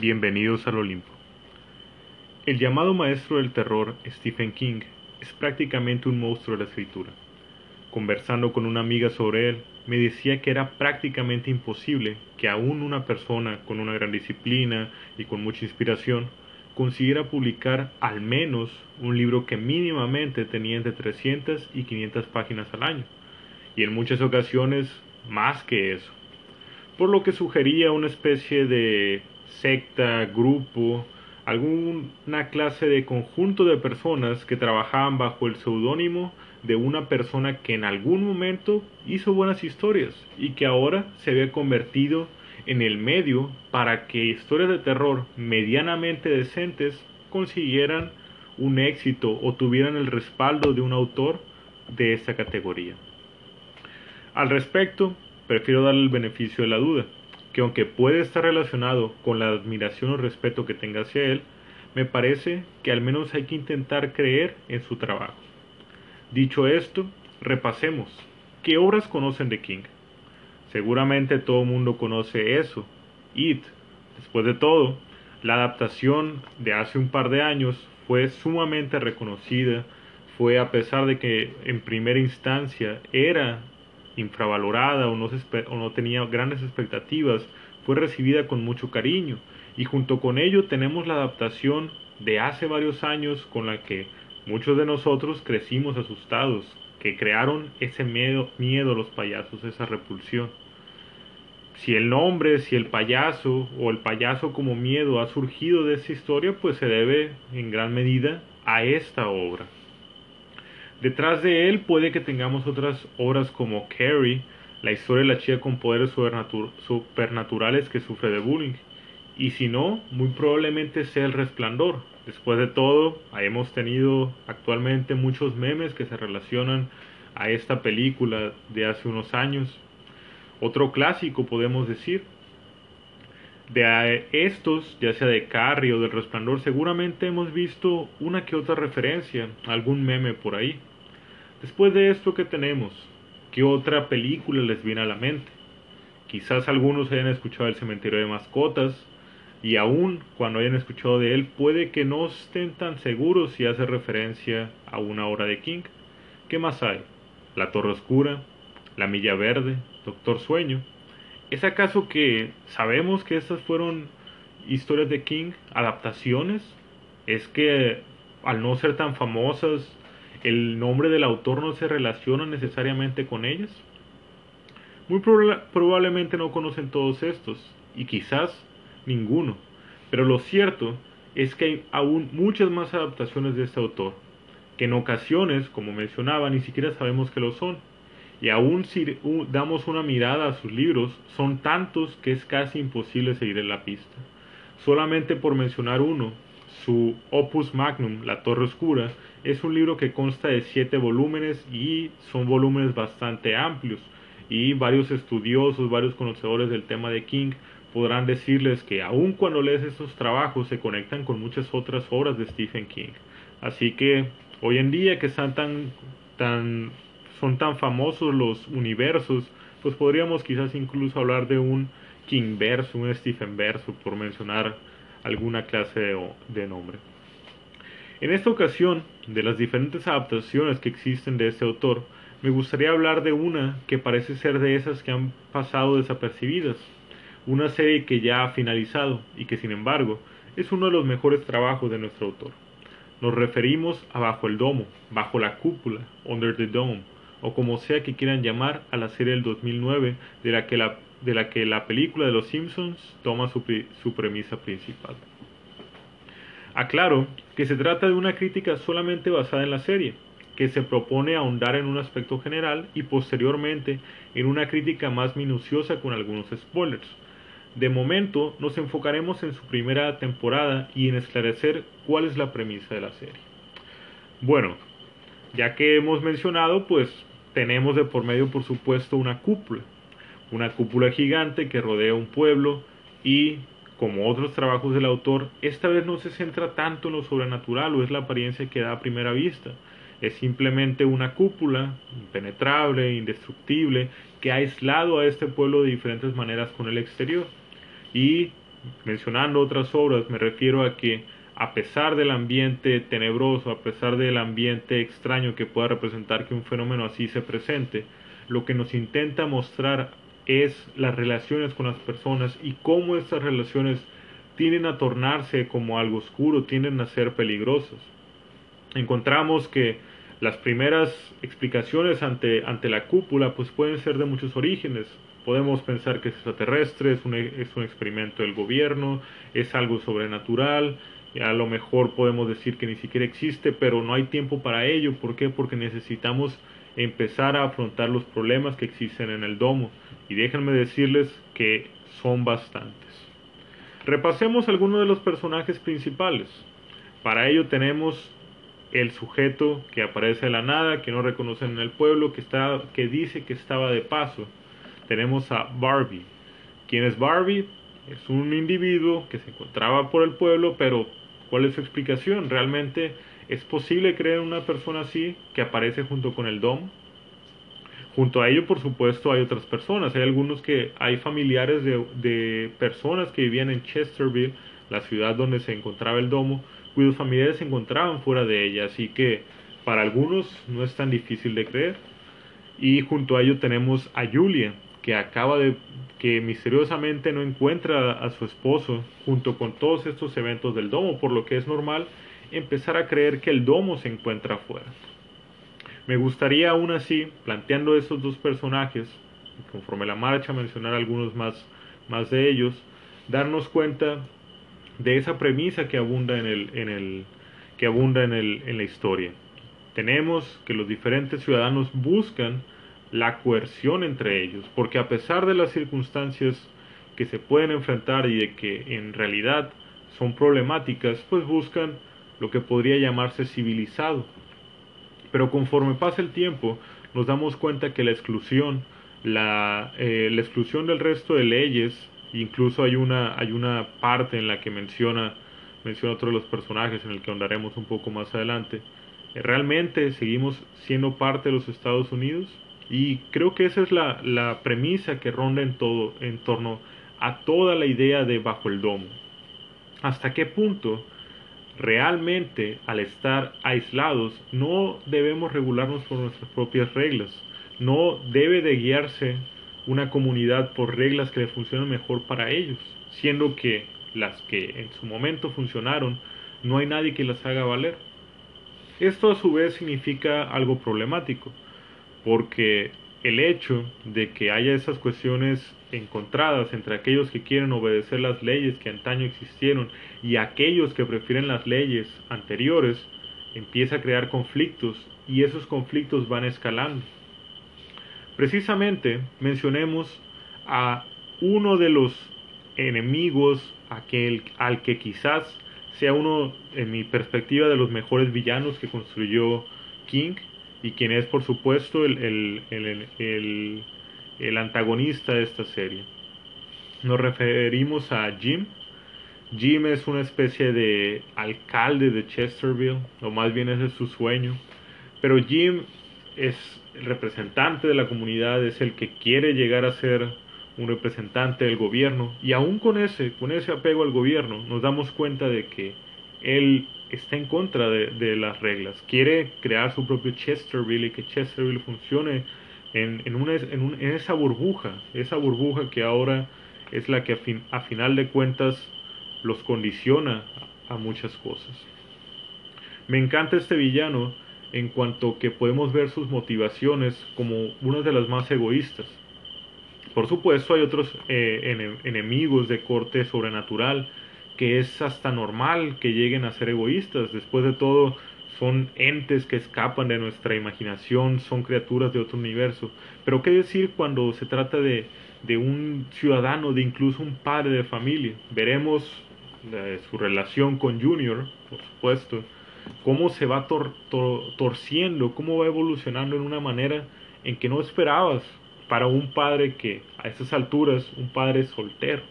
Bienvenidos al Olimpo. El llamado maestro del terror, Stephen King, es prácticamente un monstruo de la escritura. Conversando con una amiga sobre él, me decía que era prácticamente imposible que aún una persona con una gran disciplina y con mucha inspiración consiguiera publicar al menos un libro que mínimamente tenía entre 300 y 500 páginas al año, y en muchas ocasiones más que eso. Por lo que sugería una especie de secta, grupo, alguna clase de conjunto de personas que trabajaban bajo el seudónimo de una persona que en algún momento hizo buenas historias y que ahora se había convertido en el medio para que historias de terror medianamente decentes consiguieran un éxito o tuvieran el respaldo de un autor de esta categoría. Al respecto, prefiero darle el beneficio de la duda, que aunque puede estar relacionado con la admiración o respeto que tenga hacia él, me parece que al menos hay que intentar creer en su trabajo. Dicho esto, repasemos. ¿Qué obras conocen de King? Seguramente todo el mundo conoce eso. It. Después de todo, la adaptación de hace un par de años fue sumamente reconocida. Fue a pesar de que en primera instancia era infravalorada o no, no tenía grandes expectativas, fue recibida con mucho cariño. Y junto con ello tenemos la adaptación de hace varios años con la que muchos de nosotros crecimos asustados, que crearon ese miedo, miedo a los payasos, esa repulsión si el nombre, si el payaso o el payaso como miedo ha surgido de esa historia, pues se debe en gran medida a esta obra. Detrás de él puede que tengamos otras obras como Carrie, la historia de la chica con poderes supernaturales que sufre de bullying. Y si no, muy probablemente sea El Resplandor. Después de todo, hemos tenido actualmente muchos memes que se relacionan a esta película de hace unos años otro clásico, podemos decir. De estos, ya sea de Carrie o del Resplandor, seguramente hemos visto una que otra referencia, algún meme por ahí. Después de esto que tenemos, ¿qué otra película les viene a la mente? Quizás algunos hayan escuchado El cementerio de mascotas, y aún cuando hayan escuchado de él, puede que no estén tan seguros si hace referencia a una obra de King. ¿Qué más hay? La Torre Oscura, La Milla Verde, Doctor Sueño. ¿Es acaso que sabemos que estas fueron historias de King, adaptaciones? ¿Es que al no ser tan famosas, el nombre del autor no se relaciona necesariamente con ellas? Muy probablemente no conocen todos estos, y quizás ninguno, pero lo cierto es que hay aún muchas más adaptaciones de este autor, que en ocasiones, como mencionaba, ni siquiera sabemos que lo son y aún si damos una mirada a sus libros, son tantos que es casi imposible seguir en la pista. Solamente por mencionar uno, su Opus Magnum, La Torre Oscura, es un libro que consta de siete volúmenes y son volúmenes bastante amplios y varios estudiosos, varios conocedores del tema de King podrán decirles que aun cuando lees estos trabajos se conectan con muchas otras obras de Stephen King. Así que hoy en día que están tan, tan son tan famosos los universos, pues podríamos quizás incluso hablar de un King verso, un Stephen verso, por mencionar alguna clase de, de nombre. En esta ocasión, de las diferentes adaptaciones que existen de este autor, me gustaría hablar de una que parece ser de esas que han pasado desapercibidas, una serie que ya ha finalizado y que sin embargo es uno de los mejores trabajos de nuestro autor. Nos referimos a Bajo el Domo, Bajo la Cúpula, Under the Dome, o como sea que quieran llamar a la serie del 2009 de la que la, de la, que la película de Los Simpsons toma su, su premisa principal. Aclaro que se trata de una crítica solamente basada en la serie, que se propone ahondar en un aspecto general y posteriormente en una crítica más minuciosa con algunos spoilers. De momento nos enfocaremos en su primera temporada y en esclarecer cuál es la premisa de la serie. Bueno, ya que hemos mencionado, pues tenemos de por medio, por supuesto, una cúpula. Una cúpula gigante que rodea un pueblo y, como otros trabajos del autor, esta vez no se centra tanto en lo sobrenatural o es la apariencia que da a primera vista. Es simplemente una cúpula impenetrable, indestructible, que ha aislado a este pueblo de diferentes maneras con el exterior. Y mencionando otras obras, me refiero a que a pesar del ambiente tenebroso, a pesar del ambiente extraño que pueda representar que un fenómeno así se presente, lo que nos intenta mostrar es las relaciones con las personas y cómo estas relaciones tienden a tornarse como algo oscuro, tienden a ser peligrosas. Encontramos que las primeras explicaciones ante, ante la cúpula pues pueden ser de muchos orígenes. Podemos pensar que es extraterrestre, es un, es un experimento del gobierno, es algo sobrenatural, a lo mejor podemos decir que ni siquiera existe, pero no hay tiempo para ello. ¿Por qué? Porque necesitamos empezar a afrontar los problemas que existen en el domo. Y déjenme decirles que son bastantes. Repasemos algunos de los personajes principales. Para ello tenemos el sujeto que aparece de la nada, que no reconocen en el pueblo, que, está, que dice que estaba de paso. Tenemos a Barbie. ¿Quién es Barbie? Es un individuo que se encontraba por el pueblo, pero ¿cuál es su explicación? ¿Realmente es posible creer en una persona así que aparece junto con el Dom? Junto a ello, por supuesto, hay otras personas. Hay algunos que hay familiares de, personas que vivían en Chesterville, la ciudad donde se encontraba el domo, cuyos familiares se encontraban fuera de ella. Así que para algunos no es tan difícil de creer. Y junto a ello tenemos a Julia, que acaba de que misteriosamente no encuentra a su esposo junto con todos estos eventos del domo, por lo que es normal empezar a creer que el domo se encuentra afuera. Me gustaría aún así, planteando estos dos personajes, conforme la marcha mencionar algunos más, más de ellos, darnos cuenta de esa premisa que abunda en, el, en, el, que abunda en, el, en la historia. Tenemos que los diferentes ciudadanos buscan la coerción entre ellos, porque a pesar de las circunstancias que se pueden enfrentar y de que en realidad son problemáticas, pues buscan lo que podría llamarse civilizado, pero conforme pasa el tiempo, nos damos cuenta que la exclusión, la, eh, la exclusión del resto de leyes, incluso hay una, hay una parte en la que menciona, menciona otro de los personajes en el que ahondaremos un poco más adelante, eh, realmente seguimos siendo parte de los Estados Unidos y creo que esa es la, la premisa que ronda en todo, en torno a toda la idea de bajo el domo. ¿Hasta qué punto realmente al estar aislados no debemos regularnos por nuestras propias reglas. No debe de guiarse una comunidad por reglas que le funcionen mejor para ellos, siendo que las que en su momento funcionaron no hay nadie que las haga valer. Esto a su vez significa algo problemático, porque el hecho de que haya esas cuestiones encontradas entre aquellos que quieren obedecer las leyes que antaño existieron y aquellos que prefieren las leyes anteriores, empieza a crear conflictos y esos conflictos van escalando. Precisamente mencionemos a uno de los enemigos al que quizás sea uno, en mi perspectiva, de los mejores villanos que construyó King, y quien es por supuesto el, el, antagonista de esta serie. Nos referimos a Jim. Jim es una especie de alcalde de Chesterville, o más bien ese es su sueño. Pero Jim es el representante de la comunidad, es el que quiere llegar a ser un representante del gobierno. Y aún con ese, con ese apego al gobierno, nos damos cuenta de que él está en contra de, las reglas. Quiere crear su propio Chesterville y que Chesterville funcione en, en, esa burbuja, esa burbuja que ahora es la que a, fin, a final de cuentas los condiciona a, muchas cosas. Me encanta este villano en cuanto que podemos ver sus motivaciones como una de las más egoístas. Por supuesto hay otros eh, enemigos de corte sobrenatural que es hasta normal que lleguen a ser egoístas. Después de todo, son entes que escapan de nuestra imaginación, son criaturas de otro universo. Pero ¿qué decir cuando se trata de, de un ciudadano, de incluso un padre de familia? Veremos eh, su relación con Junior, por supuesto, cómo se va torciendo, cómo va evolucionando en una manera en que no esperabas para un padre que a estas alturas, un padre soltero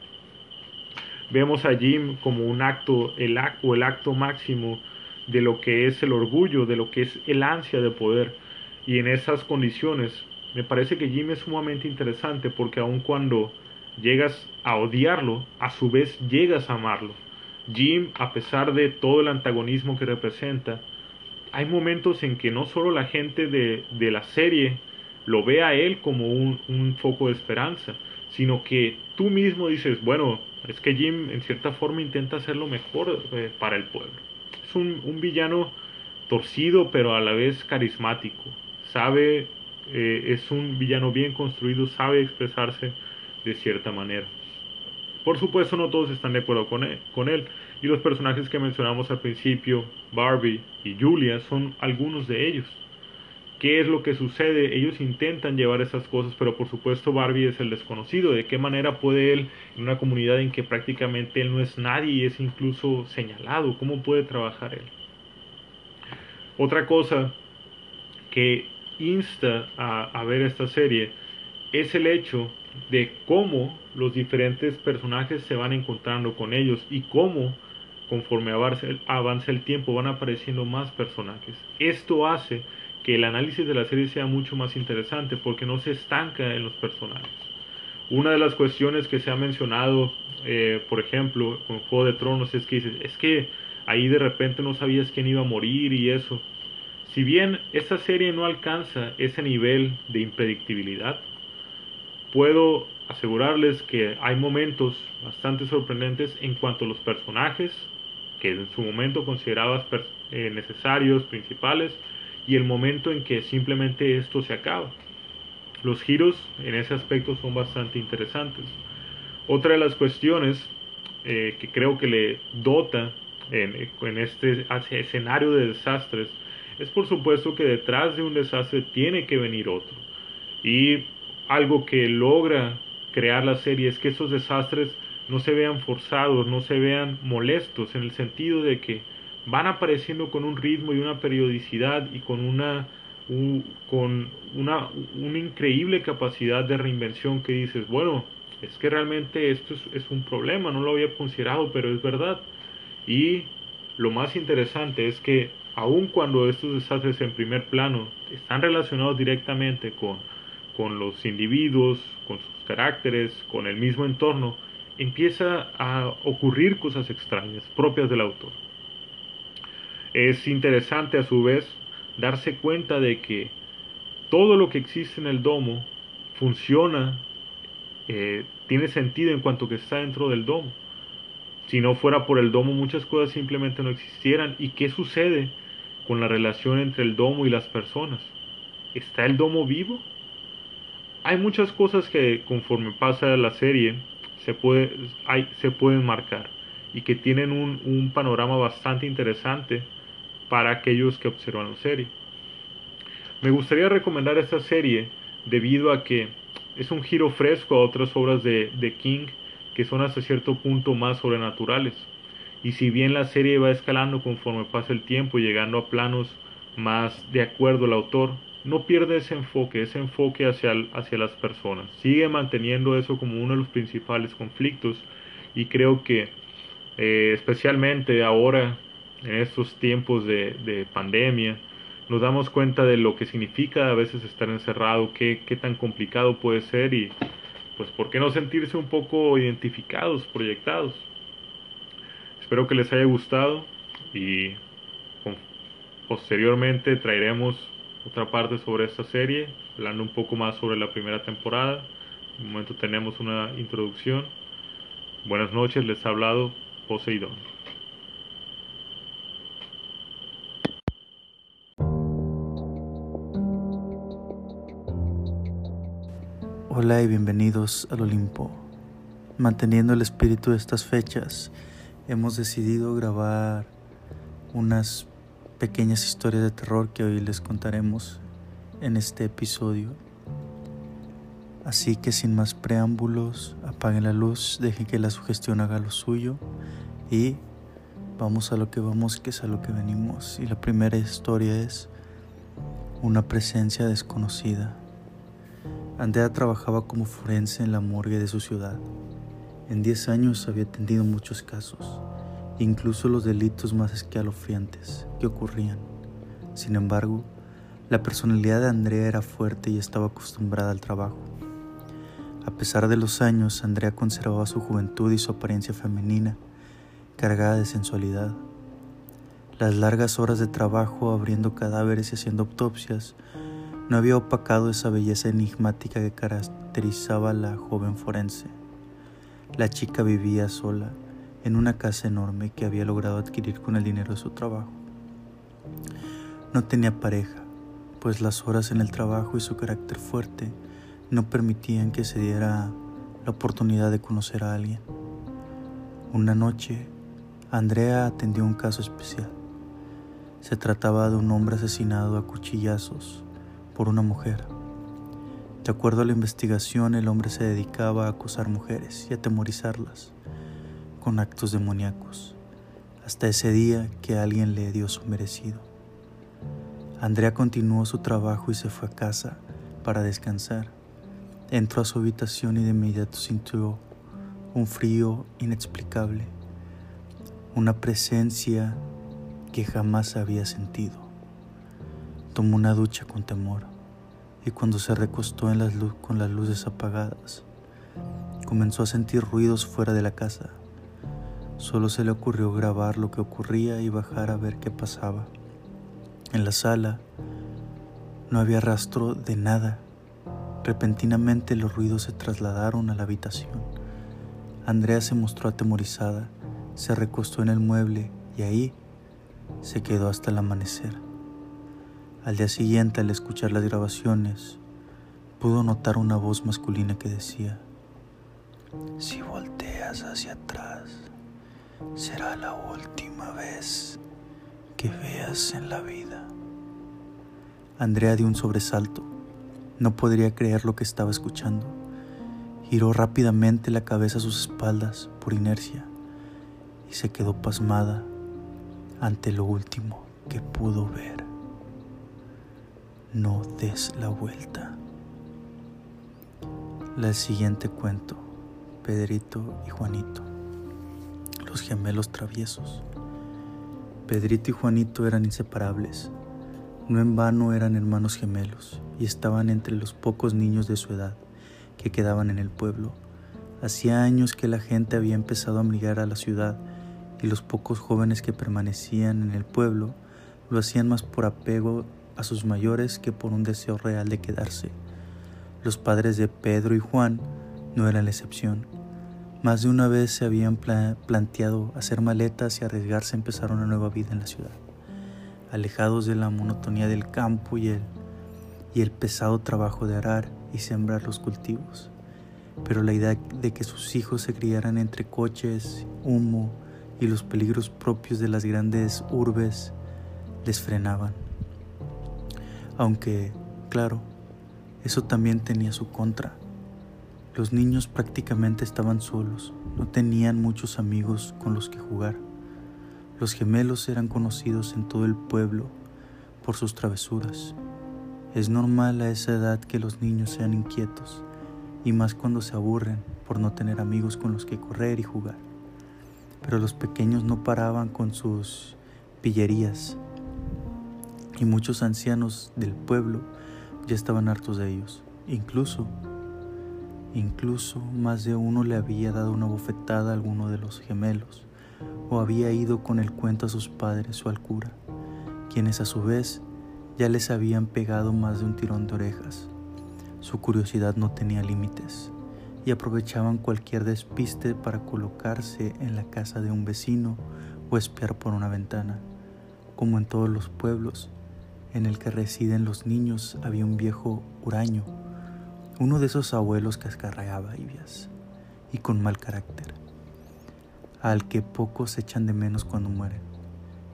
Vemos a Jim como un acto, el acto, el acto máximo de lo que es el orgullo, de lo que es el ansia de poder. Y en esas condiciones, me parece que Jim es sumamente interesante porque aun cuando llegas a odiarlo, a su vez llegas a amarlo. Jim, a pesar de todo el antagonismo que representa, hay momentos en que no solo la gente de, de la serie lo ve a él como un, foco de esperanza, sino que tú mismo dices, bueno, es que Jim en cierta forma intenta hacer lo mejor eh, para el pueblo. Es un, un, villano torcido pero a la vez carismático. Sabe, eh, es un villano bien construido, sabe expresarse de cierta manera. Por supuesto no todos están de acuerdo con él, con él, y los personajes que mencionamos al principio, Barbie y Julia, son algunos de ellos. ¿Qué es lo que sucede? Ellos intentan llevar esas cosas, pero por supuesto Barbie es el desconocido. ¿De qué manera puede él, en una comunidad en que prácticamente él no es nadie y es incluso señalado, cómo puede trabajar él? Otra cosa que insta a, a ver esta serie es el hecho de cómo los diferentes personajes se van encontrando con ellos y cómo conforme avanza el tiempo van apareciendo más personajes. Esto hace que el análisis de la serie sea mucho más interesante porque no se estanca en los personajes. Una de las cuestiones que se ha mencionado, eh, por ejemplo, con Juego de Tronos es que es que ahí de repente no sabías quién iba a morir y eso. Si bien esta serie no alcanza ese nivel de impredictibilidad, puedo asegurarles que hay momentos bastante sorprendentes en cuanto a los personajes que en su momento considerabas eh, necesarios, principales, y el momento en que simplemente esto se acaba. Los giros en ese aspecto son bastante interesantes. Otra de las cuestiones eh, que creo que le dota en, en este escenario de desastres es por supuesto que detrás de un desastre tiene que venir otro. Y algo que logra crear la serie es que esos desastres no se vean forzados, no se vean molestos, en el sentido de que van apareciendo con un ritmo y una periodicidad y con una, con una, una increíble capacidad de reinvención que dices, bueno, es que realmente esto es, un problema, no lo había considerado, pero es verdad. Y lo más interesante es que aun cuando estos desastres en primer plano están relacionados directamente con con los individuos, con sus caracteres, con el mismo entorno, empieza a ocurrir cosas extrañas propias del autor. Es interesante a su vez darse cuenta de que todo lo que existe en el domo funciona, eh, tiene sentido en cuanto que está dentro del domo. Si no fuera por el domo muchas cosas simplemente no existieran. ¿Y qué sucede con la relación entre el domo y las personas? ¿Está el domo vivo? hay muchas cosas que conforme pasa la serie se, se pueden marcar y que tienen un panorama bastante interesante para aquellos que observan la serie. Me gustaría recomendar esta serie debido a que es un giro fresco a otras obras de, de, King que son hasta cierto punto más sobrenaturales. Y si bien la serie va escalando conforme pasa el tiempo, llegando a planos más de acuerdo al autor, no pierde ese enfoque, ese enfoque hacia, las personas. Sigue manteniendo eso como uno de los principales conflictos y creo que eh, especialmente ahora, en estos tiempos de, de, pandemia, nos damos cuenta de lo que significa a veces estar encerrado, qué, qué tan complicado puede ser y pues por qué no sentirse un poco identificados, proyectados. Espero que les haya gustado y posteriormente traeremos otra parte sobre esta serie, hablando un poco más sobre la primera temporada. Un momento tenemos una introducción. Buenas noches, les ha hablado Poseidón. Hola y bienvenidos al Olimpo. Manteniendo el espíritu de estas fechas, hemos decidido grabar unas pequeñas historias de terror que hoy les contaremos en este episodio. Así que sin más preámbulos, apaguen la luz, dejen que la sugestión haga lo suyo y vamos a lo que vamos, que es a lo que venimos. Y la primera historia es una presencia desconocida. Andrea trabajaba como forense en la morgue de su ciudad. En 10 años había atendido muchos casos incluso los delitos más escalofriantes que ocurrían. Sin embargo, la personalidad de Andrea era fuerte y estaba acostumbrada al trabajo. A pesar de los años, Andrea conservaba su juventud y su apariencia femenina, cargada de sensualidad. Las largas horas de trabajo abriendo cadáveres y haciendo autopsias no había opacado esa belleza enigmática que caracterizaba a la joven forense. La chica vivía sola en una casa enorme que había logrado adquirir con el dinero de su trabajo. No tenía pareja, pues las horas en el trabajo y su carácter fuerte no permitían que se diera la oportunidad de conocer a alguien. Una noche, Andrea atendió un caso especial. Se trataba de un hombre asesinado a cuchillazos por una mujer. De acuerdo a la investigación, el hombre se dedicaba a acosar mujeres y atemorizarlas con actos demoníacos, hasta ese día que alguien le dio su merecido. Andrea continuó su trabajo y se fue a casa para descansar. Entró a su habitación y de inmediato sintió un frío inexplicable, una presencia que jamás había sentido. Tomó una ducha con temor y cuando se recostó con las luces apagadas, comenzó a sentir ruidos fuera de la casa. Solo se le ocurrió grabar lo que ocurría y bajar a ver qué pasaba. En la sala no había rastro de nada. Repentinamente los ruidos se trasladaron a la habitación. Andrea se mostró atemorizada, se recostó en el mueble y ahí se quedó hasta el amanecer. Al día siguiente, al escuchar las grabaciones, pudo notar una voz masculina que decía, si volteas hacia atrás, será la última vez que veas en la vida. Andrea dio un sobresalto. No podría creer lo que estaba escuchando. Giró rápidamente la cabeza a sus espaldas por inercia y se quedó pasmada ante lo último que pudo ver. No des la vuelta. La siguiente cuento, Pedrito y Juanito, los gemelos traviesos. Pedrito y Juanito eran inseparables. No en vano eran hermanos gemelos y estaban entre los pocos niños de su edad que quedaban en el pueblo. Hacía años que la gente había empezado a migrar a la ciudad y los pocos jóvenes que permanecían en el pueblo lo hacían más por apego a sus mayores que por un deseo real de quedarse. Los padres de Pedro y Juan no eran la excepción. Más de una vez se habían planteado hacer maletas y arriesgarse a empezar una nueva vida en la ciudad, alejados de la monotonía del campo y el, y el pesado trabajo de arar y sembrar los cultivos. Pero la idea de que sus hijos se criaran entre coches, humo y los peligros propios de las grandes urbes les frenaban. Aunque, claro, eso también tenía su contra los niños prácticamente estaban solos, no tenían muchos amigos con los que jugar. Los gemelos eran conocidos en todo el pueblo por sus travesuras. Es normal a esa edad que los niños sean inquietos, y más cuando se aburren por no tener amigos con los que correr y jugar. Pero los pequeños no paraban con sus pillerías, y muchos ancianos del pueblo ya estaban hartos de ellos. Incluso Incluso más de uno le había dado una bofetada a alguno de los gemelos, o había ido con el cuento a sus padres o al cura, quienes a su vez ya les habían pegado más de un tirón de orejas. Su curiosidad no tenía límites y aprovechaban cualquier despiste para colocarse en la casa de un vecino o espiar por una ventana. Como en todos los pueblos en el que residen los niños había un viejo huraño uno de esos abuelos que escarreaba ibias y con mal carácter, al que pocos echan de menos cuando mueren.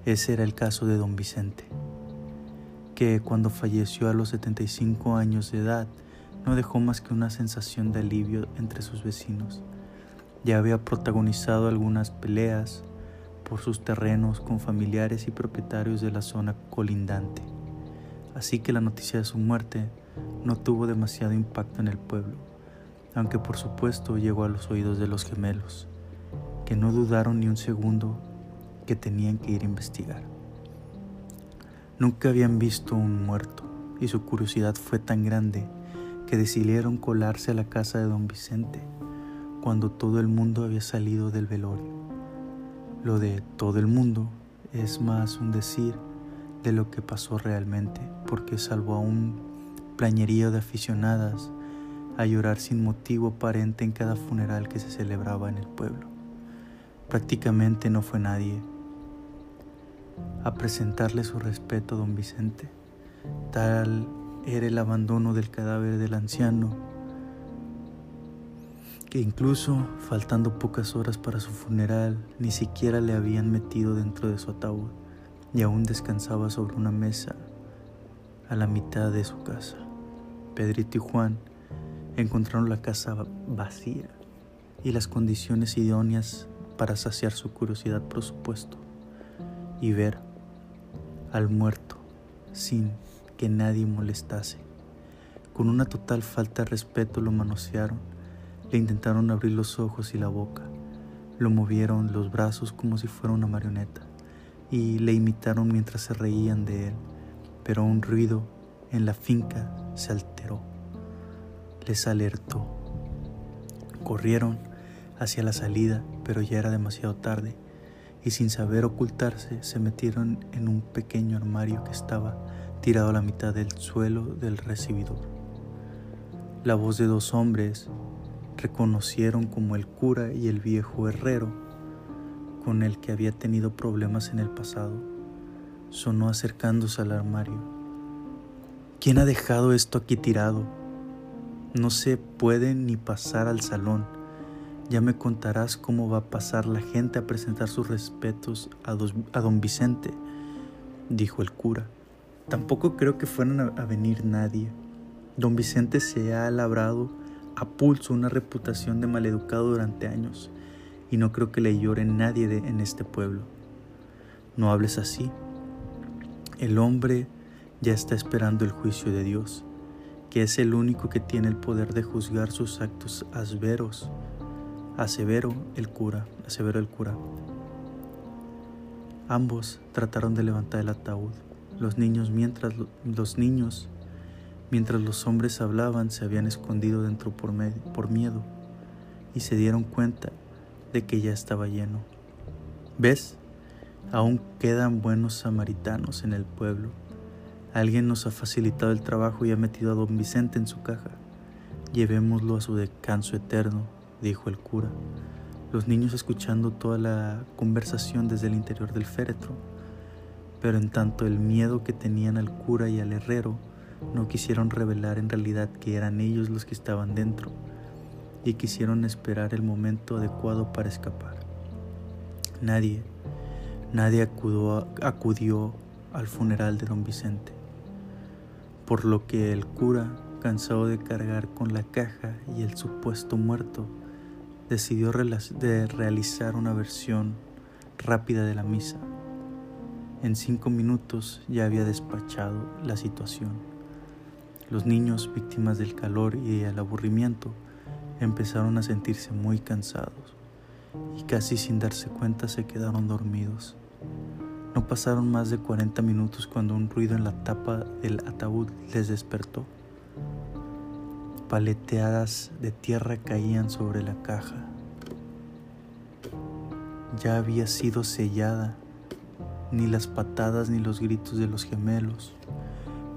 Ese era el caso de don Vicente, que cuando falleció a los 75 años de edad no dejó más que una sensación de alivio entre sus vecinos. Ya había protagonizado algunas peleas por sus terrenos con familiares y propietarios de la zona colindante. Así que la noticia de su muerte no tuvo demasiado impacto en el pueblo, aunque por supuesto llegó a los oídos de los gemelos, que no dudaron ni un segundo que tenían que ir a investigar. Nunca habían visto un muerto y su curiosidad fue tan grande que decidieron colarse a la casa de don Vicente cuando todo el mundo había salido del velorio. Lo de todo el mundo es más un decir de lo que pasó realmente, porque salvo a un plañerío de aficionadas a llorar sin motivo aparente en cada funeral que se celebraba en el pueblo. Prácticamente no fue nadie a presentarle su respeto a don Vicente. Tal era el abandono del cadáver del anciano, que incluso, faltando pocas horas para su funeral, ni siquiera le habían metido dentro de su ataúd y aún descansaba sobre una mesa a la mitad de su casa. Pedrito y Juan encontraron la casa vacía y las condiciones idóneas para saciar su curiosidad, por supuesto, y ver al muerto sin que nadie molestase. Con una total falta de respeto lo manosearon, le intentaron abrir los ojos y la boca, lo movieron los brazos como si fuera una marioneta y le imitaron mientras se reían de él, pero un ruido en la finca se alteró. Les alertó. Corrieron hacia la salida, pero ya era demasiado tarde y sin saber ocultarse se metieron en un pequeño armario que estaba tirado a la mitad del suelo del recibidor. La voz de dos hombres reconocieron como el cura y el viejo herrero con el que había tenido problemas en el pasado. Sonó acercándose al armario. ¿Quién ha dejado esto aquí tirado? No se puede ni pasar al salón. Ya me contarás cómo va a pasar la gente a presentar sus respetos a, don Vicente, dijo el cura. Tampoco creo que fueran a, venir nadie. Don Vicente se ha labrado a pulso una reputación de maleducado durante años y no creo que le llore nadie en este pueblo. No hables así. El hombre ya está esperando el juicio de Dios, que es el único que tiene el poder de juzgar sus actos asveros. Asevero el cura, asevero el cura. Ambos trataron de levantar el ataúd, los niños mientras los niños, mientras los hombres hablaban, se habían escondido dentro por miedo y se dieron cuenta de que ya estaba lleno. ¿Ves? Aún quedan buenos samaritanos en el pueblo. Alguien nos ha facilitado el trabajo y ha metido a don Vicente en su caja. Llevémoslo a su descanso eterno, dijo el cura, los niños escuchando toda la conversación desde el interior del féretro pero en tanto el miedo que tenían al cura y al herrero no quisieron revelar en realidad que eran ellos los que estaban dentro y quisieron esperar el momento adecuado para escapar. Nadie, nadie acudió, acudió al funeral de don Vicente, por lo que el cura, cansado de cargar con la caja y el supuesto muerto, decidió de realizar una versión rápida de la misa en cinco minutos ya había despachado la situación. Los niños, víctimas del calor y el aburrimiento, empezaron a sentirse muy cansados y casi sin darse cuenta se quedaron dormidos. No pasaron más de 40 minutos cuando un ruido en la tapa del ataúd les despertó. Paleteadas de tierra caían sobre la caja. Ya había sido sellada ni las patadas ni los gritos de los gemelos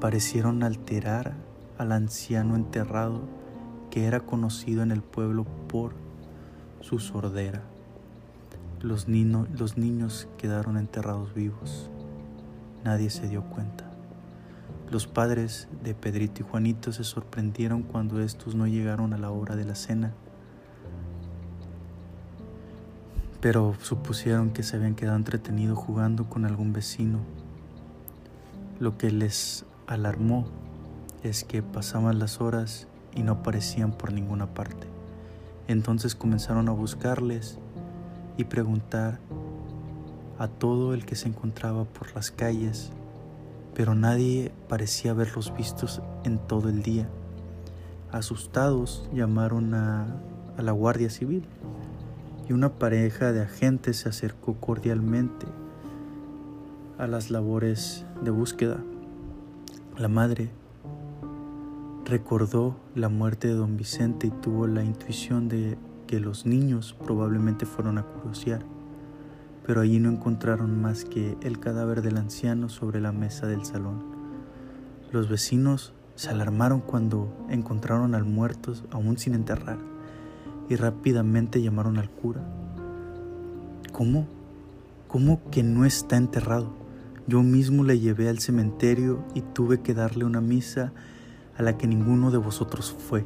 parecieron alterar al anciano enterrado que era conocido en el pueblo por su sordera. Los, niños quedaron enterrados vivos. Nadie se dio cuenta. Los padres de Pedrito y Juanito se sorprendieron cuando estos no llegaron a la hora de la cena pero supusieron que se habían quedado entretenidos jugando con algún vecino. Lo que les alarmó es que pasaban las horas y no aparecían por ninguna parte. Entonces comenzaron a buscarles y preguntar a todo el que se encontraba por las calles, pero nadie parecía haberlos vistos en todo el día. Asustados llamaron a, a la Guardia Civil y una pareja de agentes se acercó cordialmente a las labores de búsqueda. La madre Recordó la muerte de don Vicente y tuvo la intuición de que los niños probablemente fueron a curiosear, pero allí no encontraron más que el cadáver del anciano sobre la mesa del salón. Los vecinos se alarmaron cuando encontraron al muerto aún sin enterrar y rápidamente llamaron al cura. ¿Cómo? ¿Cómo que no está enterrado? Yo mismo le llevé al cementerio y tuve que darle una misa a la que ninguno de vosotros fue.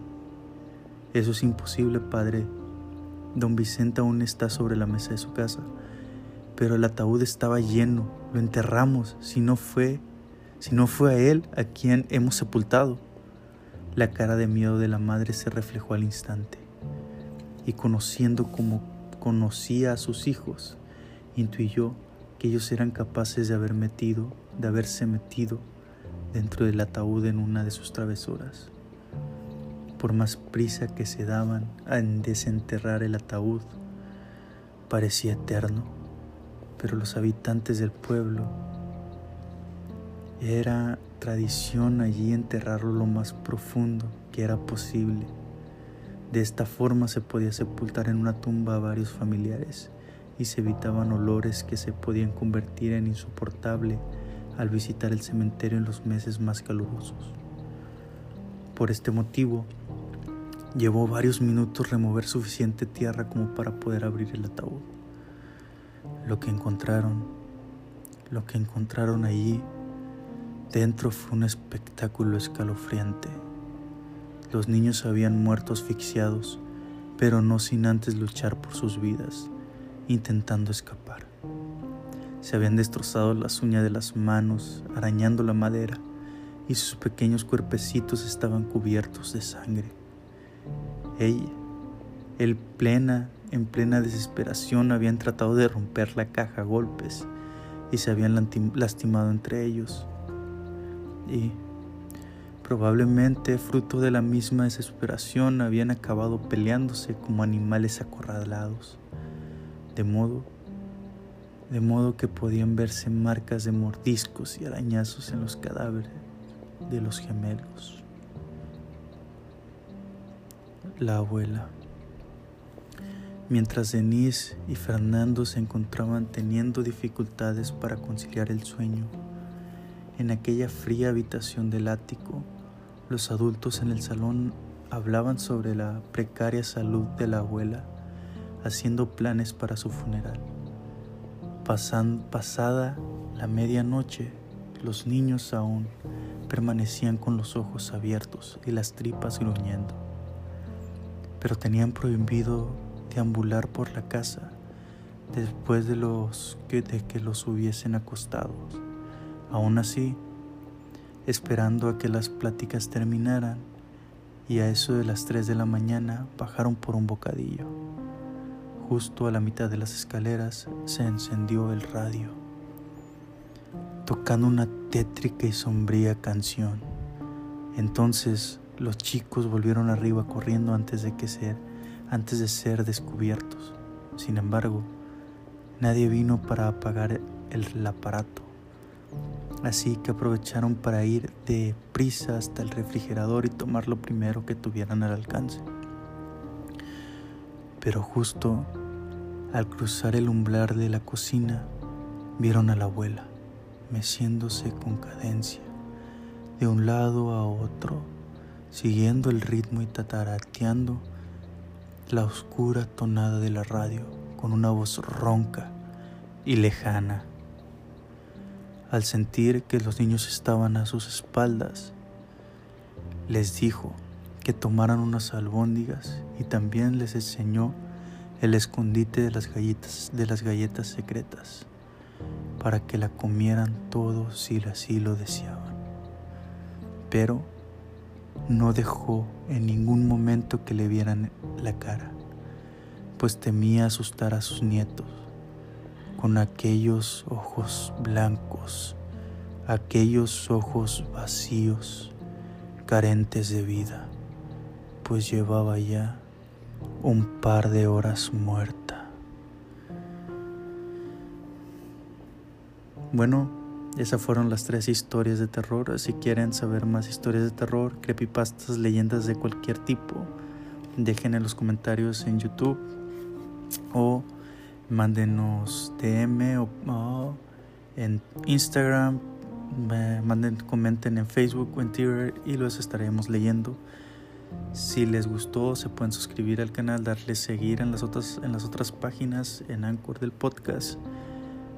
Eso es imposible, padre. Don Vicente aún está sobre la mesa de su casa, pero el ataúd estaba lleno, lo enterramos, si no fue, si no fue a él a quien hemos sepultado. La cara de miedo de la madre se reflejó al instante, y conociendo como conocía a sus hijos, intuyó que ellos eran capaces de haber metido, de haberse metido dentro del ataúd en una de sus travesuras. Por más prisa que se daban en desenterrar el ataúd, parecía eterno, pero los habitantes del pueblo era tradición allí enterrarlo lo más profundo que era posible. De esta forma se podía sepultar en una tumba a varios familiares y se evitaban olores que se podían convertir en insoportable al visitar el cementerio en los meses más calurosos. Por este motivo, llevó varios minutos remover suficiente tierra como para poder abrir el ataúd. Lo que encontraron, lo que encontraron allí dentro fue un espectáculo escalofriante. Los niños habían muerto asfixiados, pero no sin antes luchar por sus vidas, intentando escapar. Se habían destrozado las uñas de las manos, arañando la madera, y sus pequeños cuerpecitos estaban cubiertos de sangre. Ella, él plena, en plena desesperación, habían tratado de romper la caja a golpes y se habían lastimado entre ellos. Y probablemente fruto de la misma desesperación habían acabado peleándose como animales acorralados, de modo de modo que podían verse marcas de mordiscos y arañazos en los cadáveres de los gemelos. La abuela. Mientras Denise y Fernando se encontraban teniendo dificultades para conciliar el sueño, en aquella fría habitación del ático, los adultos en el salón hablaban sobre la precaria salud de la abuela, haciendo planes para su funeral pasada la medianoche, los niños aún permanecían con los ojos abiertos y las tripas gruñendo, pero tenían prohibido deambular por la casa después de, los que, los hubiesen acostados. Aún así, esperando a que las pláticas terminaran, y a eso de las 3 de la mañana bajaron por un bocadillo. Justo a la mitad de las escaleras se encendió el radio, tocando una tétrica y sombría canción. Entonces los chicos volvieron arriba corriendo antes de que ser, antes de ser descubiertos. Sin embargo, nadie vino para apagar el aparato. Así que aprovecharon para ir de prisa hasta el refrigerador y tomar lo primero que tuvieran al alcance. Pero justo al cruzar el umbral de la cocina, vieron a la abuela, meciéndose con cadencia, de un lado a otro, siguiendo el ritmo y tatarateando la oscura tonada de la radio con una voz ronca y lejana. Al sentir que los niños estaban a sus espaldas, les dijo que tomaran unas albóndigas y también les enseñó el escondite de las galletas, de las galletas secretas, para que la comieran todos si así lo deseaban. Pero no dejó en ningún momento que le vieran la cara, pues temía asustar a sus nietos con aquellos ojos blancos, aquellos ojos vacíos, carentes de vida, pues llevaba ya un par de horas muerta. Bueno, esas fueron las tres historias de terror. Si quieren saber más historias de terror, creepypastas, leyendas de cualquier tipo, dejen en los comentarios en YouTube o mándenos DM o, en Instagram, manden, comenten en Facebook o en Twitter y los estaremos leyendo. Si les gustó, se pueden suscribir al canal, darle seguir en las otras, en las otras páginas, en Anchor del podcast.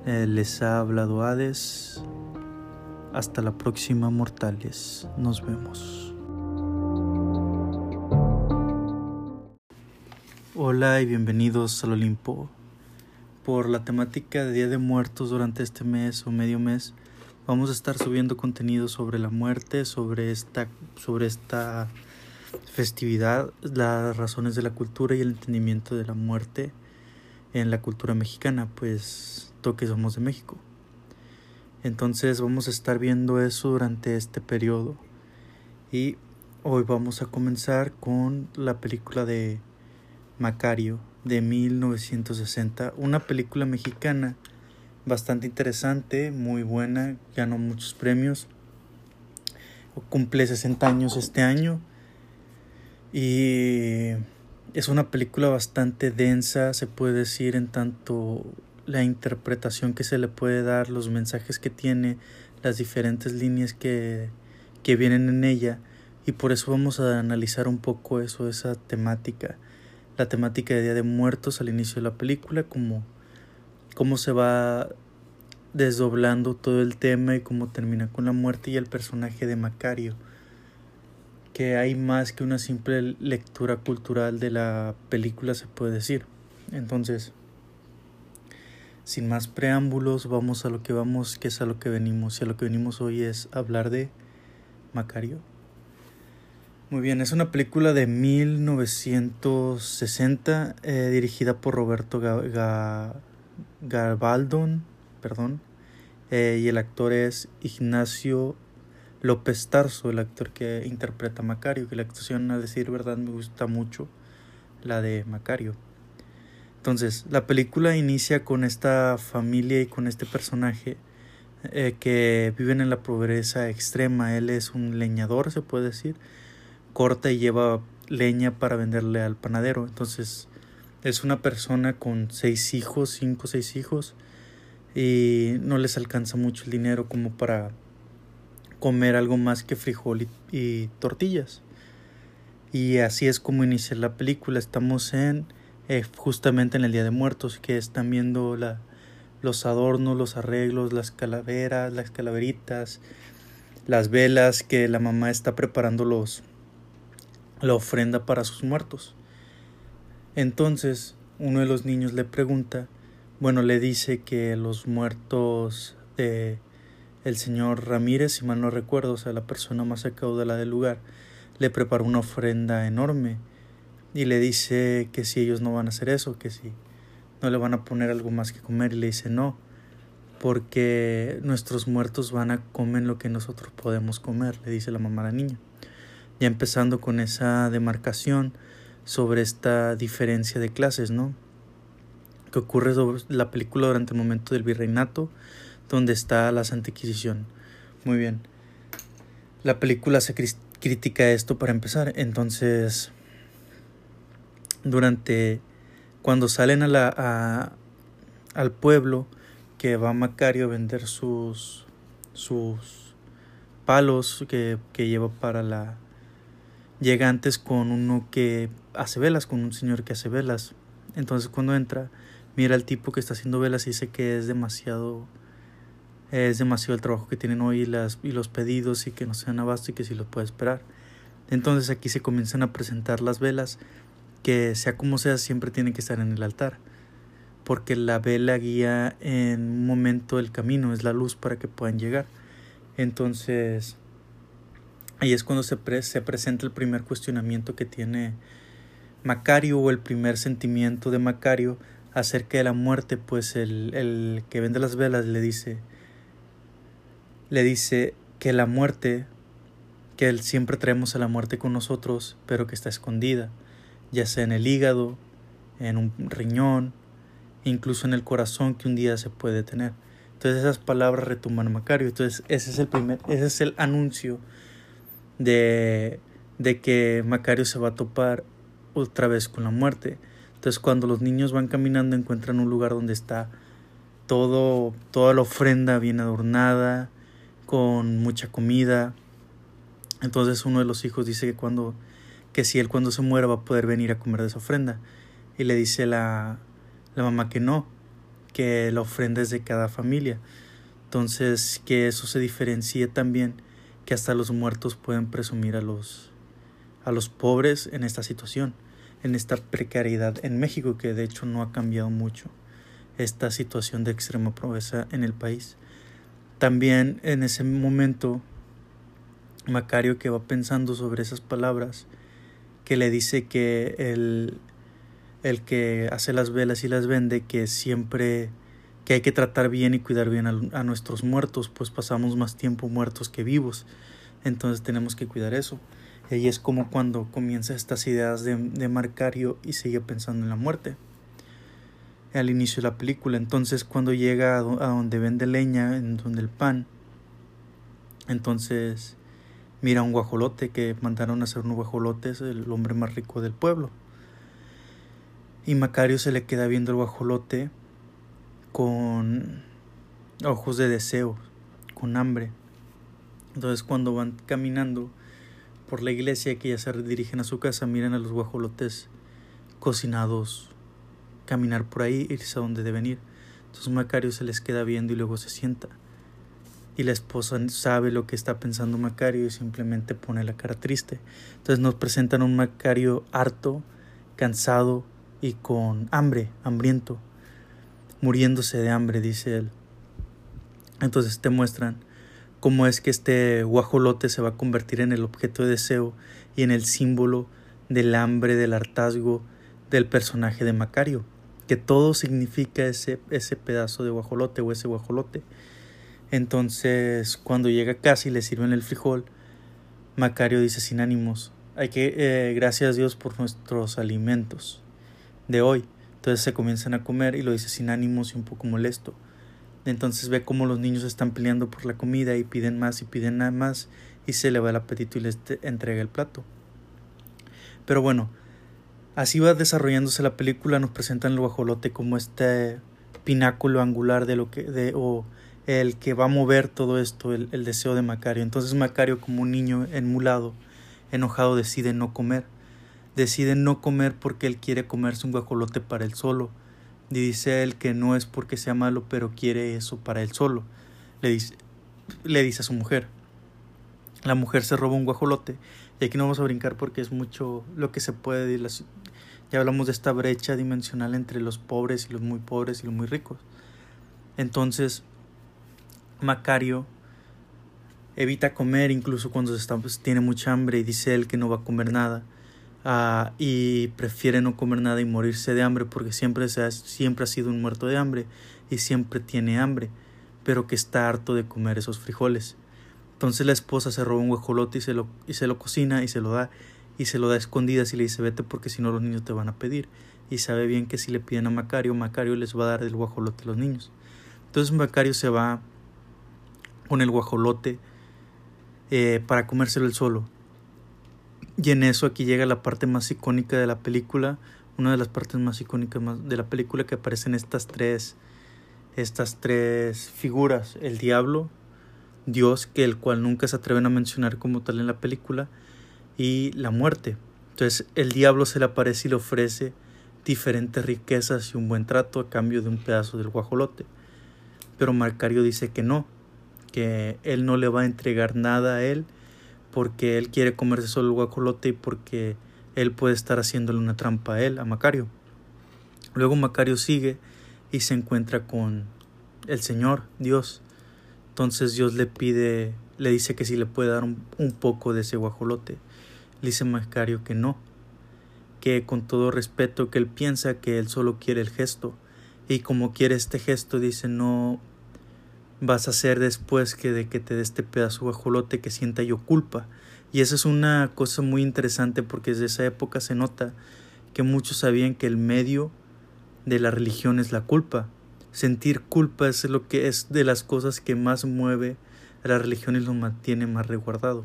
Eh, les ha hablado Hades. Hasta la próxima, mortales. Nos vemos. Hola y bienvenidos al Olimpo. Por la temática de Día de Muertos durante este mes o medio mes, vamos a estar subiendo contenido sobre la muerte, sobre esta, sobre esta festividad, las razones de la cultura y el entendimiento de la muerte en la cultura mexicana, pues que somos de México. Entonces vamos a estar viendo eso durante este periodo. Y hoy vamos a comenzar con la película de Macario de 1960, una película mexicana bastante interesante, muy buena, ganó muchos premios, cumple 60 años este año y es una película bastante densa, se puede decir, en tanto la interpretación que se le puede dar, los mensajes que tiene, las diferentes líneas que, que vienen en ella. Y por eso vamos a analizar un poco eso, esa temática, la temática de Día de Muertos al inicio de la película, como cómo se va desdoblando todo el tema y cómo termina con la muerte y el personaje de Macario, que hay más que una simple lectura cultural de la película se puede decir. Entonces, sin más preámbulos, vamos a lo que vamos, que es a lo que venimos. Y a lo que venimos hoy es hablar de Macario. Muy bien, es una película de 1960 eh, dirigida por Roberto Garbaldon, perdón, eh, y el actor es Ignacio López Tarso, el actor que interpreta a Macario, que la actuación, a decir verdad, me gusta mucho, la de Macario. Entonces, la película inicia con esta familia y con este personaje eh, que viven en la pobreza extrema. Él es un leñador, se puede decir. Corta y lleva leña para venderle al panadero. Entonces, es una persona con seis hijos, cinco o seis hijos, y no les alcanza mucho el dinero como para comer algo más que frijol y, tortillas. Y así es como inicia la película. Estamos en eh, justamente en el Día de Muertos, que están viendo la, los adornos, los arreglos, las calaveras, las calaveritas, las velas que la mamá está preparando los, la ofrenda para sus muertos. Entonces uno de los niños le pregunta, bueno, le dice que los muertos de el señor Ramírez, si mal no recuerdo, o sea, la persona más acaudalada del lugar, le preparó una ofrenda enorme y le dice que si ellos no van a hacer eso, que si no le van a poner algo más que comer y le dice no, porque nuestros muertos van a comer lo que nosotros podemos comer, le dice la mamá a la niña. Ya empezando con esa demarcación sobre esta diferencia de clases, ¿no? Que ocurre sobre la película durante el momento del virreinato, donde está la Santa Inquisición. Muy bien. La película se critica esto para empezar, entonces durante cuando salen a la, al pueblo que va Macario a vender sus, sus palos que, que lleva para la... Llega antes con uno que hace velas, con un señor que hace velas. Entonces cuando entra, mira al tipo que está haciendo velas y dice que es demasiado es demasiado el trabajo que tienen hoy y, las, y los pedidos y que no sean abasto y que si los puede esperar. Entonces aquí se comienzan a presentar las velas que sea como sea siempre tiene que estar en el altar, porque la vela guía en un momento el camino, es la luz para que puedan llegar. Entonces, ahí es cuando se, se presenta el primer cuestionamiento que tiene Macario o el primer sentimiento de Macario acerca de la muerte, pues el, el que vende las velas le dice, le dice que la muerte, que siempre traemos a la muerte con nosotros, pero que está escondida ya sea en el hígado, en un riñón, incluso en el corazón que un día se puede tener. Entonces esas palabras retumban a Macario. Entonces ese es el primer, ese es el anuncio de, de que Macario se va a topar otra vez con la muerte. Entonces cuando los niños van caminando encuentran un lugar donde está todo, toda la ofrenda bien adornada, con mucha comida. Entonces uno de los hijos dice que cuando que si él cuando se muera va a poder venir a comer de esa ofrenda. Y le dice la, la mamá que no, que la ofrenda es de cada familia. Entonces que eso se diferencie también, que hasta los muertos pueden presumir a los, a los pobres en esta situación, en esta precariedad en México, que de hecho no ha cambiado mucho esta situación de extrema pobreza en el país. También en ese momento, Macario que va pensando sobre esas palabras, que le dice que el, el que hace las velas y las vende, que siempre que hay que tratar bien y cuidar bien a, nuestros muertos, pues pasamos más tiempo muertos que vivos. Entonces tenemos que cuidar eso. Y ahí es como cuando comienza estas ideas de, de Marcario y sigue pensando en la muerte. Al inicio de la película. Entonces cuando llega a, donde vende leña, en donde el pan, entonces mira un guajolote que mandaron a hacer unos guajolotes, el hombre más rico del pueblo. Y Macario se le queda viendo el guajolote con ojos de deseo, con hambre. Entonces cuando van caminando por la iglesia que ya se dirigen a su casa, miran a los guajolotes cocinados, caminar por ahí, irse a donde deben ir. Entonces Macario se les queda viendo y luego se sienta y la esposa sabe lo que está pensando Macario y simplemente pone la cara triste. Entonces nos presentan un Macario harto, cansado y con hambre, hambriento, muriéndose de hambre, dice él. Entonces te muestran cómo es que este guajolote se va a convertir en el objeto de deseo y en el símbolo del hambre, del hartazgo del personaje de Macario, que todo significa ese, ese pedazo de guajolote o ese guajolote. Entonces, cuando llega a casa y le sirven el frijol, Macario dice sin ánimos, hay que, eh, gracias a Dios por nuestros alimentos de hoy. Entonces se comienzan a comer y lo dice sin ánimos y un poco molesto. Entonces ve cómo los niños están peleando por la comida y piden más y piden nada más y se le va el apetito y les entrega el plato. Pero bueno, así va desarrollándose la película, nos presentan el guajolote como este pináculo angular de lo que de o el que va a mover todo esto, el, deseo de Macario. Entonces Macario, como un niño enmulado, enojado, decide no comer. Decide no comer porque él quiere comerse un guajolote para él solo. Y dice él que no es porque sea malo, pero quiere eso para él solo. Le dice, le dice a su mujer. La mujer se roba un guajolote. Y aquí no vamos a brincar porque es mucho lo que se puede decir. Ya hablamos de esta brecha dimensional entre los pobres y los muy pobres y los muy ricos. Entonces, Macario evita comer incluso cuando está, pues, tiene mucha hambre y dice él que no va a comer nada uh, y prefiere no comer nada y morirse de hambre porque siempre, se siempre ha sido un muerto de hambre y siempre tiene hambre pero que está harto de comer esos frijoles. Entonces la esposa se roba un guajolote y se lo, y se lo cocina y se lo da y se lo da a escondidas y le dice vete porque si no los niños te van a pedir y sabe bien que si le piden a Macario, Macario les va a dar el guajolote a los niños. Entonces Macario se va con el guajolote eh, para comérselo el solo. Y en eso aquí llega la parte más icónica de la película, una de las partes más icónicas de la película que aparecen estas tres, estas tres figuras, el diablo, Dios, que el cual nunca se atreven a mencionar como tal en la película, y la muerte. Entonces el diablo se le aparece y le ofrece diferentes riquezas y un buen trato a cambio de un pedazo del guajolote. Pero Marcario dice que no, que él no le va a entregar nada a él porque él quiere comerse solo el guacolote y porque él puede estar haciéndole una trampa a él, a Macario. Luego Macario sigue y se encuentra con el Señor, Dios. Entonces Dios le pide, le dice que si le puede dar un, un poco de ese guajolote. Le dice Macario que no, que con todo respeto que él piensa que él solo quiere el gesto y como quiere este gesto dice no vas a hacer después que de que te dé este pedazo de guajolote que sienta yo culpa. Y esa es una cosa muy interesante porque desde esa época se nota que muchos sabían que el medio de la religión es la culpa. Sentir culpa es lo que es de las cosas que más mueve a la religión y lo mantiene más resguardado.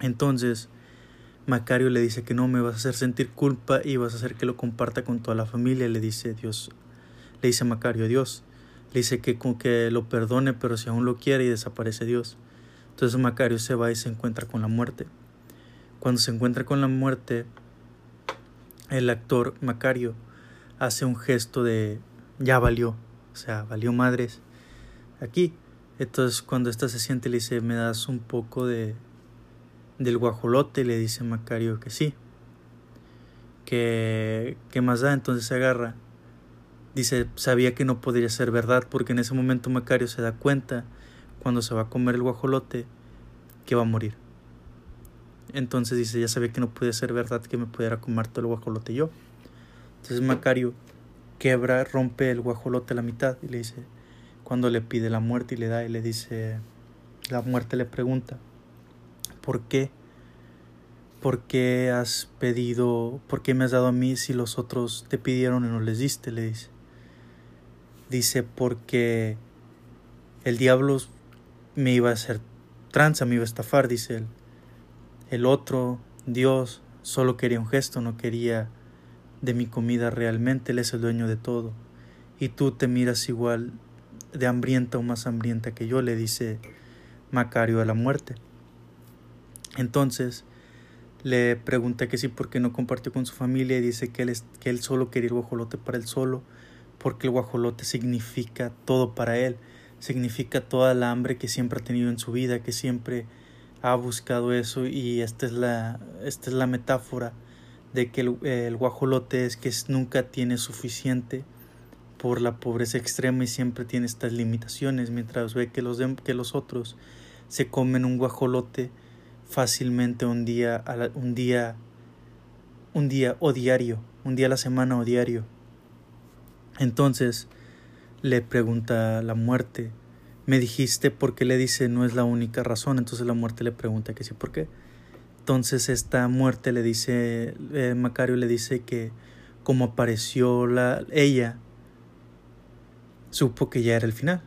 Entonces, Macario le dice que no me vas a hacer sentir culpa y vas a hacer que lo comparta con toda la familia, le dice Dios. Le dice Macario Dios. Le dice que, que lo perdone, pero si aún lo quiere y desaparece Dios. Entonces Macario se va y se encuentra con la muerte. Cuando se encuentra con la muerte, el actor Macario hace un gesto de ya valió, o sea, valió madres aquí. Entonces cuando ésta se siente le dice, ¿me das un poco de del guajolote? Le dice Macario que sí. Que, ¿Qué más da? Entonces se agarra. Dice, sabía que no podría ser verdad porque en ese momento Macario se da cuenta, cuando se va a comer el guajolote, que va a morir. Entonces dice, ya sabía que no podía ser verdad que me pudiera comer todo el guajolote yo. Entonces Macario quebra, rompe el guajolote a la mitad y le dice, cuando le pide la muerte y le da y le dice, la muerte le pregunta, ¿por qué? ¿Por qué has pedido, por qué me has dado a mí si los otros te pidieron y no les diste? Le dice. Dice, porque el diablo me iba a hacer tranza, me iba a estafar, dice él. El otro, Dios, solo quería un gesto, no quería de mi comida realmente, Él es el dueño de todo. Y tú te miras igual de hambrienta o más hambrienta que yo, le dice Macario a la muerte. Entonces le pregunta que sí, por qué no compartió con su familia y dice que él, que él solo quería el guajolote para él solo, porque el guajolote significa todo para él, significa toda la hambre que siempre ha tenido en su vida, que siempre ha buscado eso y esta es la, esta es la metáfora de que el, guajolote es que nunca tiene suficiente por la pobreza extrema y siempre tiene estas limitaciones, mientras ve que los, que los otros se comen un guajolote fácilmente un día, un día, un día o diario, un día a la semana o diario. Entonces le pregunta la muerte, me dijiste por qué le dice no es la única razón, entonces la muerte le pregunta que sí, ¿por qué? Entonces esta muerte le dice, eh, Macario le dice que como apareció la, ella, supo que ya era el final.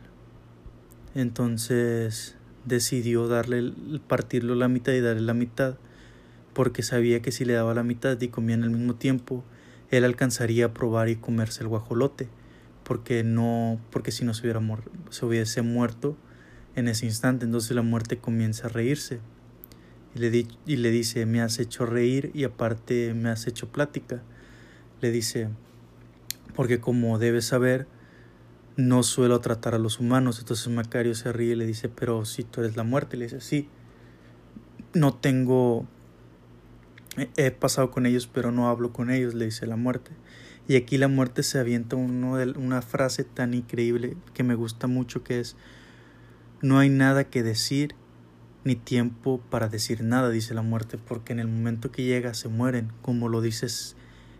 Entonces decidió darle, partirlo la mitad y darle la mitad, porque sabía que si le daba la mitad y comían al mismo tiempo, él alcanzaría a probar y comerse el guajolote, porque no, porque si no se, hubiera se hubiese muerto en ese instante, entonces la muerte comienza a reírse y le, y le dice, me has hecho reír y aparte me has hecho plática. Le dice, porque como debes saber, no suelo tratar a los humanos. Entonces Macario se ríe y le dice, pero si tú eres la muerte, le dice, sí, no tengo, he pasado con ellos, pero no hablo con ellos, le dice la muerte. Y aquí la muerte se avienta uno de, una frase tan increíble que me gusta mucho, que es, no hay nada que decir ni tiempo para decir nada, dice la muerte, porque en el momento que llega se mueren, como lo dices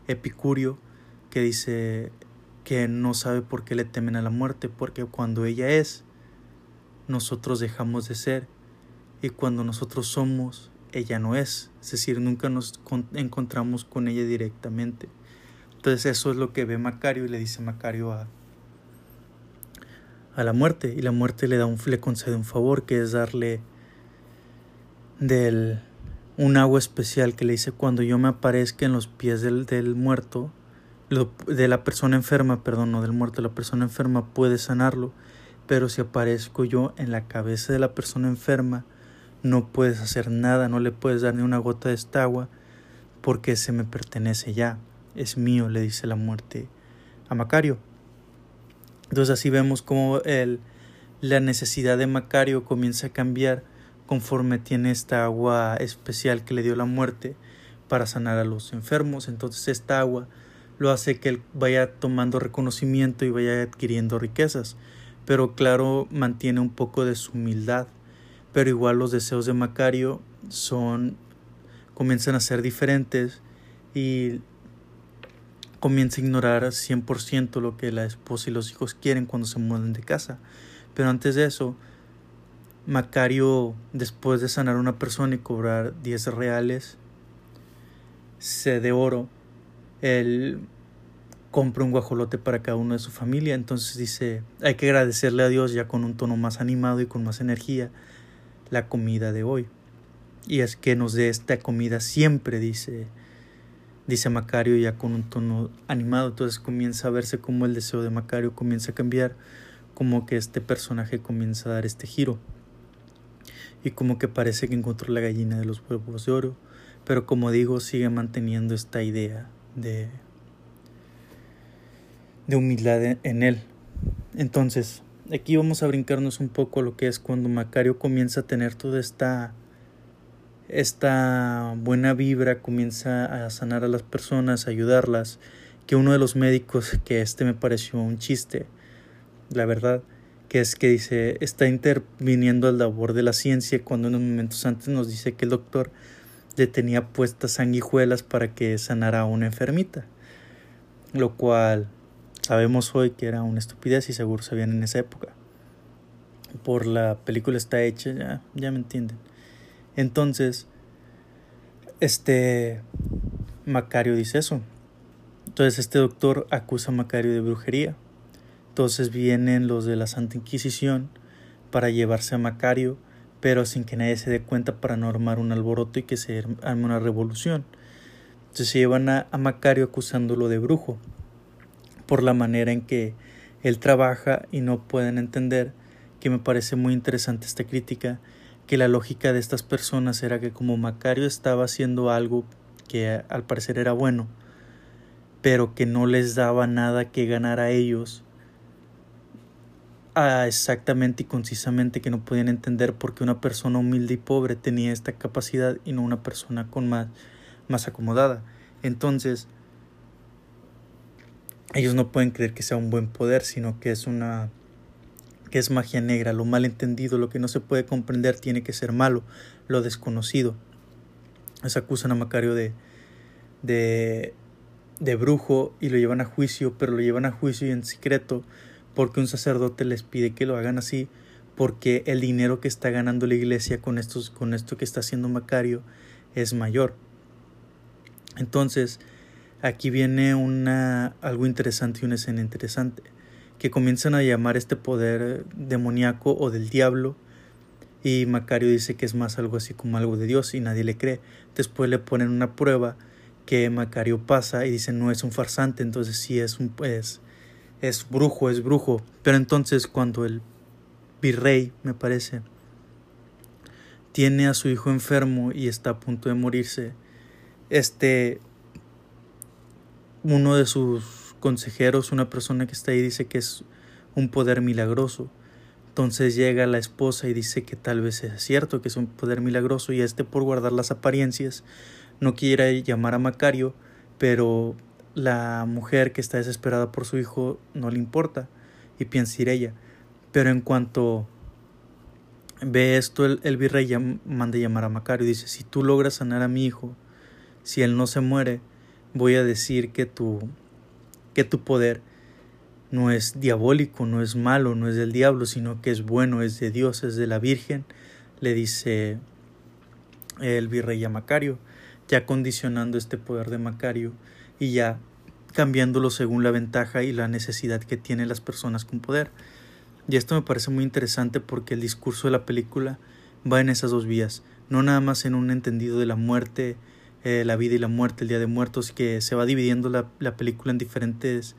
Epicurio, que dice que no sabe por qué le temen a la muerte, porque cuando ella es, nosotros dejamos de ser, y cuando nosotros somos, ella no es, es decir, nunca nos encontramos con ella directamente. Entonces eso es lo que ve Macario y le dice Macario a, a la muerte, y la muerte le da un le concede un favor que es darle del un agua especial que le dice cuando yo me aparezca en los pies del, del muerto, de la persona enferma, perdón, no del muerto, la persona enferma puede sanarlo, pero si aparezco yo en la cabeza de la persona enferma, no puedes hacer nada, no le puedes dar ni una gota de esta agua, porque se me pertenece ya, es mío, le dice la muerte a Macario. Entonces así vemos cómo el, la necesidad de Macario comienza a cambiar conforme tiene esta agua especial que le dio la muerte para sanar a los enfermos. Entonces esta agua lo hace que él vaya tomando reconocimiento y vaya adquiriendo riquezas. Pero claro, mantiene un poco de su humildad. Pero igual los deseos de Macario son comienzan a ser diferentes y comienza a ignorar 100% lo que la esposa y los hijos quieren cuando se mueven de casa. Pero antes de eso, Macario, después de sanar a una persona y cobrar 10 reales de oro, él compra un guajolote para cada uno de su familia. Entonces dice, hay que agradecerle a Dios ya con un tono más animado y con más energía la comida de hoy. Y es que nos dé esta comida siempre, dice, dice Macario ya con un tono animado. Entonces comienza a verse como el deseo de Macario comienza a cambiar, como que este personaje comienza a dar este giro. Y como que parece que encontró la gallina de los huevos de oro. Pero como digo, sigue manteniendo esta idea de de humildad en él. Entonces, aquí vamos a brincarnos un poco lo que es cuando Macario comienza a tener toda esta esta buena vibra, comienza a sanar a las personas, a ayudarlas, que uno de los médicos, que este me pareció un chiste, la verdad, que es que dice, está interviniendo al labor de la ciencia cuando unos momentos antes nos dice que el doctor le tenía puestas sanguijuelas para que sanara a una enfermita, lo cual Sabemos hoy que era una estupidez y seguro sabían en esa época. Por la película está hecha, ya, ya me entienden. Entonces, este Macario dice eso. Entonces este doctor acusa a Macario de brujería. Entonces vienen los de la Santa Inquisición para llevarse a Macario, pero sin que nadie se dé cuenta para no armar un alboroto y que se arme una revolución. Entonces se llevan a Macario acusándolo de brujo por la manera en que él trabaja y no pueden entender que me parece muy interesante esta crítica, que la lógica de estas personas era que como Macario estaba haciendo algo que al parecer era bueno, pero que no les daba nada que ganar a ellos, a exactamente y concisamente que no podían entender por qué una persona humilde y pobre tenía esta capacidad y no una persona con más, más acomodada. Entonces, ellos no pueden creer que sea un buen poder, sino que es una que es magia negra, lo mal entendido, lo que no se puede comprender tiene que ser malo, lo desconocido. Les acusan a Macario de, de, de brujo y lo llevan a juicio, pero lo llevan a juicio y en secreto porque un sacerdote les pide que lo hagan así, porque el dinero que está ganando la iglesia con, estos, con esto que está haciendo Macario es mayor. Entonces, aquí viene una, algo interesante y una escena interesante, que comienzan a llamar este poder demoníaco o del diablo, y Macario dice que es más algo así como algo de Dios y nadie le cree. Después le ponen una prueba que Macario pasa y dice no es un farsante, entonces sí es un es, es brujo, es brujo. Pero entonces cuando el virrey, me parece, tiene a su hijo enfermo y está a punto de morirse, este uno de sus consejeros, una persona que está ahí, dice que es un poder milagroso. Entonces llega la esposa y dice que tal vez es cierto que es un poder milagroso y este por guardar las apariencias no quiere llamar a Macario, pero la mujer que está desesperada por su hijo no le importa y piensa ir ella. Pero en cuanto ve esto, el, virrey manda llamar a Macario y dice, si tú logras sanar a mi hijo, si él no se muere, voy a decir que tu, que tu poder no es diabólico, no es malo, no es del diablo, sino que es bueno, es de Dios, es de la Virgen, le dice el virrey a Macario, ya condicionando este poder de Macario y ya cambiándolo según la ventaja y la necesidad que tienen las personas con poder. Y esto me parece muy interesante porque el discurso de la película va en esas dos vías, no nada más en un entendido de la muerte eh, la vida y la muerte, el Día de Muertos, que se va dividiendo la, la, película en diferentes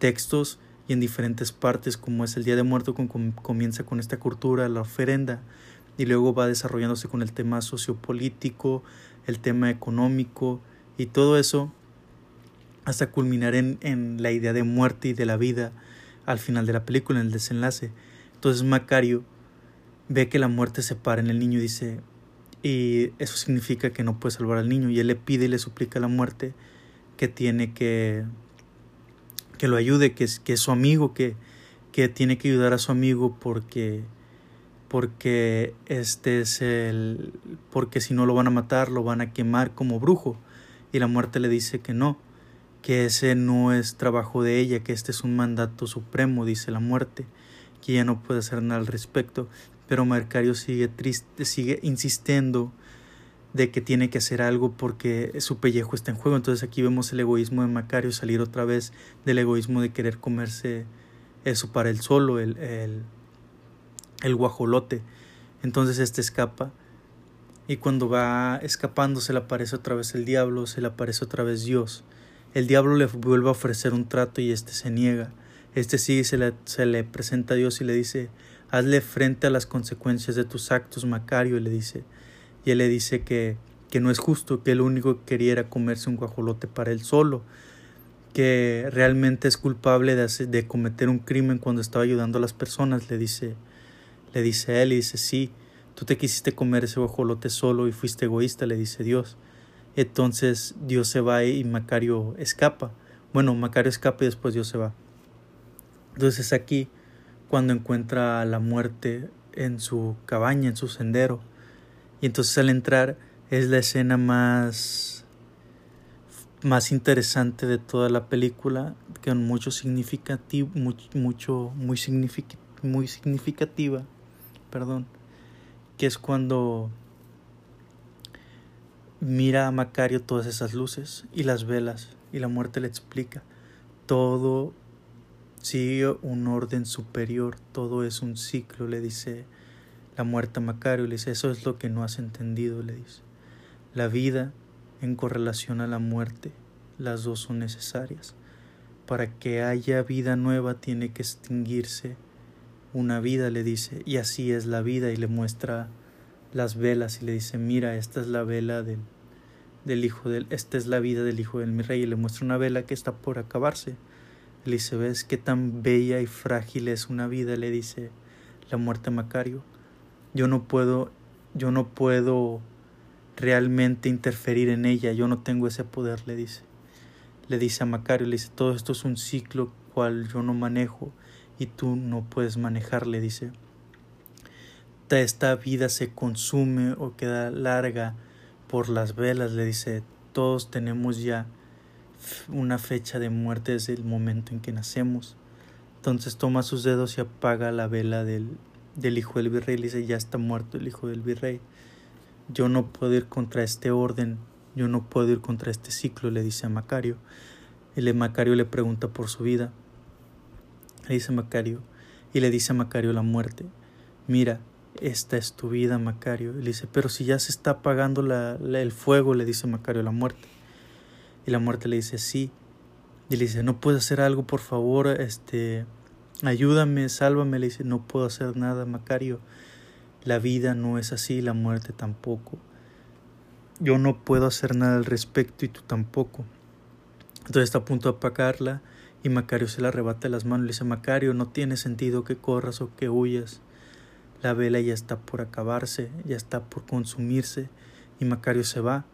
textos y en diferentes partes, como es el Día de Muertos, con, comienza con esta cultura, la ofrenda, y luego va desarrollándose con el tema sociopolítico, el tema económico y todo eso hasta culminar en, en la idea de muerte y de la vida al final de la película, en el desenlace. Entonces Macario ve que la muerte se para en el niño y dice, y eso significa que no puede salvar al niño y él le pide y le suplica a la muerte que tiene que que lo ayude, que es, que su amigo, que, que tiene que ayudar a su amigo porque porque este es el porque si no lo van a matar, lo van a quemar como brujo. Y la muerte le dice que no, que ese no es trabajo de ella, que este es un mandato supremo, dice la muerte, que ella no puede hacer nada al respecto pero Mercario sigue triste, sigue insistiendo de que tiene que hacer algo porque su pellejo está en juego. Entonces aquí vemos el egoísmo de Macario salir otra vez del egoísmo de querer comerse eso para él solo, el, el, el guajolote. Entonces este escapa y cuando va escapando se le aparece otra vez el diablo, se le aparece otra vez Dios. El diablo le vuelve a ofrecer un trato y este se niega. Este sí se le, se le presenta a Dios y le dice, hazle frente a las consecuencias de tus actos, Macario, y le dice, y él le dice que, que no es justo, que el único que quería era comerse un guajolote para él solo, que realmente es culpable de, de cometer un crimen cuando estaba ayudando a las personas, le dice, le dice él y dice, sí, tú te quisiste comer ese guajolote solo y fuiste egoísta, le dice Dios. Entonces Dios se va y Macario escapa. Bueno, Macario escapa y después Dios se va. Entonces aquí cuando encuentra la muerte en su cabaña, en su sendero. Y entonces al entrar es la escena más más interesante de toda la película, con mucho significativo, mucho, muy, muy significativa, perdón, que es cuando mira a Macario todas esas luces y las velas y la muerte le explica todo sigue un orden superior, todo es un ciclo, le dice la muerte a Macario, le dice, eso es lo que no has entendido, le dice. La vida en correlación a la muerte, las dos son necesarias. Para que haya vida nueva tiene que extinguirse una vida, le dice, y así es la vida, y le muestra las velas y le dice, mira, esta es la vela del, del hijo del, esta es la vida del hijo del mi rey, y le muestra una vela que está por acabarse le dice, ¿ves qué tan bella y frágil es una vida? Le dice la muerte Macario. Yo no puedo, yo no puedo realmente interferir en ella, yo no tengo ese poder, le dice. Le dice a Macario, le dice, todo esto es un ciclo cual yo no manejo y tú no puedes manejar, le dice. Esta vida se consume o queda larga por las velas, le dice, todos tenemos ya una fecha de muerte desde el momento en que nacemos. Entonces toma sus dedos y apaga la vela del, del hijo del virrey. Le dice, ya está muerto el hijo del virrey. Yo no puedo ir contra este orden, yo no puedo ir contra este ciclo, le dice a Macario. El Macario le pregunta por su vida. Le dice Macario, y le dice a Macario la muerte. Mira, esta es tu vida, Macario. le dice, pero si ya se está apagando la, el fuego, le dice Macario la muerte. Y la muerte le dice, sí. Y le dice, no puedo hacer algo, por favor, este, ayúdame, sálvame. Le dice, no puedo hacer nada, Macario. La vida no es así, la muerte tampoco. Yo no puedo hacer nada al respecto y tú tampoco. Entonces está a punto de apagarla y Macario se la arrebata de las manos. Le dice, Macario, no tiene sentido que corras o que huyas. La vela ya está por acabarse, ya está por consumirse y Macario se va.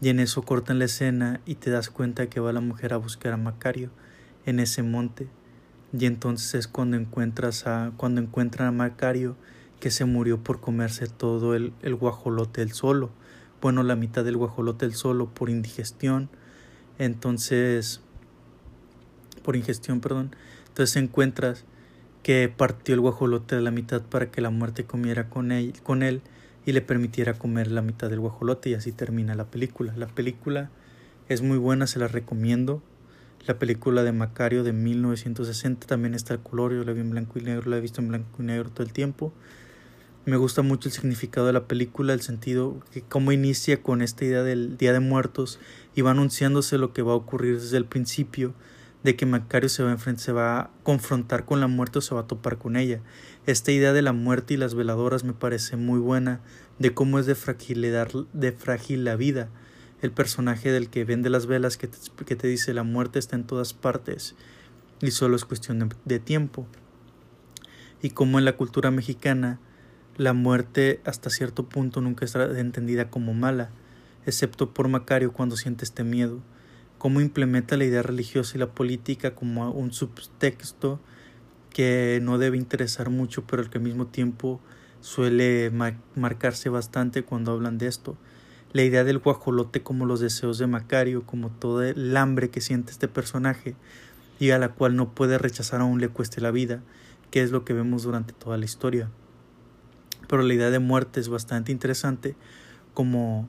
Y en eso cortan la escena y te das cuenta que va la mujer a buscar a Macario en ese monte. Y entonces es cuando encuentras a, cuando encuentran a Macario que se murió por comerse todo el, el guajolote el solo. Bueno, la mitad del guajolote el solo por indigestión. Entonces, por ingestión, perdón. Entonces encuentras que partió el guajolote de la mitad para que la muerte comiera con él, con él y le permitiera comer la mitad del guajolote y así termina la película. La película es muy buena, se la recomiendo. La película de Macario de 1960 también está el color, yo la vi en blanco y negro, la he visto en blanco y negro todo el tiempo. Me gusta mucho el significado de la película, el sentido que cómo inicia con esta idea del Día de Muertos y va anunciándose lo que va a ocurrir desde el principio de que Macario se va, se va a confrontar con la muerte o se va a topar con ella. Esta idea de la muerte y las veladoras me parece muy buena, de cómo es de, fragilidad, de frágil la vida. El personaje del que vende las velas que te, que te dice la muerte está en todas partes y solo es cuestión de, tiempo. Y como en la cultura mexicana, la muerte hasta cierto punto nunca está entendida como mala, excepto por Macario cuando siente este miedo. Cómo implementa la idea religiosa y la política como un subtexto que no debe interesar mucho, pero al que al mismo tiempo suele marcarse bastante cuando hablan de esto. La idea del guajolote como los deseos de Macario, como todo el hambre que siente este personaje y a la cual no puede rechazar aún le cueste la vida, que es lo que vemos durante toda la historia. Pero la idea de muerte es bastante interesante como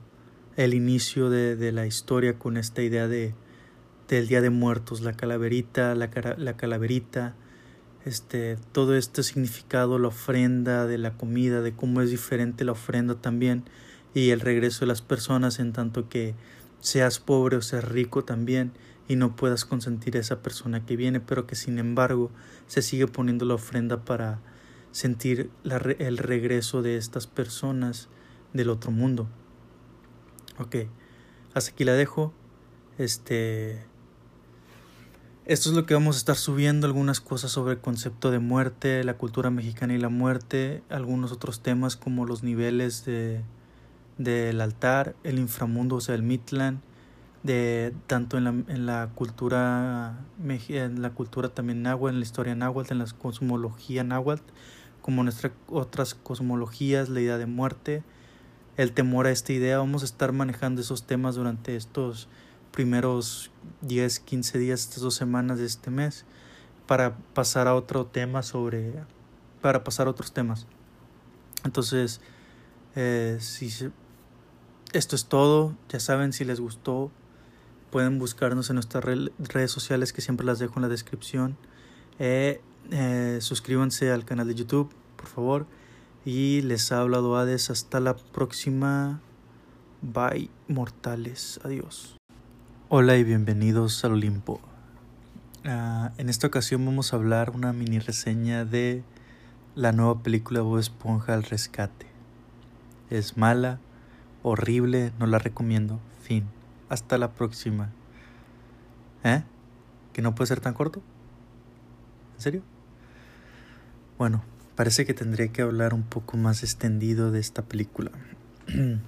el inicio de, de la historia con esta idea de del Día de Muertos, la calaverita, la, la calaverita, este, todo este significado, la ofrenda de la comida, de cómo es diferente la ofrenda también y el regreso de las personas en tanto que seas pobre o seas rico también y no puedas consentir a esa persona que viene, pero que sin embargo se sigue poniendo la ofrenda para sentir la, el regreso de estas personas del otro mundo. Ok, hasta aquí la dejo. Este. Esto es lo que vamos a estar subiendo, algunas cosas sobre el concepto de muerte, la cultura mexicana y la muerte, algunos otros temas como los niveles de del altar, el inframundo, o sea, el Mitlan, de tanto en la, en la cultura en la cultura también náhuatl, en la historia náhuatl, en la cosmología náhuatl, como nuestras otras cosmologías, la idea de muerte, el temor a esta idea. Vamos a estar manejando esos temas durante estos primeros 10, 15 días, estas dos semanas de este mes, para pasar a otro tema sobre, para pasar a otros temas. Entonces, eh, si esto es todo, ya saben, si les gustó, pueden buscarnos en nuestras redes sociales que siempre las dejo en la descripción. Eh, eh, suscríbanse al canal de YouTube, por favor. Y les ha hablado Hades. Hasta la próxima. Bye, mortales. Adiós. Hola y bienvenidos al Olimpo. Ah, en esta ocasión vamos a hablar una mini reseña de la nueva película Bob Esponja al rescate. Es mala, horrible, no la recomiendo. Fin. Hasta la próxima. ¿Eh? ¿Que no puede ser tan corto? ¿En serio? Bueno, parece que tendría que hablar un poco más extendido de esta película.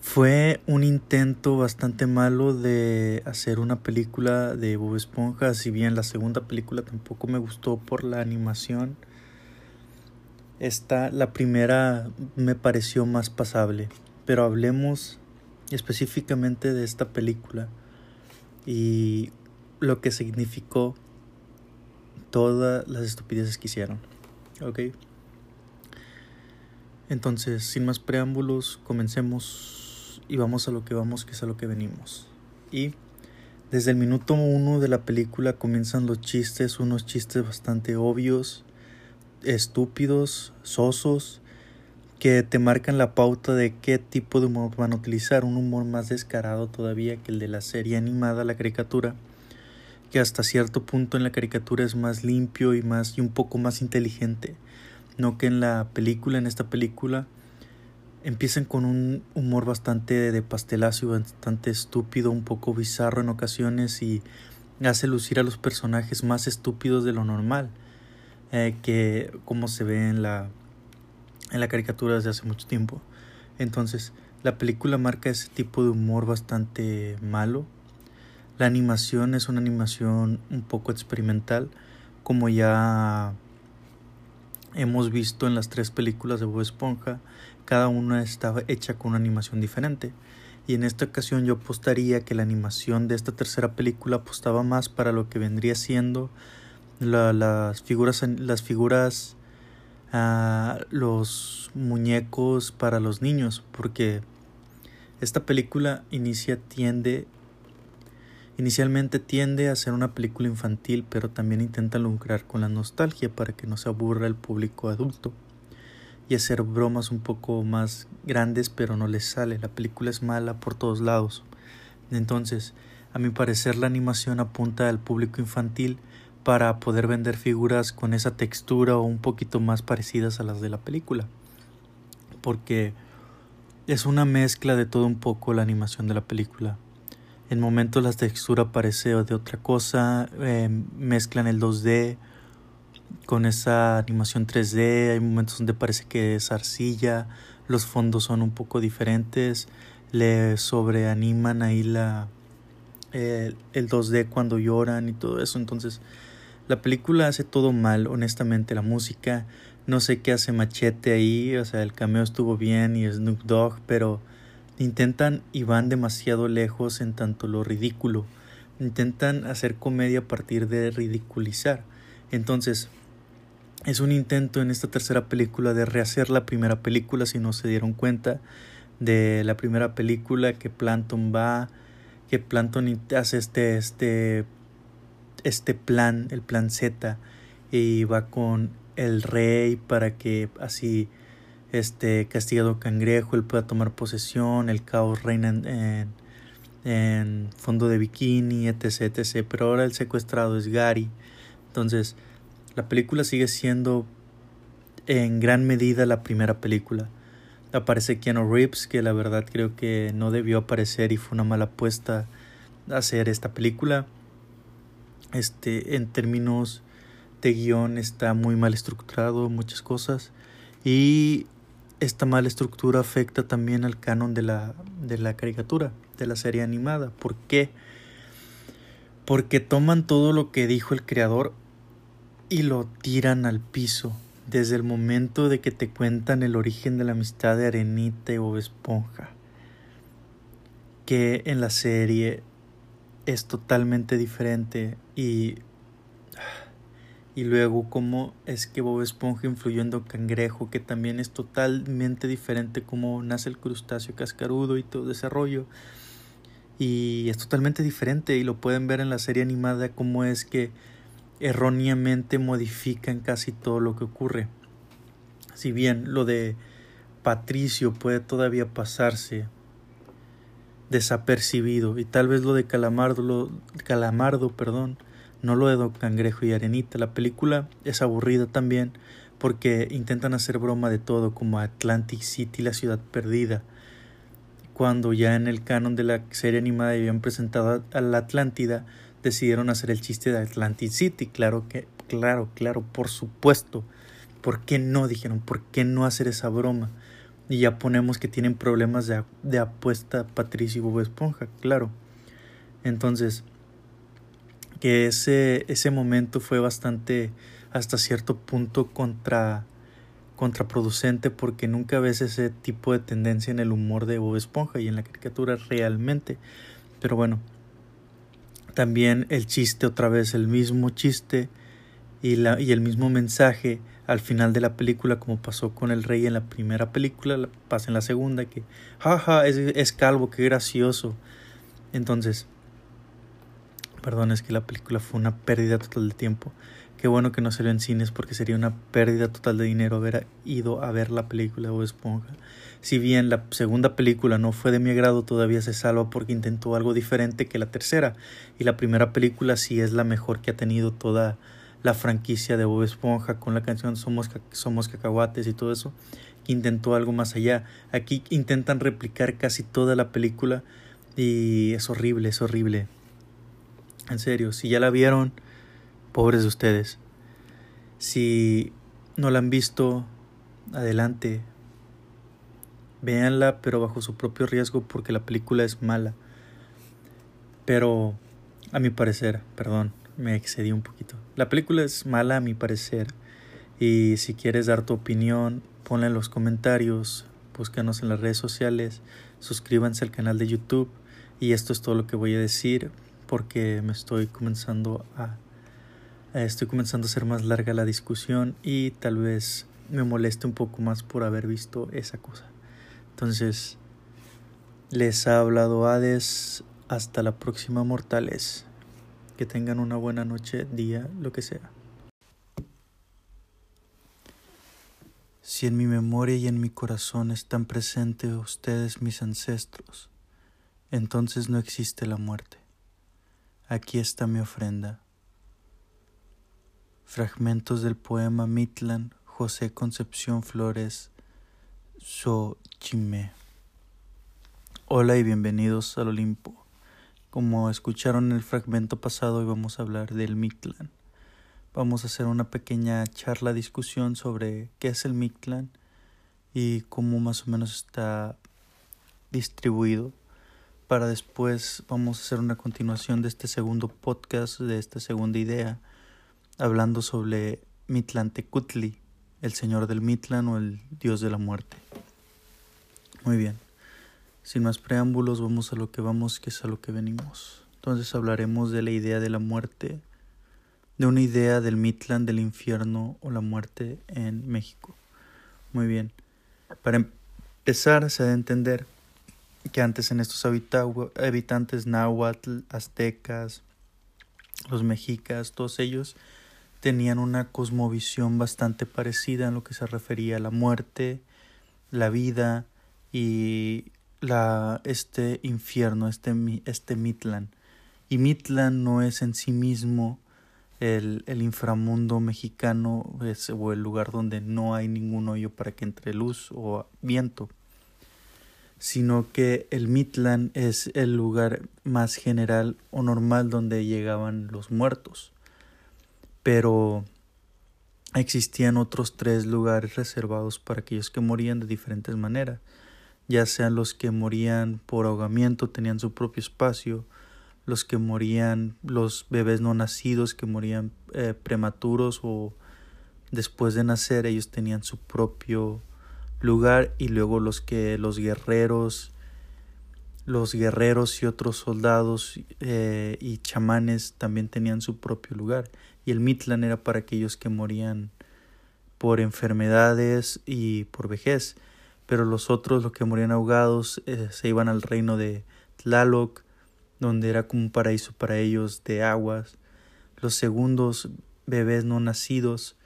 Fue un intento bastante malo de hacer una película de Bob Esponja, si bien la segunda película tampoco me gustó por la animación. Esta, la primera me pareció más pasable, pero hablemos específicamente de esta película y lo que significó todas las estupideces que hicieron. ¿Ok? Entonces, sin más preámbulos, comencemos y vamos a lo que vamos, que es a lo que venimos. Y desde el minuto uno de la película comienzan los chistes, unos chistes bastante obvios, estúpidos, sosos, que te marcan la pauta de qué tipo de humor van a utilizar, un humor más descarado todavía que el de la serie animada, la caricatura que hasta cierto punto en la caricatura es más limpio y más y un poco más inteligente, no que en la película, en esta película empiezan con un humor bastante de pastelazo y bastante estúpido, un poco bizarro en ocasiones y hace lucir a los personajes más estúpidos de lo normal, eh, que como se ve en la en la caricatura desde hace mucho tiempo. Entonces, la película marca ese tipo de humor bastante malo, la animación es una animación un poco experimental, como ya hemos visto en las tres películas de Bob Esponja, cada una está hecha con una animación diferente. Y en esta ocasión yo apostaría que la animación de esta tercera película apostaba más para lo que vendría siendo las figuras, las figuras, ah, los muñecos para los niños, porque esta película inicia tiende Inicialmente tiende a ser una película infantil, pero también intenta lucrar con la nostalgia para que no se aburra el público adulto y hacer bromas un poco más grandes, pero no les sale. La película es mala por todos lados. Entonces, a mi parecer, la animación apunta al público infantil para poder vender figuras con esa textura o un poquito más parecidas a las de la película. Porque es una mezcla de todo un poco la animación de la película. En momentos la textura parece de otra cosa, eh, mezclan el 2D con esa animación 3D, hay momentos donde parece que es arcilla, los fondos son un poco diferentes, le sobreaniman ahí la, el 2D cuando lloran y todo eso, entonces la película hace todo mal, honestamente, la música, no sé qué hace Machete ahí, o sea, el cameo estuvo bien y Snoop Dogg, pero Intentan y van demasiado lejos en tanto lo ridículo. Intentan hacer comedia a partir de ridiculizar. Entonces, es un intento en esta tercera película de rehacer la primera película si no se dieron cuenta, de la primera película que Planton va, que Planton hace este, este, este plan, el plan Z, y va con el rey para que así este castigado cangrejo él pueda tomar posesión, el caos reina en, en, fondo de bikini, etc, etc. Pero ahora el secuestrado es Gary. Entonces, la película sigue siendo en gran medida la primera película. Aparece Keanu Reeves, que la verdad creo que no debió aparecer y fue una mala apuesta hacer esta película. Este, en términos de guion está muy mal estructurado, muchas cosas. Y esta mala estructura afecta también al canon de la, de la caricatura, de la serie animada. ¿Por qué? Porque toman todo lo que dijo el creador y lo tiran al piso desde el momento de que te cuentan el origen de la amistad de Arenita y Bob Esponja, que en la serie es totalmente diferente y y luego cómo es que Bob Esponja influyó en Don Cangrejo, que también es totalmente diferente cómo nace el crustáceo cascarudo y todo ese rollo. Y es totalmente diferente y lo pueden ver en la serie animada cómo es que erróneamente modifican casi todo lo que ocurre. Si bien lo de Patricio puede todavía pasarse desapercibido y tal vez lo de Calamardo, lo, Calamardo, perdón, no lo de Don Cangrejo y Arenita. La película es aburrida también porque intentan hacer broma de todo como Atlantic City, la ciudad perdida, cuando ya en el canon de la serie animada habían presentado a la Atlántida decidieron hacer el chiste de Atlantic City. Claro que, claro, claro, por supuesto. ¿Por qué no? Dijeron, ¿por qué no hacer esa broma? Y ya ponemos que tienen problemas de, de apuesta Patricio y Bob Esponja, claro. Entonces, que ese, ese momento fue bastante, hasta cierto punto, contra, contraproducente porque nunca ves ese tipo de tendencia en el humor de Bob Esponja y en la caricatura realmente. Pero bueno, también el chiste, otra vez el mismo chiste y, la, y el mismo mensaje al final de la película, como pasó con el rey en la primera película, pasa en la segunda, que jaja, es, es calvo, qué gracioso. Entonces, perdón, es que la película fue una pérdida total de tiempo. Qué bueno que no salió en cines porque sería una pérdida total de dinero haber ido a ver la película de Bob Esponja. Si bien la segunda película no fue de mi agrado, todavía se salva porque intentó algo diferente que la tercera. Y la primera película sí es la mejor que ha tenido toda la franquicia de Bob Esponja con la canción Somos, Somos Cacahuates y todo eso. intentó algo más allá. Aquí intentan replicar casi toda la película y es horrible, es horrible. En serio, si ya la vieron, pobres de ustedes. Si no la han visto, adelante. Véanla, pero bajo su propio riesgo porque la película es mala. Pero, a mi parecer, perdón, me excedí un poquito. La película es mala a mi parecer. Y si quieres dar tu opinión, ponla en los comentarios, búscanos en las redes sociales, suscríbanse al canal de YouTube. Y esto es todo lo que voy a decir porque me estoy comenzando a estoy comenzando a ser más larga la discusión y tal vez me moleste un poco más por haber visto esa cosa. Entonces, les ha hablado Hades. Hasta la próxima, mortales. Que tengan una buena noche, día, lo que sea. Si en mi memoria y en mi corazón están presentes ustedes mis ancestros, entonces no existe la muerte. Aquí está mi ofrenda. Fragmentos del poema Mitlan, José Concepción Flores, Xochimé. Hola y bienvenidos al Olimpo. Como escucharon en el fragmento pasado, hoy vamos a hablar del Mictlán. Vamos a hacer una pequeña charla, discusión sobre qué es el Mictlán y cómo más o menos está distribuido para después vamos a hacer una continuación de este segundo podcast, de esta segunda idea, hablando sobre Mitlantecutli, el señor del Mitlan o el dios de la muerte. Muy bien, sin más preámbulos vamos a lo que vamos, que es a lo que venimos. Entonces hablaremos de la idea de la muerte, de una idea del Mitlan, del infierno o la muerte en México. Muy bien, para, em-, empezar se ha de entender que antes en estos habitantes náhuatl, aztecas, los mexicas, todos ellos tenían una cosmovisión bastante parecida en lo que se refería a la muerte, la vida y la, este infierno, este, este Mitlan. Y Mitlan no es en sí mismo el, el inframundo mexicano es, o el lugar donde no hay ningún hoyo para que entre luz o viento, sino que el Mitlan es el lugar más general o normal donde llegaban los muertos. Pero existían otros tres lugares reservados para aquellos que morían de diferentes maneras, ya sean los que morían por ahogamiento tenían su propio espacio, los que morían, los bebés no nacidos que morían eh, prematuros o después de nacer ellos tenían su propio lugar y luego los que los guerreros los guerreros y otros soldados eh, y chamanes también tenían su propio lugar y el Mitlan era para aquellos que morían por enfermedades y por vejez, pero los otros, los que morían ahogados, eh, se iban al reino de Tlaloc, donde era como un paraíso para ellos de aguas. Los segundos, bebés no nacidos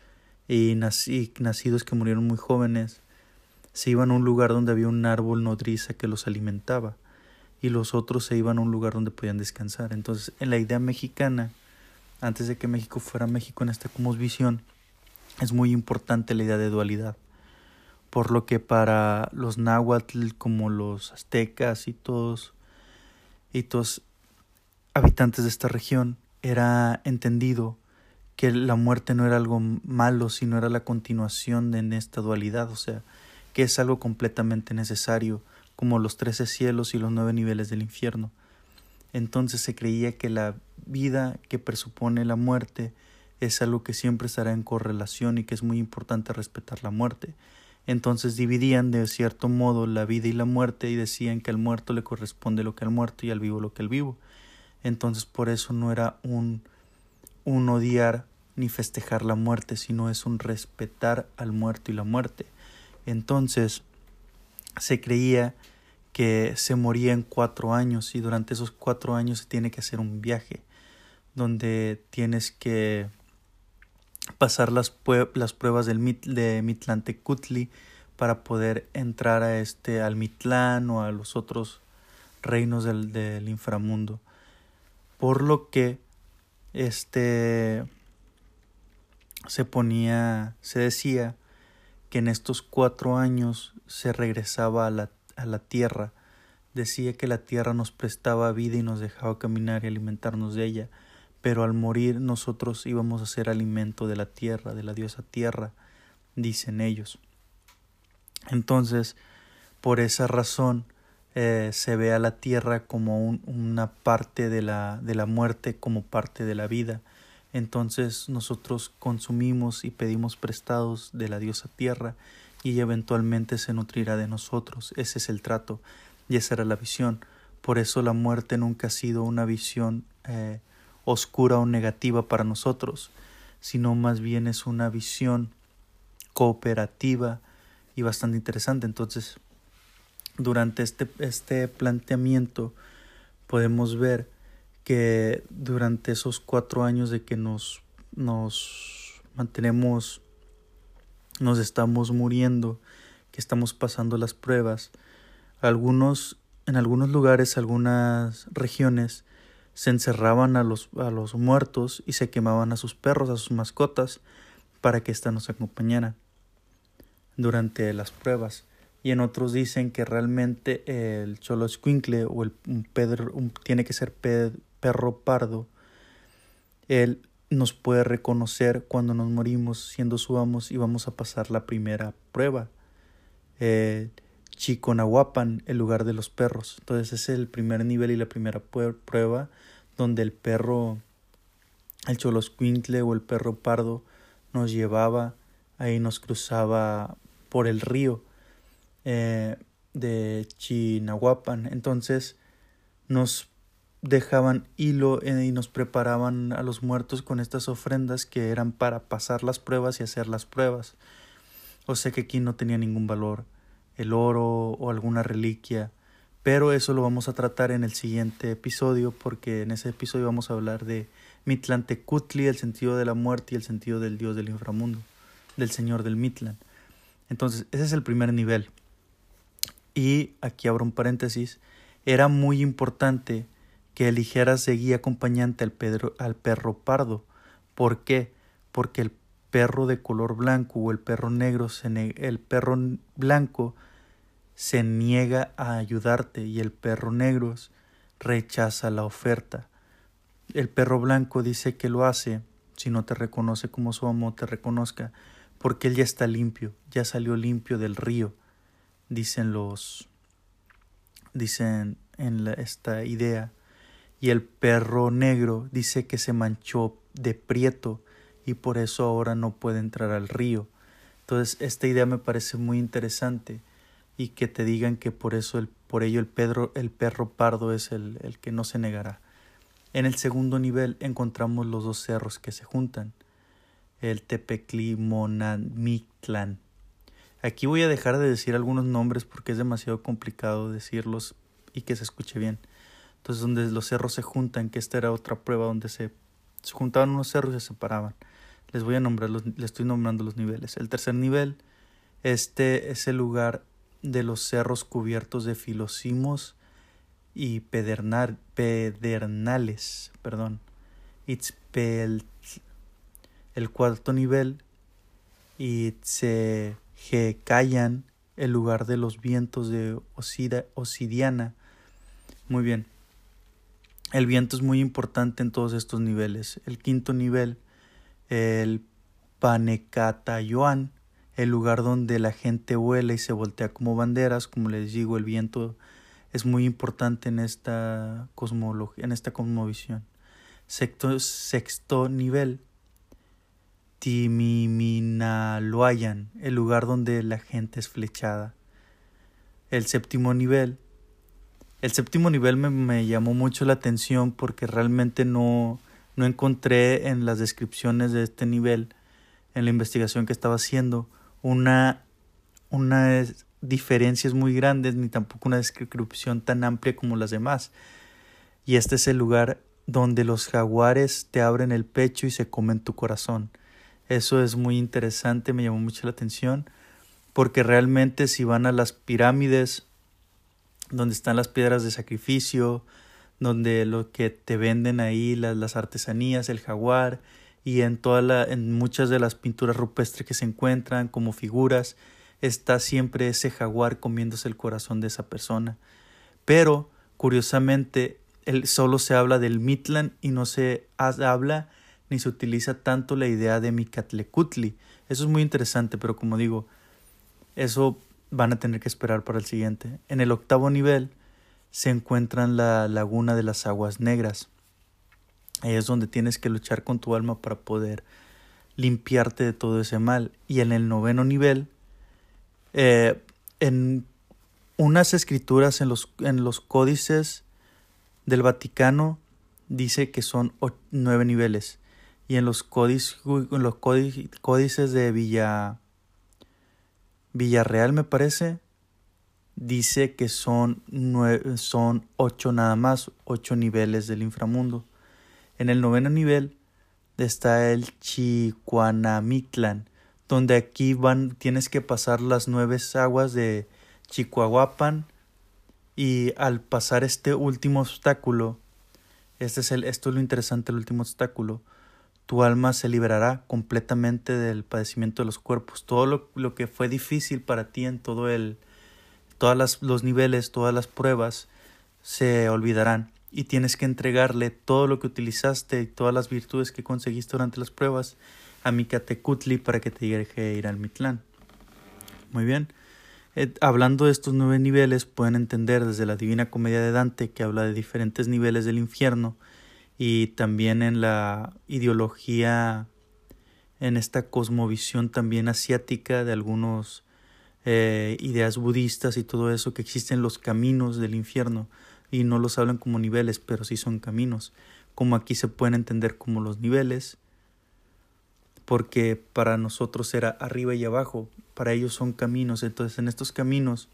y, nacidos que murieron muy jóvenes, se iban a un lugar donde había un árbol nodriza que los alimentaba, y los otros se iban a un lugar donde podían descansar. Entonces, en la idea mexicana, antes de que México fuera México en esta visión, es muy importante la idea de dualidad. Por lo que para los náhuatl, como los aztecas y todos, y todos habitantes de esta región, era entendido que la muerte no era algo malo, sino era la continuación de esta dualidad, o sea, que es algo completamente necesario, como los trece cielos y los nueve niveles del infierno. Entonces se creía que la vida que presupone la muerte es algo que siempre estará en correlación y que es muy importante respetar la muerte. Entonces dividían de cierto modo la vida y la muerte y decían que al muerto le corresponde lo que al muerto y al vivo lo que al vivo. Entonces por eso no era un, un odiar ni festejar la muerte, sino es un respetar al muerto y la muerte. Entonces se creía que se moría en cuatro años y durante esos cuatro años se tiene que hacer un viaje donde tienes que pasar las, las pruebas del mit de para poder entrar a este al Mitlán o a los otros reinos del, del inframundo. Por lo que este se ponía se decía que en estos cuatro años se regresaba a la a la tierra. Decía que la tierra nos prestaba vida y nos dejaba caminar y alimentarnos de ella, pero al morir nosotros íbamos a ser alimento de la tierra, de la diosa tierra, dicen ellos. Entonces, por esa razón, eh, se ve a la tierra como una parte de la, de la muerte, como parte de la vida. Entonces nosotros consumimos y pedimos prestados de la diosa tierra y eventualmente se nutrirá de nosotros. Ese es el trato y esa era la visión. Por eso la muerte nunca ha sido una visión eh, oscura o negativa para nosotros, sino más bien es una visión cooperativa y bastante interesante. Entonces, durante este, este planteamiento podemos ver que durante esos cuatro años de que nos, nos mantenemos nos estamos muriendo, que estamos pasando las pruebas. Algunos, en algunos lugares, algunas regiones, se encerraban a los, a los muertos y se quemaban a sus perros, a sus mascotas, para que ésta nos acompañara durante las pruebas. Y en otros dicen que realmente el cholo escuincle o el pedro, tiene que ser perro pardo. El nos puede reconocer cuando nos morimos siendo su amos y vamos a pasar la primera prueba. Eh, Chiconahuapan, el lugar de los perros. Entonces ese es el primer nivel y la primera prueba donde el perro, el choloscuintle o el perro pardo nos llevaba, ahí nos cruzaba por el río eh, de Chinahuapan. Entonces nos dejaban hilo eh, y nos preparaban a los muertos con estas ofrendas que eran para pasar las pruebas y hacer las pruebas. O sea que aquí no tenía ningún valor el oro o alguna reliquia. Pero eso lo vamos a tratar en el siguiente episodio porque en ese episodio vamos a hablar de Mitlantecutli, el sentido de la muerte y el sentido del dios del inframundo, del señor del Mitlan. Entonces, ese es el primer nivel. Y aquí abro un paréntesis, era muy importante que eligieras de guía acompañante al, al perro pardo. ¿Por qué? Porque el perro de color blanco o el perro negro, se el perro blanco se niega a ayudarte y el perro negro rechaza la oferta. El perro blanco dice que lo hace si no te reconoce como su amo te reconozca, porque él ya está limpio, ya salió limpio del río, dicen los dicen en esta idea. Y el perro negro dice que se manchó de prieto y por eso ahora no puede entrar al río. Entonces, esta idea me parece muy interesante y que te digan que por eso el, por ello el, el perro pardo es el, el que no se negará. En el segundo nivel encontramos los dos cerros que se juntan, el Tepeclimonamictlán. Aquí voy a dejar de decir algunos nombres porque es demasiado complicado decirlos y que se escuche bien. Entonces, donde los cerros se juntan, que esta era otra prueba donde se, juntaban unos cerros y se separaban. Les voy a nombrar, los, les estoy nombrando los niveles. El tercer nivel, este es el lugar de los cerros cubiertos de filosimos y pedernal, pedernales, perdón. Itzpel, el cuarto nivel, callan el lugar de los vientos de Osida, Osidiana. Muy bien. El viento es muy importante en todos estos niveles. El quinto nivel el Panecatayoan, el lugar donde la gente vuela y se voltea como banderas, como les digo, el viento es muy importante en esta cosmología, en esta cosmovisión. Sexto, sexto nivel, Timiminaloayan, el lugar donde la gente es flechada. El séptimo nivel, el séptimo nivel me, me llamó mucho la atención porque realmente no, no encontré en las descripciones de este nivel, en la investigación que estaba haciendo, una, una diferencias muy grandes ni tampoco una descripción tan amplia como las demás. Y este es el lugar donde los jaguares te abren el pecho y se comen tu corazón. Eso es muy interesante, me llamó mucho la atención, porque realmente si van a las pirámides, donde están las piedras de sacrificio, donde lo que te venden ahí, las, las artesanías, el jaguar, y en, toda la, en muchas de las pinturas rupestres que se encuentran como figuras, está siempre ese jaguar comiéndose el corazón de esa persona. Pero, curiosamente, el, solo se habla del Mitlan y no se habla ni se utiliza tanto la idea de Micatlecutli. Eso es muy interesante, pero como digo, eso van a tener que esperar para el siguiente. En el octavo nivel se encuentra la laguna de las aguas negras. Ahí es donde tienes que luchar con tu alma para poder limpiarte de todo ese mal. Y en el noveno nivel, eh, en unas escrituras en los, en los códices del Vaticano dice que son nueve niveles. Y en los, códices, en los códices de Villa, Villarreal, me parece, dice que son, nueve, son ocho nada más, ocho niveles del inframundo. En el noveno nivel está el Chicuanamictlan, donde aquí van, tienes que pasar las nueve aguas de Chicoahuapan y al pasar este último obstáculo, este es el, esto es lo interesante, el último obstáculo, tu alma se liberará completamente del padecimiento de los cuerpos. Todo lo, lo que fue difícil para ti en todo el, todos los niveles, todas las pruebas se olvidarán y tienes que entregarle todo lo que utilizaste y todas las virtudes que conseguiste durante las pruebas a Mikatecutli para que te deje ir al Mitlán. Muy bien. Eh, hablando de estos nueve niveles, pueden entender desde la Divina Comedia de Dante, que habla de diferentes niveles del infierno, y también en la ideología, en esta cosmovisión también asiática de algunos eh, ideas budistas y todo eso, que existen los caminos del infierno y no los hablan como niveles, pero sí son caminos, como aquí se pueden entender como los niveles, porque para nosotros era arriba y abajo, para ellos son caminos. Entonces en estos caminos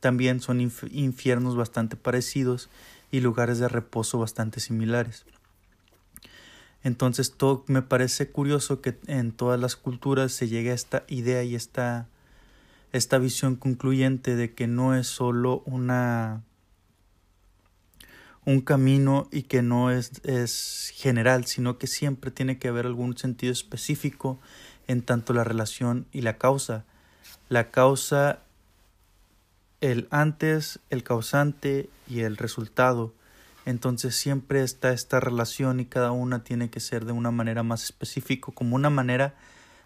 también son infiernos bastante parecidos y lugares de reposo bastante similares. Entonces me parece curioso que en todas las culturas se llegue a esta idea y esta, esta visión concluyente de que no es solo una un camino y que no es, es general, sino que siempre tiene que haber algún sentido específico en tanto la relación y la causa. La causa, el antes, el causante y el resultado. Entonces siempre está esta relación y cada una tiene que ser de una manera más específica, como una manera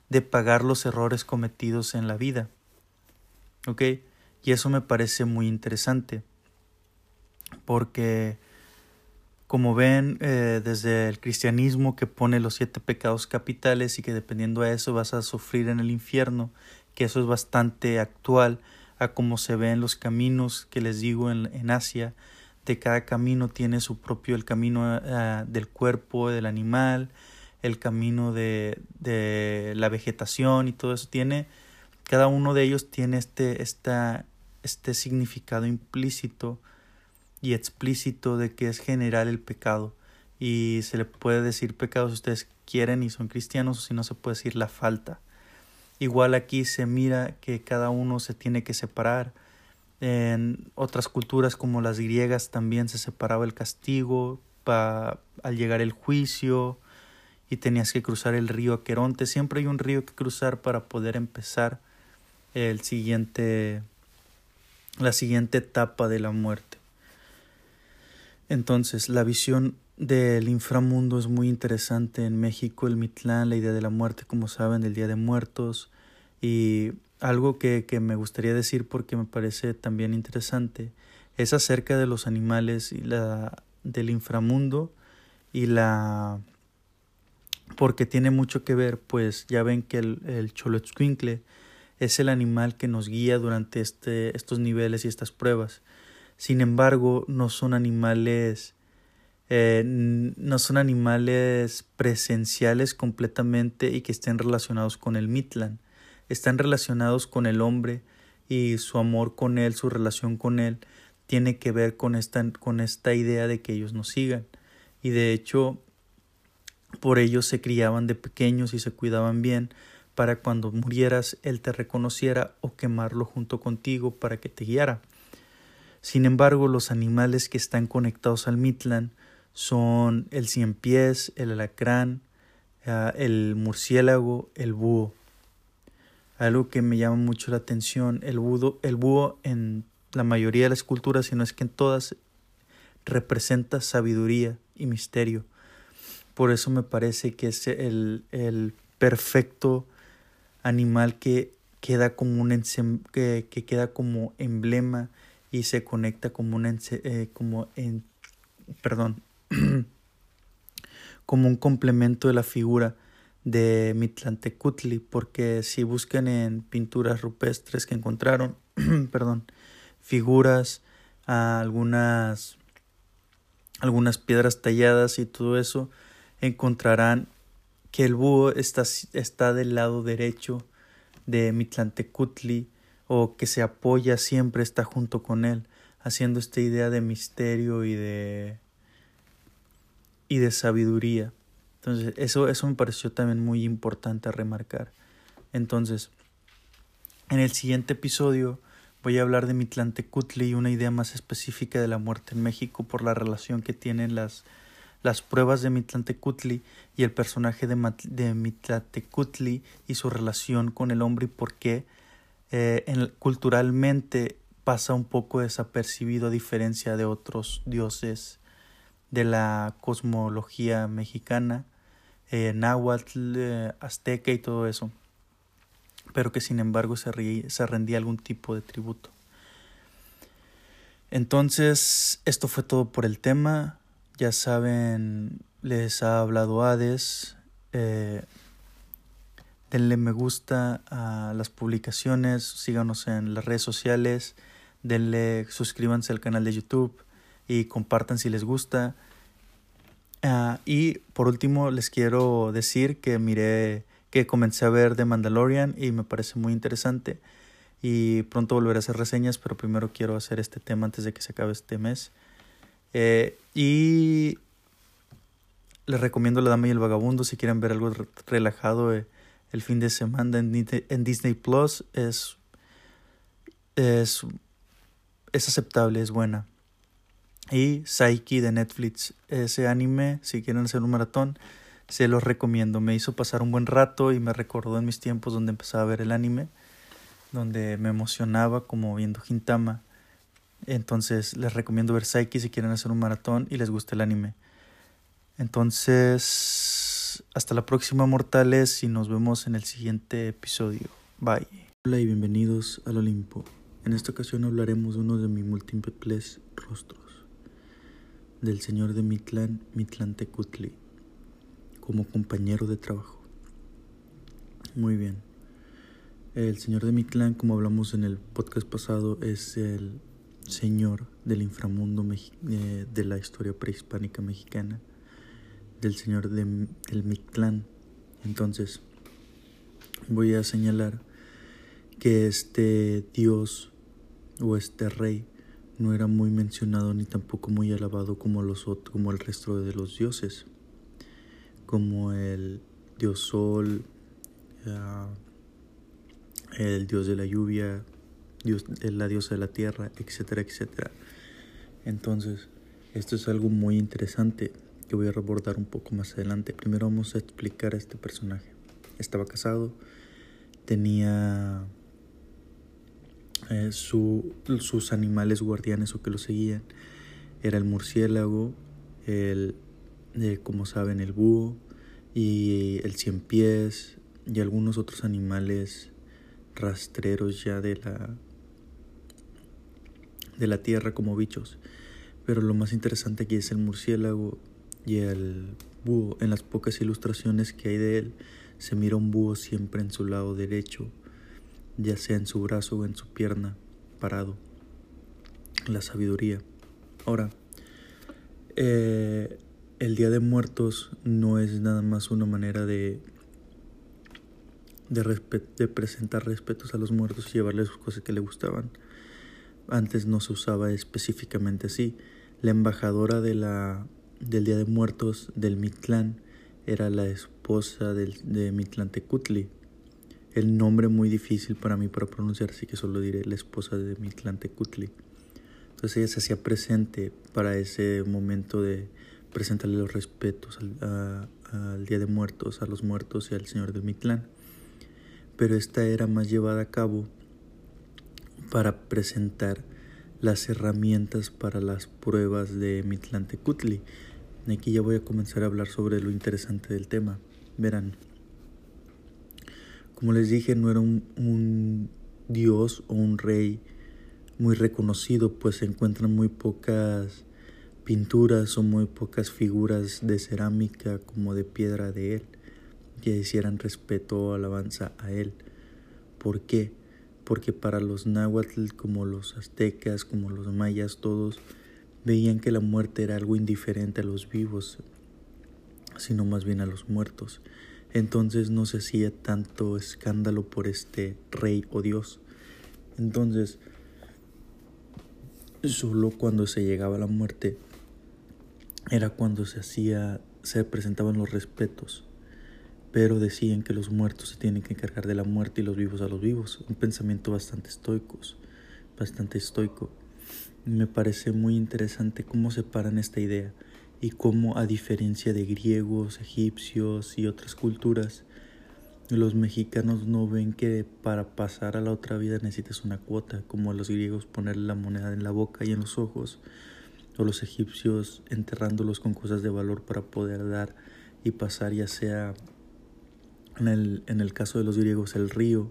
de pagar los errores cometidos en la vida. ¿Ok? Y eso me parece muy interesante. Porque, como ven, eh, desde el cristianismo que pone los siete pecados capitales y que dependiendo de eso vas a sufrir en el infierno, que eso es bastante actual a como se ve en los caminos que les digo en, en Asia, cada camino tiene su propio, el camino eh, del cuerpo del animal, el camino de, de, la vegetación y todo eso tiene, cada uno de ellos tiene este, esta, este significado implícito y explícito de que es general el pecado y se le puede decir pecado si ustedes quieren y son cristianos o si no se puede decir la falta. Igual aquí se mira que cada uno se tiene que separar. En otras culturas como las griegas también se separaba el castigo pa, al llegar el juicio y tenías que cruzar el río Aqueronte. Siempre hay un río que cruzar para poder empezar el siguiente, la siguiente etapa de la muerte. Entonces, la visión del inframundo es muy interesante en México, el Mitlán, la idea de la muerte, como saben, del Día de Muertos. Y algo que, que me gustaría decir porque me parece también interesante es acerca de los animales y la del inframundo y la porque tiene mucho que ver, pues ya ven que el, el es el animal que nos guía durante este, estos niveles y estas pruebas. Sin embargo, no son animales eh, no son animales presenciales completamente y que estén relacionados con el Mitlan. Están relacionados con el hombre y su amor con él, su relación con él, tiene que ver con esta, con esta idea de que ellos nos sigan. Y de hecho, por ellos se criaban de pequeños y se cuidaban bien para cuando murieras él te reconociera o quemarlo junto contigo para que te guiara. Sin embargo, los animales que están conectados al Mitlan son el cien pies, el alacrán, ah, el murciélago, el búho. Algo que me llama mucho la atención, el búho, el búho en la mayoría de las culturas, si no es que en todas, representa sabiduría y misterio. Por eso me parece que es el, el perfecto animal que queda como un que, que, queda como emblema y se conecta como un eh, como en perdón como un complemento de la figura de Mitlantecutli, porque si buscan en pinturas rupestres que encontraron, perdón, figuras, algunas, algunas piedras talladas y todo eso, encontrarán que el búho está, está del lado derecho de Mitlantecutli o que se apoya siempre está junto con él, haciendo esta idea de misterio y de y de sabiduría. Entonces, eso, eso me pareció también muy importante remarcar. Entonces, en el siguiente episodio voy a hablar de Mitlantecutli y una idea más específica de la muerte en México por la relación que tienen las, las pruebas de Mitlantecutli y el personaje de, de Mitlantecutli y su relación con el hombre y por qué eh, culturalmente pasa un poco desapercibido a diferencia de otros dioses de la cosmología mexicana, eh, náhuatl, eh, azteca y todo eso, pero que sin embargo se, rendía algún tipo de tributo. Entonces, esto fue todo por el tema. Ya saben, les ha hablado Hades. Eh, denle me gusta a las publicaciones, síganos en las redes sociales, denle, suscríbanse al canal de YouTube y compartan si les gusta. Ah, y por último les quiero decir que miré que comencé a ver de Mandalorian y me parece muy interesante. Y pronto volveré a hacer reseñas, pero primero quiero hacer este tema antes de que se acabe este mes. Eh, y les recomiendo La Dama y el Vagabundo si quieren ver algo relajado eh, el fin de semana en, Disney Plus. Es, es, es aceptable, es buena. Y Psyche de Netflix. Ese anime, si quieren hacer un maratón, se los recomiendo. Me hizo pasar un buen rato y me recordó en mis tiempos donde empezaba a ver el anime, donde me emocionaba como viendo Hintama. Entonces les recomiendo ver Psyche si quieren hacer un maratón y les gusta el anime. Entonces, hasta la próxima mortales y nos vemos en el siguiente episodio. Bye. Hola y bienvenidos al Olimpo. En esta ocasión hablaremos de uno de mis múltiples rostros, del señor de Mitlan, Mitlantecutli, como compañero de trabajo. Muy bien. El señor de Mitlán, como hablamos en el podcast pasado, es el señor del inframundo eh, de la historia prehispánica mexicana, del señor de, del Mictlán. Entonces, voy a señalar que este dios o este rey no era muy mencionado ni tampoco muy alabado como, los, como el resto de los dioses, como el dios sol, ah, el dios de la lluvia, Dios, la diosa de la tierra, etcétera, etcétera. Entonces, esto es algo muy interesante que voy a abordar un poco más adelante. Primero vamos a explicar a este personaje. Estaba casado, tenía eh, sus animales guardianes o que lo seguían. Era el murciélago, el, eh, como saben, el búho y el cien pies y algunos otros animales rastreros ya de la de la tierra como bichos. Pero lo más interesante aquí es el murciélago y el búho. En las pocas ilustraciones que hay de él, se mira un búho siempre en su lado derecho, ya sea en su brazo o en su pierna, parado. La sabiduría. Ahora, eh, el Día de Muertos no es nada más una manera de, de, de presentar respetos a los muertos y llevarles cosas que le gustaban antes no se usaba específicamente así. La embajadora de la, del Día de Muertos del Mitlán era la esposa del, de Mitlantecutli. El nombre muy difícil para mí para pronunciar, así que solo diré la esposa de Mitlantecutli. Entonces ella se hacía presente para ese momento de presentarle los respetos al, Día de Muertos, a los muertos y al Señor del Mitlán. Pero esta era más llevada a cabo para presentar las herramientas para las pruebas de Mitlantecutli. Aquí ya voy a comenzar a hablar sobre lo interesante del tema. Verán, como les dije, no era un, un dios o un rey muy reconocido, pues se encuentran muy pocas pinturas o muy pocas figuras de cerámica como de piedra de él que hicieran respeto o alabanza a él. ¿Por qué? porque para los náhuatl como los aztecas, como los mayas, todos veían que la muerte era algo indiferente a los vivos, sino más bien a los muertos. Entonces no se hacía tanto escándalo por este rey o dios. Entonces, solo cuando se llegaba a la muerte era cuando se hacía, se presentaban los respetos pero decían que los muertos se tienen que encargar de la muerte y los vivos a los vivos. Un pensamiento bastante estoico, bastante estoico. Me parece muy interesante cómo separan esta idea y cómo a diferencia de griegos, egipcios y otras culturas, los mexicanos no ven que para pasar a la otra vida necesitas una cuota, como los griegos ponerle la moneda en la boca y en los ojos, o los egipcios enterrándolos con cosas de valor para poder dar y pasar ya sea en el, en el caso de los griegos el río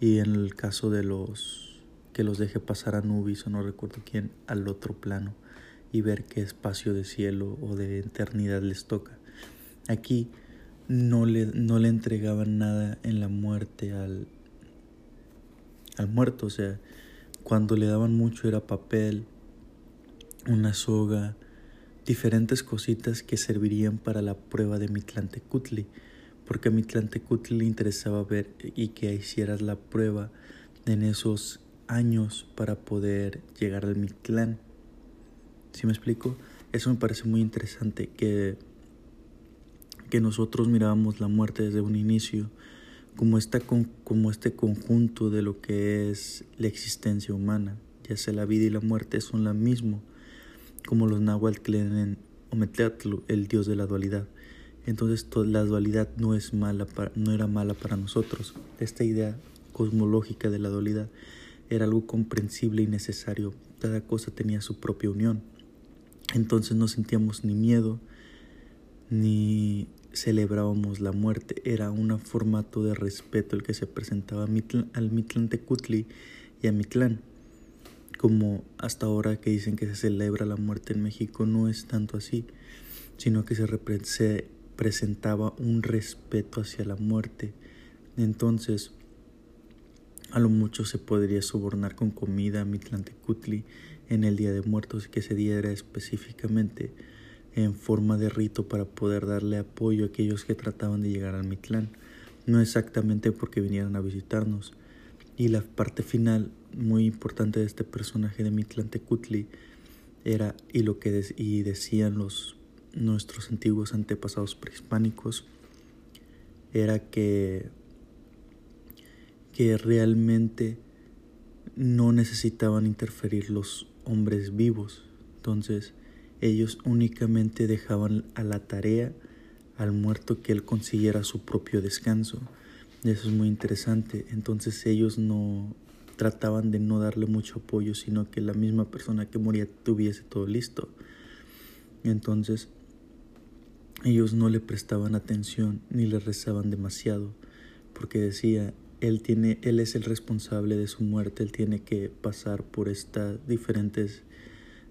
y en el caso de los que los deje pasar a Nubis o no recuerdo quién al otro plano y ver qué espacio de cielo o de eternidad les toca. Aquí no le, no le entregaban nada en la muerte al, al muerto, o sea, cuando le daban mucho era papel, una soga, diferentes cositas que servirían para la prueba de Mitlantecutli porque a Mitlantecutli le interesaba ver y que hicieras la prueba en esos años para poder llegar al Mictlán. ¿Sí me explico? Eso me parece muy interesante que, que nosotros mirábamos la muerte desde un inicio como, esta, como este conjunto de lo que es la existencia humana, ya sea la vida y la muerte son la mismo, como los náhuatl creen en el dios de la dualidad. Entonces la dualidad no, es mala no era mala para nosotros. Esta idea cosmológica de la dualidad era algo comprensible y necesario. Cada cosa tenía su propia unión. Entonces no sentíamos ni miedo ni celebrábamos la muerte. Era un formato de respeto el que se presentaba al Mitlan Tecutli y a Mitlán. Como hasta ahora que dicen que se celebra la muerte en México, no es tanto así, sino que se, se presentaba un respeto hacia la muerte. Entonces, a lo mucho se podría sobornar con comida a Mitlantecutli en el Día de Muertos que ese día era específicamente en forma de rito para poder darle apoyo a aquellos que trataban de llegar al Mitlán, no exactamente porque vinieran a visitarnos. Y la parte final muy importante de este personaje de Mitlantecutli era y lo que y decían los nuestros antiguos antepasados prehispánicos era que que realmente no necesitaban interferir los hombres vivos. Entonces ellos únicamente dejaban a la tarea al muerto que él consiguiera su propio descanso. eso es muy interesante. Entonces ellos no trataban de no darle mucho apoyo, sino que la misma persona que moría tuviese todo listo. Entonces ellos no le prestaban atención ni le rezaban demasiado, porque decía, él tiene él es el responsable de su muerte él tiene que pasar por estas diferentes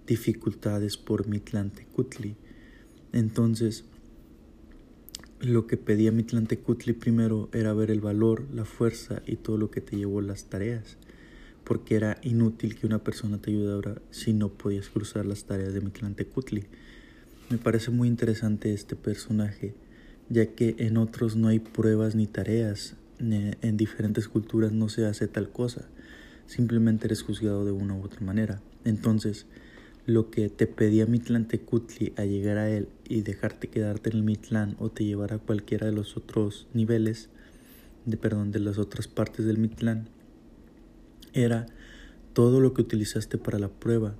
dificultades por Mitlantecutli. Entonces lo que pedía Mitlantecutli primero era ver el valor la fuerza y todo lo que te llevó las tareas porque era inútil que una persona te ayudara si no podías cruzar las tareas de Mitlantecutli. Me parece muy interesante este personaje ya que en otros no hay pruebas ni tareas en diferentes culturas no se hace tal cosa, simplemente eres juzgado de una u otra manera. Entonces, lo que te pedía Mitlantecutli a llegar a él y dejarte quedarte en el Mitlán o te llevar a cualquiera de los otros niveles, de perdón, de las otras partes del Mitlán, era todo lo que utilizaste para la prueba.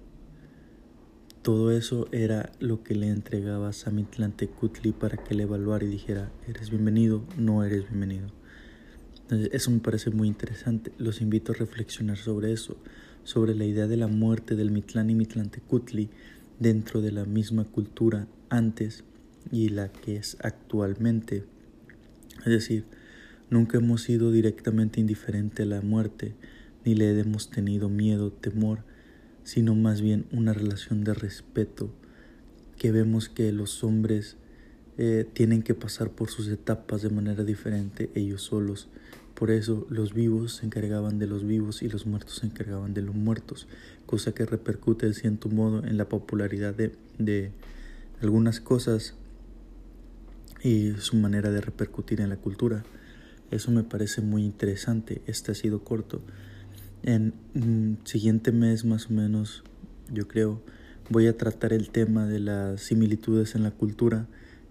Todo eso era lo que le entregabas a Mitlantecutli para que le evaluara y dijera, eres bienvenido, no eres bienvenido. Eso me parece muy interesante. Los invito a reflexionar sobre eso, sobre la idea de la muerte del Mitlán y Mitlantecutli dentro de la misma cultura antes y la que es actualmente. Es decir, nunca hemos sido directamente indiferente a la muerte, ni le hemos tenido miedo, temor, sino más bien una relación de respeto, que vemos que los hombres eh, tienen que pasar por sus etapas de manera diferente ellos solos por eso los vivos se encargaban de los vivos y los muertos se encargaban de los muertos, cosa que repercute de cierto modo en la popularidad de, de algunas cosas y su manera de repercutir en la cultura. Eso me parece muy interesante. Este ha sido corto. En mm, siguiente mes más o menos, yo creo, voy a tratar el tema de las similitudes en la cultura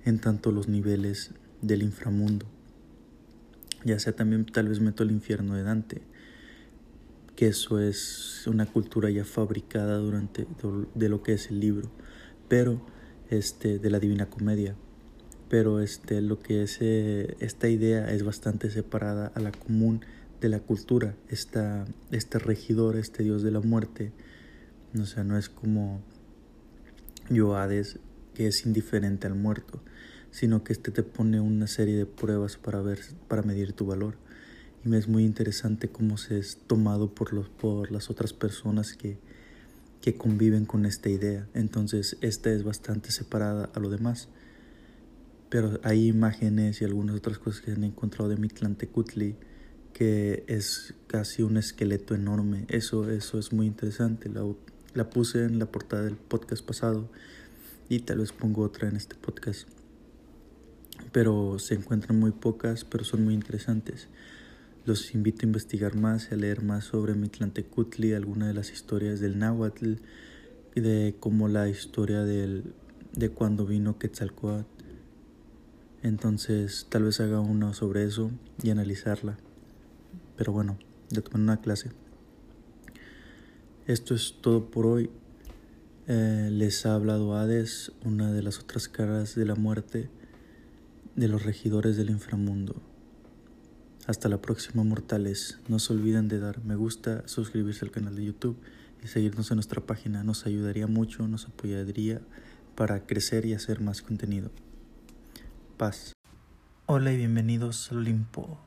en tanto los niveles del inframundo ya sea también tal vez meto el infierno de Dante, que eso es una cultura ya fabricada durante de lo que es el libro, pero este de la Divina Comedia, pero este lo que es eh, esta idea es bastante separada a la común de la cultura, esta, este regidor, este dios de la muerte, o sea, no es como Yoades que es indiferente al muerto, sino que este te pone una serie de pruebas para ver, para medir tu valor. Y me es muy interesante cómo se es tomado por, los, por las otras personas que, que conviven con esta idea. Entonces, esta es bastante separada a lo demás. Pero hay imágenes y algunas otras cosas que han encontrado de Mitlantecutli que es casi un esqueleto enorme. Eso, eso es muy interesante. La, la puse en la portada del podcast pasado y tal vez pongo otra en este podcast pero se encuentran muy pocas, pero son muy interesantes. Los invito a investigar más y a leer más sobre Mitlantecutli, alguna de las historias del náhuatl y de cómo la historia del, de cuando vino Quetzalcoatl. Entonces, tal vez haga uno sobre eso y analizarla. Pero bueno, ya tomé una clase. Esto es todo por hoy. Eh, les ha hablado Hades, una de las otras caras de la muerte de los regidores del inframundo. Hasta la próxima, mortales. No se olviden de dar me gusta, suscribirse al canal de YouTube y seguirnos en nuestra página. Nos ayudaría mucho, nos apoyaría para crecer y hacer más contenido. Paz. Hola y bienvenidos al Olimpo.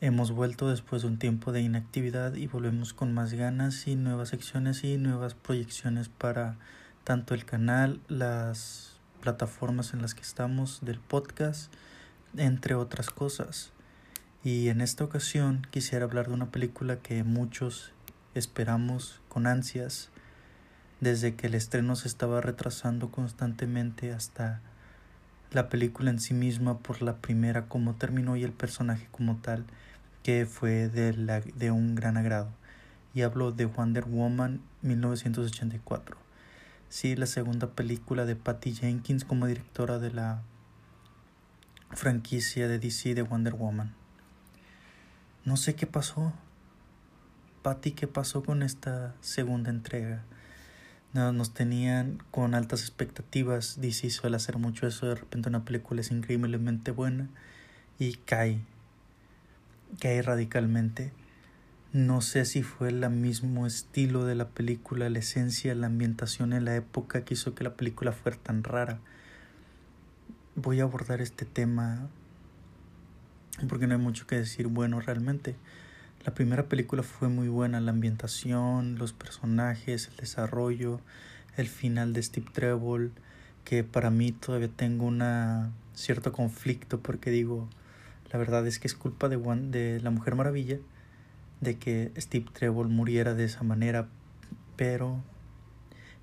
Hemos vuelto después de un tiempo de inactividad y volvemos con más ganas y nuevas secciones y nuevas proyecciones para tanto el canal, las plataformas en las que estamos del podcast, entre otras cosas. Y en esta ocasión quisiera hablar de una película que muchos esperamos con ansias desde que el estreno se estaba retrasando constantemente hasta la película en sí misma por la primera como terminó y el personaje como tal que fue de, la, de un gran agrado. Y hablo de Wonder Woman 1984. Sí, la segunda película de Patty Jenkins como directora de la franquicia de DC de Wonder Woman. No sé qué pasó. Patty, ¿qué pasó con esta segunda entrega? nos tenían con altas expectativas. DC suele hacer mucho eso. De repente una película es increíblemente buena y cae cae radicalmente. No sé si fue el mismo estilo de la película, la esencia, la ambientación en la época que hizo que la película fuera tan rara. Voy a abordar este tema porque no hay mucho que decir bueno realmente. La primera película fue muy buena, la ambientación, los personajes, el desarrollo, el final de Steve Trevor, que para mí todavía tengo una cierto conflicto porque digo, la verdad es que es culpa de, de la Mujer Maravilla de que Steve Trevor muriera de esa manera, pero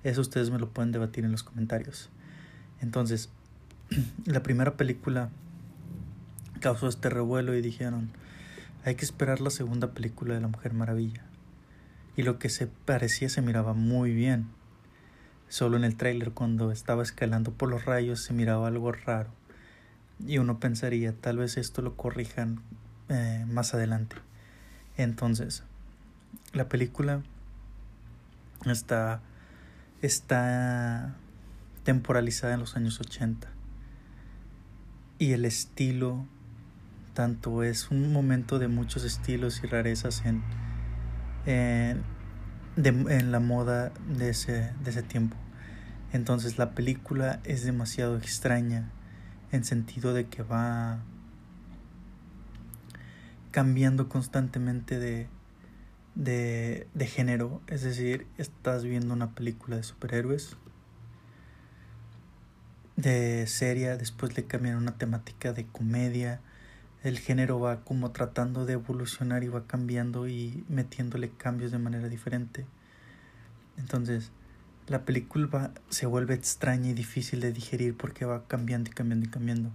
eso ustedes me lo pueden debatir en los comentarios. Entonces, la primera película causó este revuelo y dijeron, hay que esperar la segunda película de la Mujer Maravilla. Y lo que se parecía se miraba muy bien. Solo en el tráiler cuando estaba escalando por los rayos se miraba algo raro y uno pensaría tal vez esto lo corrijan eh, más adelante. Entonces, la película está, está temporalizada en los años 80 y el estilo tanto es un momento de muchos estilos y rarezas en, en, en la moda de ese, de ese tiempo. Entonces la película es demasiado extraña en sentido de que va cambiando constantemente de, de, de género, es decir, estás viendo una película de superhéroes, de serie, después le cambian una temática de comedia, el género va como tratando de evolucionar y va cambiando y metiéndole cambios de manera diferente. Entonces, la película se vuelve extraña y difícil de digerir porque va cambiando y cambiando y cambiando.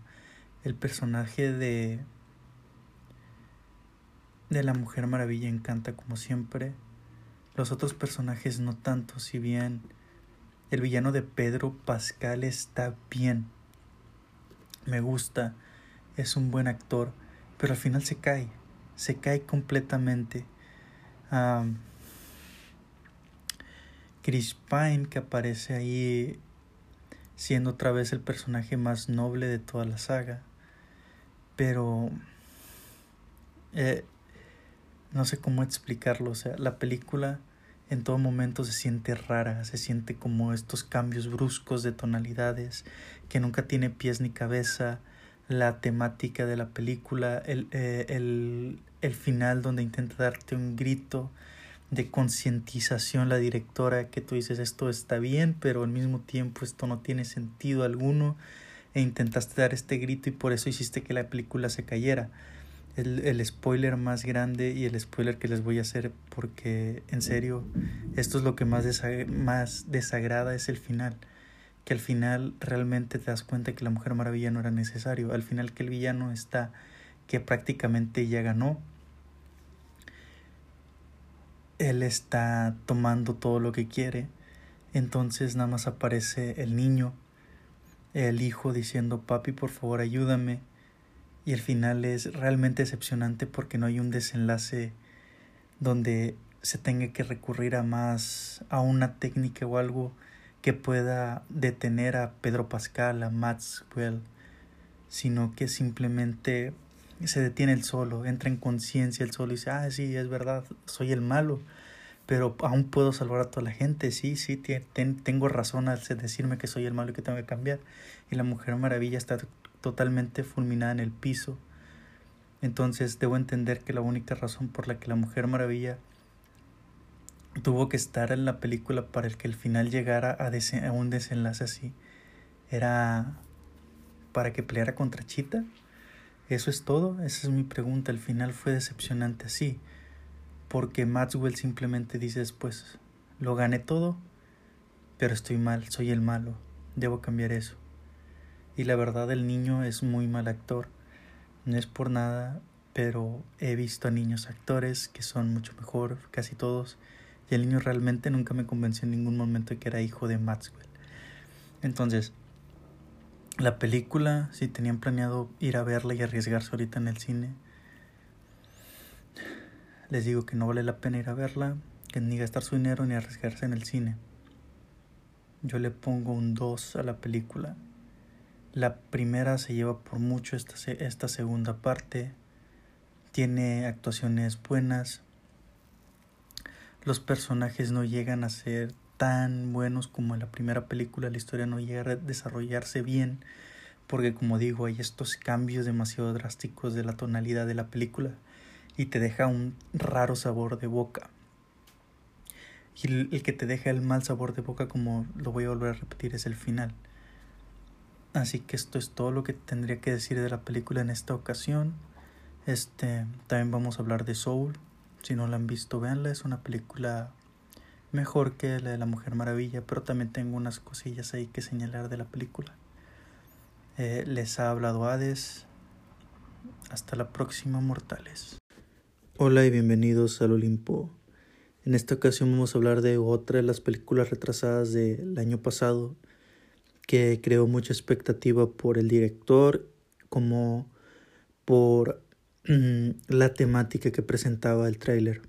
El personaje de de la Mujer Maravilla encanta como siempre. Los otros personajes no tanto, si bien el villano de Pedro Pascal está bien. Me gusta, es un buen actor, pero al final se cae, se cae completamente. Chris Pine que aparece ahí siendo otra vez el personaje más noble de toda la saga. Pero eh, no sé cómo explicarlo. O sea, la película en todo momento se siente rara, se siente como estos cambios bruscos de tonalidades que nunca tiene pies ni cabeza. La temática de la película, el, eh, el, el final donde intenta darte un grito de concientización la directora que tú dices esto está bien, pero al mismo tiempo esto no tiene sentido alguno e intentaste dar este grito y por eso hiciste que la película se cayera. El, el spoiler más grande y el spoiler que les voy a hacer porque en serio esto es lo que más, más desagrada es el final que al final realmente te das cuenta que la Mujer Maravilla no era necesario. Al final que el villano está que prácticamente ya ganó. Él está tomando todo lo que quiere. Entonces nada más aparece el niño, el hijo diciendo, papi, por favor, ayúdame. Y el final es realmente decepcionante porque no hay un desenlace donde se tenga que recurrir a más, a una técnica o algo que pueda detener a Pedro Pascal, a Maxwell, sino que simplemente se detiene el solo, entra en conciencia el solo y dice, ah, sí, es verdad, soy el malo, pero aún puedo salvar a toda la gente, sí, sí, tengo razón al decirme que soy el malo y que tengo que cambiar. Y la Mujer Maravilla está totalmente fulminada en el piso. Entonces debo entender que la única razón por la que la Mujer Maravilla tuvo que estar en la película para el que el final llegara a, a un desenlace así. Era para que peleara contra Chita. Eso es todo, esa es mi pregunta. El final fue decepcionante así. Porque Maxwell simplemente dice pues lo gané todo, pero estoy mal, soy el malo, debo cambiar eso. Y la verdad el niño es muy mal actor. No es por nada, pero he visto a niños actores que son mucho mejor, casi todos, y el niño realmente nunca me convenció en ningún momento de que era hijo de Maxwell. Entonces, la película, si tenían planeado ir a verla y arriesgarse ahorita en el cine, les digo que no vale la pena ir a verla, que ni gastar su dinero ni arriesgarse en el cine. Yo le pongo un 2 a la película. La primera se lleva por mucho esta, esta segunda parte. Tiene actuaciones buenas, los personajes no llegan a ser tan buenos como en la primera película, la historia no llega a desarrollarse bien, porque como digo, hay estos cambios demasiado drásticos de la tonalidad de la película y te deja un raro sabor de boca. Y el, que te deja el mal sabor de boca, como lo voy a volver a repetir, es el final. Así que esto es todo lo que tendría que decir de la película en esta ocasión. Este, también vamos a hablar de Soul, si no la han visto, véanla. Es una película mejor que la de La Mujer Maravilla, pero también tengo unas cosillas ahí que señalar de la película. Eh, les ha hablado Hades. Hasta la próxima, mortales. Hola y bienvenidos al Olimpo. En esta ocasión vamos a hablar de otra de las películas retrasadas del año pasado que creó mucha expectativa por el director como por Mm, la temática que presentaba el tráiler.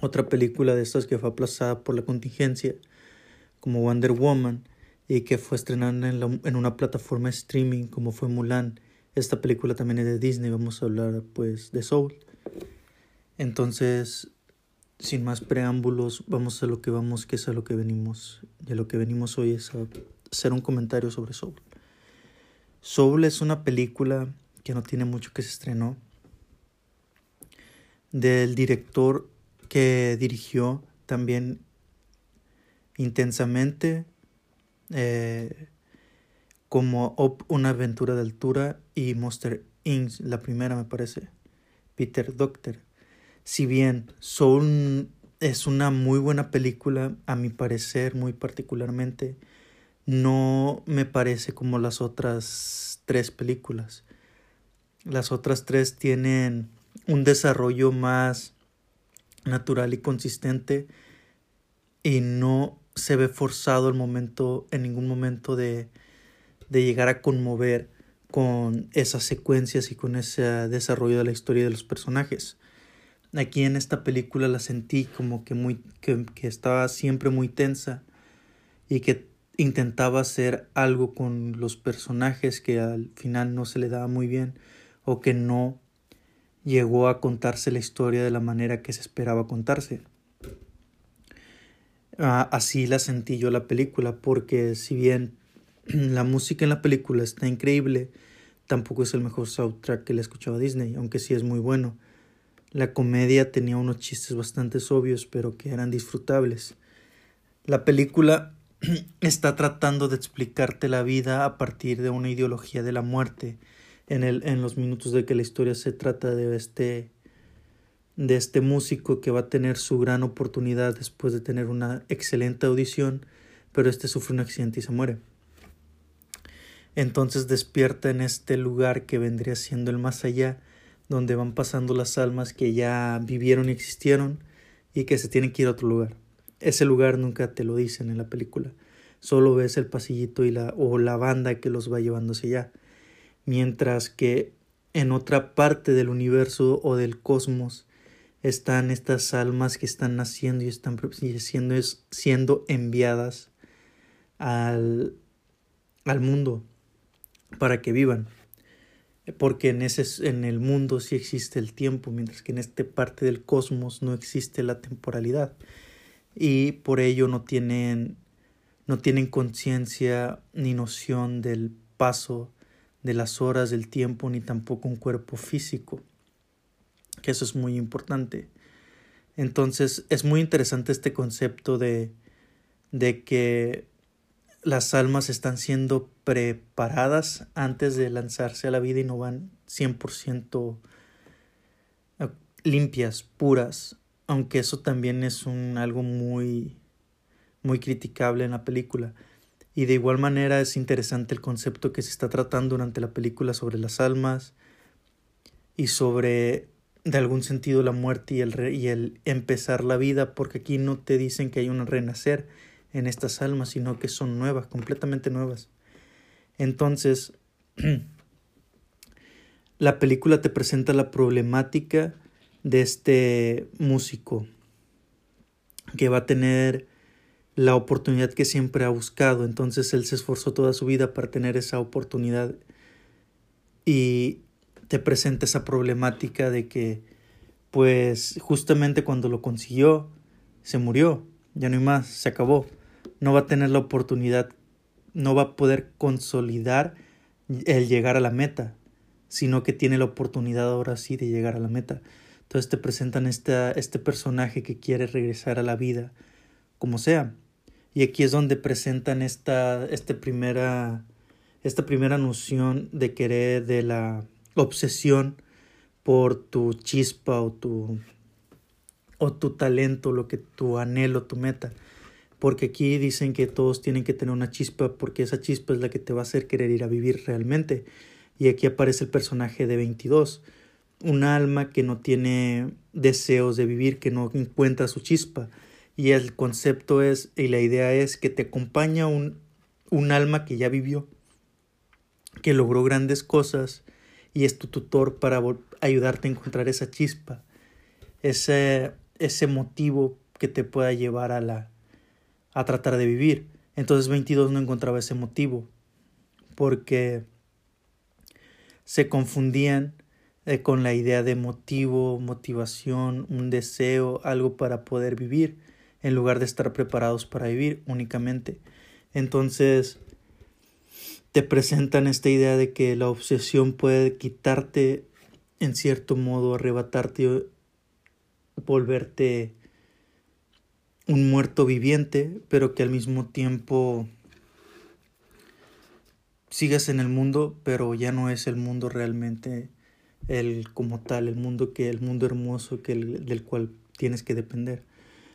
Otra película de estas que fue aplazada por la contingencia, como Wonder Woman, y que fue estrenada en, en una plataforma streaming como fue Mulan. Esta película también es de Disney, vamos a hablar pues de Soul. Entonces, sin más preámbulos, vamos a lo que vamos, que es a lo que venimos. Y a lo que venimos hoy es a hacer un comentario sobre Soul. Soul es una película que no tiene mucho que se estrenó del director que dirigió también intensamente eh, como Una aventura de altura y Monster Inc. La primera me parece. Peter Doctor. Si bien Soul es una muy buena película, a mi parecer muy particularmente, no me parece como las otras tres películas. Las otras tres tienen un desarrollo más natural y consistente y no se ve forzado el momento en ningún momento de, de llegar a conmover con esas secuencias y con ese desarrollo de la historia de los personajes. Aquí en esta película la sentí como que muy que, que estaba siempre muy tensa y que intentaba hacer algo con los personajes que al final no se le daba muy bien o que no llegó a contarse la historia de la manera que se esperaba contarse. Ah, así la sentí yo la película, porque si bien la música en la película está increíble, tampoco es el mejor soundtrack que le he escuchado a Disney, aunque sí es muy bueno. La comedia tenía unos chistes bastante obvios, pero que eran disfrutables. La película está tratando de explicarte la vida a partir de una ideología de la muerte en, el, en los minutos de que la historia se trata de este, de este músico que va a tener su gran oportunidad después de tener una excelente audición pero este sufre un accidente y se muere. Entonces despierta en este lugar que vendría siendo el más allá, donde van pasando las almas que ya vivieron y existieron y que se tienen que ir a otro lugar. Ese lugar nunca te lo dicen en la película. Solo ves el pasillito y la, o la banda que los va llevándose allá. Mientras que en otra parte del universo o del cosmos están estas almas que están naciendo y están siendo, siendo enviadas al, al mundo para que vivan. Porque en, ese, en el mundo sí existe el tiempo, mientras que en esta parte del cosmos no existe la temporalidad. Y por ello no tienen, no tienen conciencia ni noción del paso de las horas del tiempo, ni tampoco un cuerpo físico. Que eso es muy importante. Entonces es muy interesante este concepto de, de que las almas están siendo preparadas antes de lanzarse a la vida y no van 100% eh, limpias, puras, aunque eso también es un algo muy muy criticable en la película. Y de igual manera es interesante el concepto que se está tratando durante la película sobre las almas y sobre de algún sentido la muerte y el, y el empezar la vida, porque aquí no te dicen que hay un renacer, en estas almas, sino que son nuevas, completamente nuevas. Entonces, la película te presenta la problemática de este músico que va a tener la oportunidad que siempre ha buscado. Entonces él se esforzó toda su vida para tener esa oportunidad y te presenta esa problemática de que pues justamente cuando lo consiguió se murió, ya no hay más, se acabó no va a tener la oportunidad, no va a poder consolidar el llegar a la meta, sino que tiene la oportunidad ahora sí de llegar a la meta. Entonces te presentan este, este personaje que quiere regresar a la vida, como sea. Y aquí es donde presentan esta, este primera, esta primera noción de querer, de la obsesión por tu chispa o tu, o tu talento, lo que tu anhelo, tu meta porque aquí dicen que todos tienen que tener una chispa porque esa chispa es la que te va a hacer querer ir a vivir realmente. Y aquí aparece el personaje de 22, un alma que no tiene deseos de vivir, que no encuentra su chispa. Y el concepto es, y la idea es que te acompaña un, un alma que ya vivió, que logró grandes cosas y es tu tutor para ayudarte a encontrar esa chispa, ese, ese motivo que te pueda llevar a la, a tratar de vivir. Entonces 22 no encontraba ese motivo porque se confundían eh, con la idea de motivo, motivación, un deseo, algo para poder vivir, en lugar de estar preparados para vivir únicamente. Entonces te presentan esta idea de que la obsesión puede quitarte, en cierto modo, arrebatarte, volverte un muerto viviente, pero que al mismo tiempo sigas en el mundo, pero ya no es el mundo realmente el como tal, el mundo que el mundo hermoso que el, del cual tienes que depender.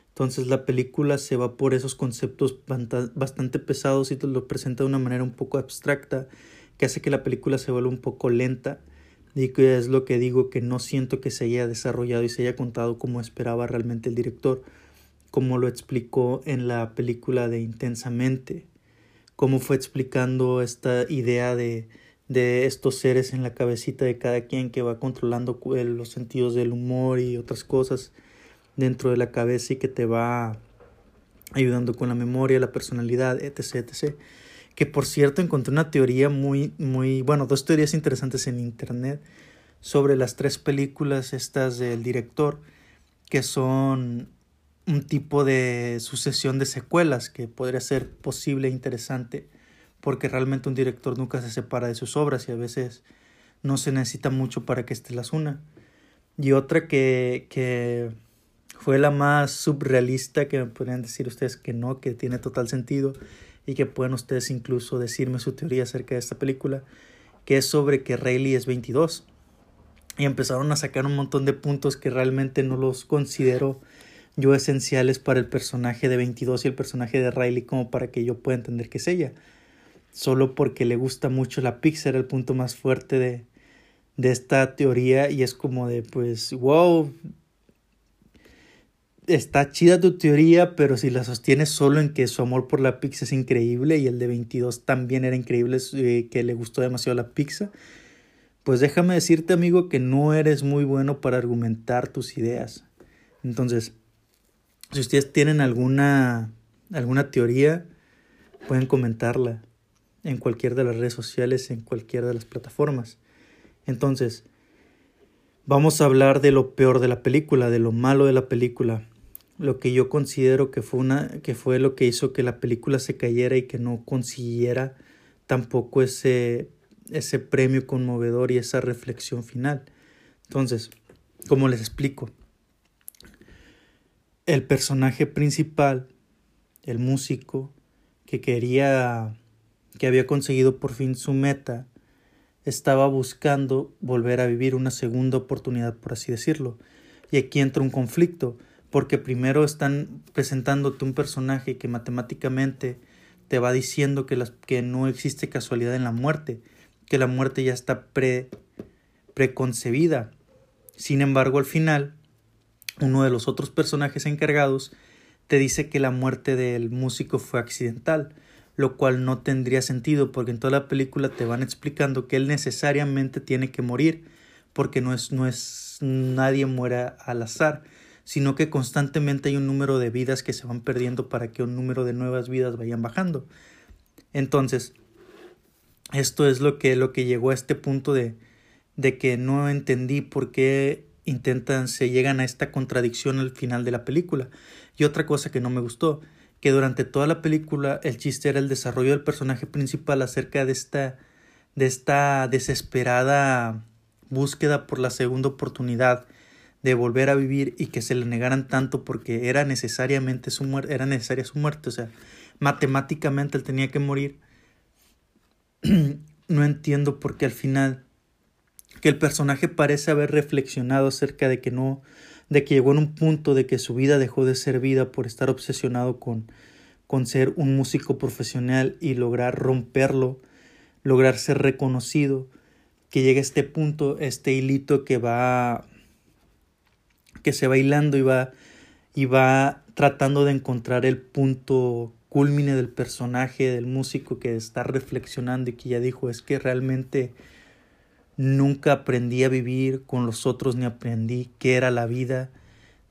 Entonces la película se va por esos conceptos bastante pesados y te lo presenta de una manera un poco abstracta que hace que la película se vuelva un poco lenta y que es lo que digo que no siento que se haya desarrollado y se haya contado como esperaba realmente el director como lo explicó en la película de Intensamente, cómo fue explicando esta idea de, de estos seres en la cabecita de cada quien que va controlando los sentidos del humor y otras cosas dentro de la cabeza y que te va ayudando con la memoria, la personalidad, etc, etc. Que por cierto encontré una teoría muy, muy, bueno, dos teorías interesantes en internet sobre las tres películas estas del director, que son un tipo de sucesión de secuelas que podría ser posible e interesante porque realmente un director nunca se separa de sus obras y a veces no se necesita mucho para que éste las una. Y otra que, que fue la más subrealista que me podrían decir ustedes que no, que tiene total sentido y que pueden ustedes incluso decirme su teoría acerca de esta película, que es sobre que Rayleigh es 22. Y empezaron a sacar un montón de puntos que realmente no los considero yo esenciales para el personaje de 22 y el personaje de Riley como para que yo pueda entender que es ella. Solo porque le gusta mucho la Pixar, el punto más fuerte de, de esta teoría y es como de pues wow está chida tu teoría pero si la sostienes solo en que su amor por la pizza es increíble y el de 22 también era increíble eh, que le gustó demasiado la pizza pues déjame decirte amigo que no eres muy bueno para argumentar tus ideas. Entonces si ustedes tienen alguna alguna teoría pueden comentarla en cualquier de las redes sociales en cualquiera de las plataformas entonces, vamos a hablar de lo peor de la película, de lo malo de la película, lo que yo considero que fue una que fue lo que hizo que la película se cayera y que no consiguiera tampoco ese ese premio conmovedor y esa reflexión final. Entonces, como les explico, el personaje principal, el músico que quería que había conseguido por fin su meta estaba buscando volver a vivir una segunda oportunidad, por así decirlo. Y aquí entra un conflicto, porque primero están presentándote un personaje que matemáticamente te va diciendo que, las, que no existe casualidad en la muerte, que la muerte ya está pre, preconcebida. Sin embargo, al final, uno de los otros personajes encargados te dice que la muerte del músico fue accidental, lo cual no tendría sentido porque en toda la película te van explicando que él necesariamente tiene que morir porque no es, no es nadie muera al azar, sino que constantemente hay un número de vidas que se van perdiendo para que un número de nuevas vidas vayan bajando. Entonces, esto es lo que, lo que llegó a este punto de, de que no entendí por qué intentan, se llegan a esta contradicción al final de la película. Y otra cosa que no me gustó, que durante toda la película el chiste era el desarrollo del personaje principal acerca de esta, de esta desesperada búsqueda por la segunda oportunidad de volver a vivir y que se le negaran tanto porque era necesariamente su muerte, era necesaria su muerte, o sea, matemáticamente él tenía que morir. no entiendo por qué al final que el personaje parece haber reflexionado acerca de que no de que llegó en un punto de que su vida dejó de ser vida por estar obsesionado con, con ser un músico profesional y lograr romperlo, lograr ser reconocido, que llegue a este punto, este hilito que va que se va hilando y va y va tratando de encontrar el punto culmine del personaje, del músico que está reflexionando y que ya dijo es que realmente Nunca aprendí a vivir con los otros ni aprendí qué era la vida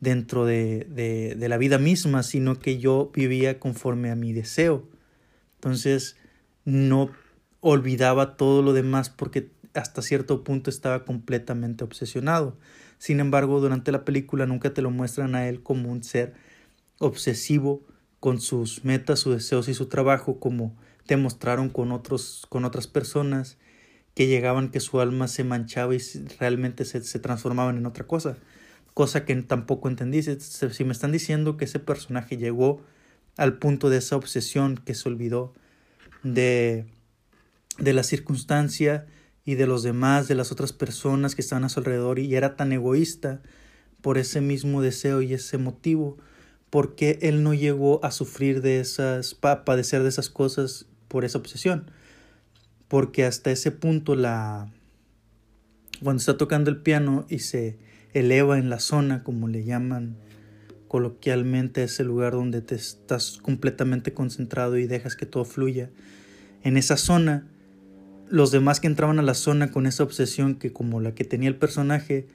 dentro de, de, la vida misma, sino que yo vivía conforme a mi deseo. Entonces no olvidaba todo lo demás porque hasta cierto punto estaba completamente obsesionado. Sin embargo, durante la película nunca te lo muestran a él como un ser obsesivo con sus metas, sus deseos y su trabajo, como te mostraron con otros, con otras personas que llegaban que su alma se manchaba y realmente se, se transformaban en otra cosa. Cosa que tampoco entendí. Si me están diciendo que ese personaje llegó al punto de esa obsesión que se olvidó de, de la circunstancia y de los demás, de las otras personas que estaban a su alrededor y era tan egoísta por ese mismo deseo y ese motivo, porque él no llegó a sufrir de esas, a padecer de esas cosas por esa obsesión porque hasta ese punto la cuando está tocando el piano y se eleva en la zona como le llaman coloquialmente ese lugar donde te estás completamente concentrado y dejas que todo fluya en esa zona los demás que entraban a la zona con esa obsesión que como la que tenía el personaje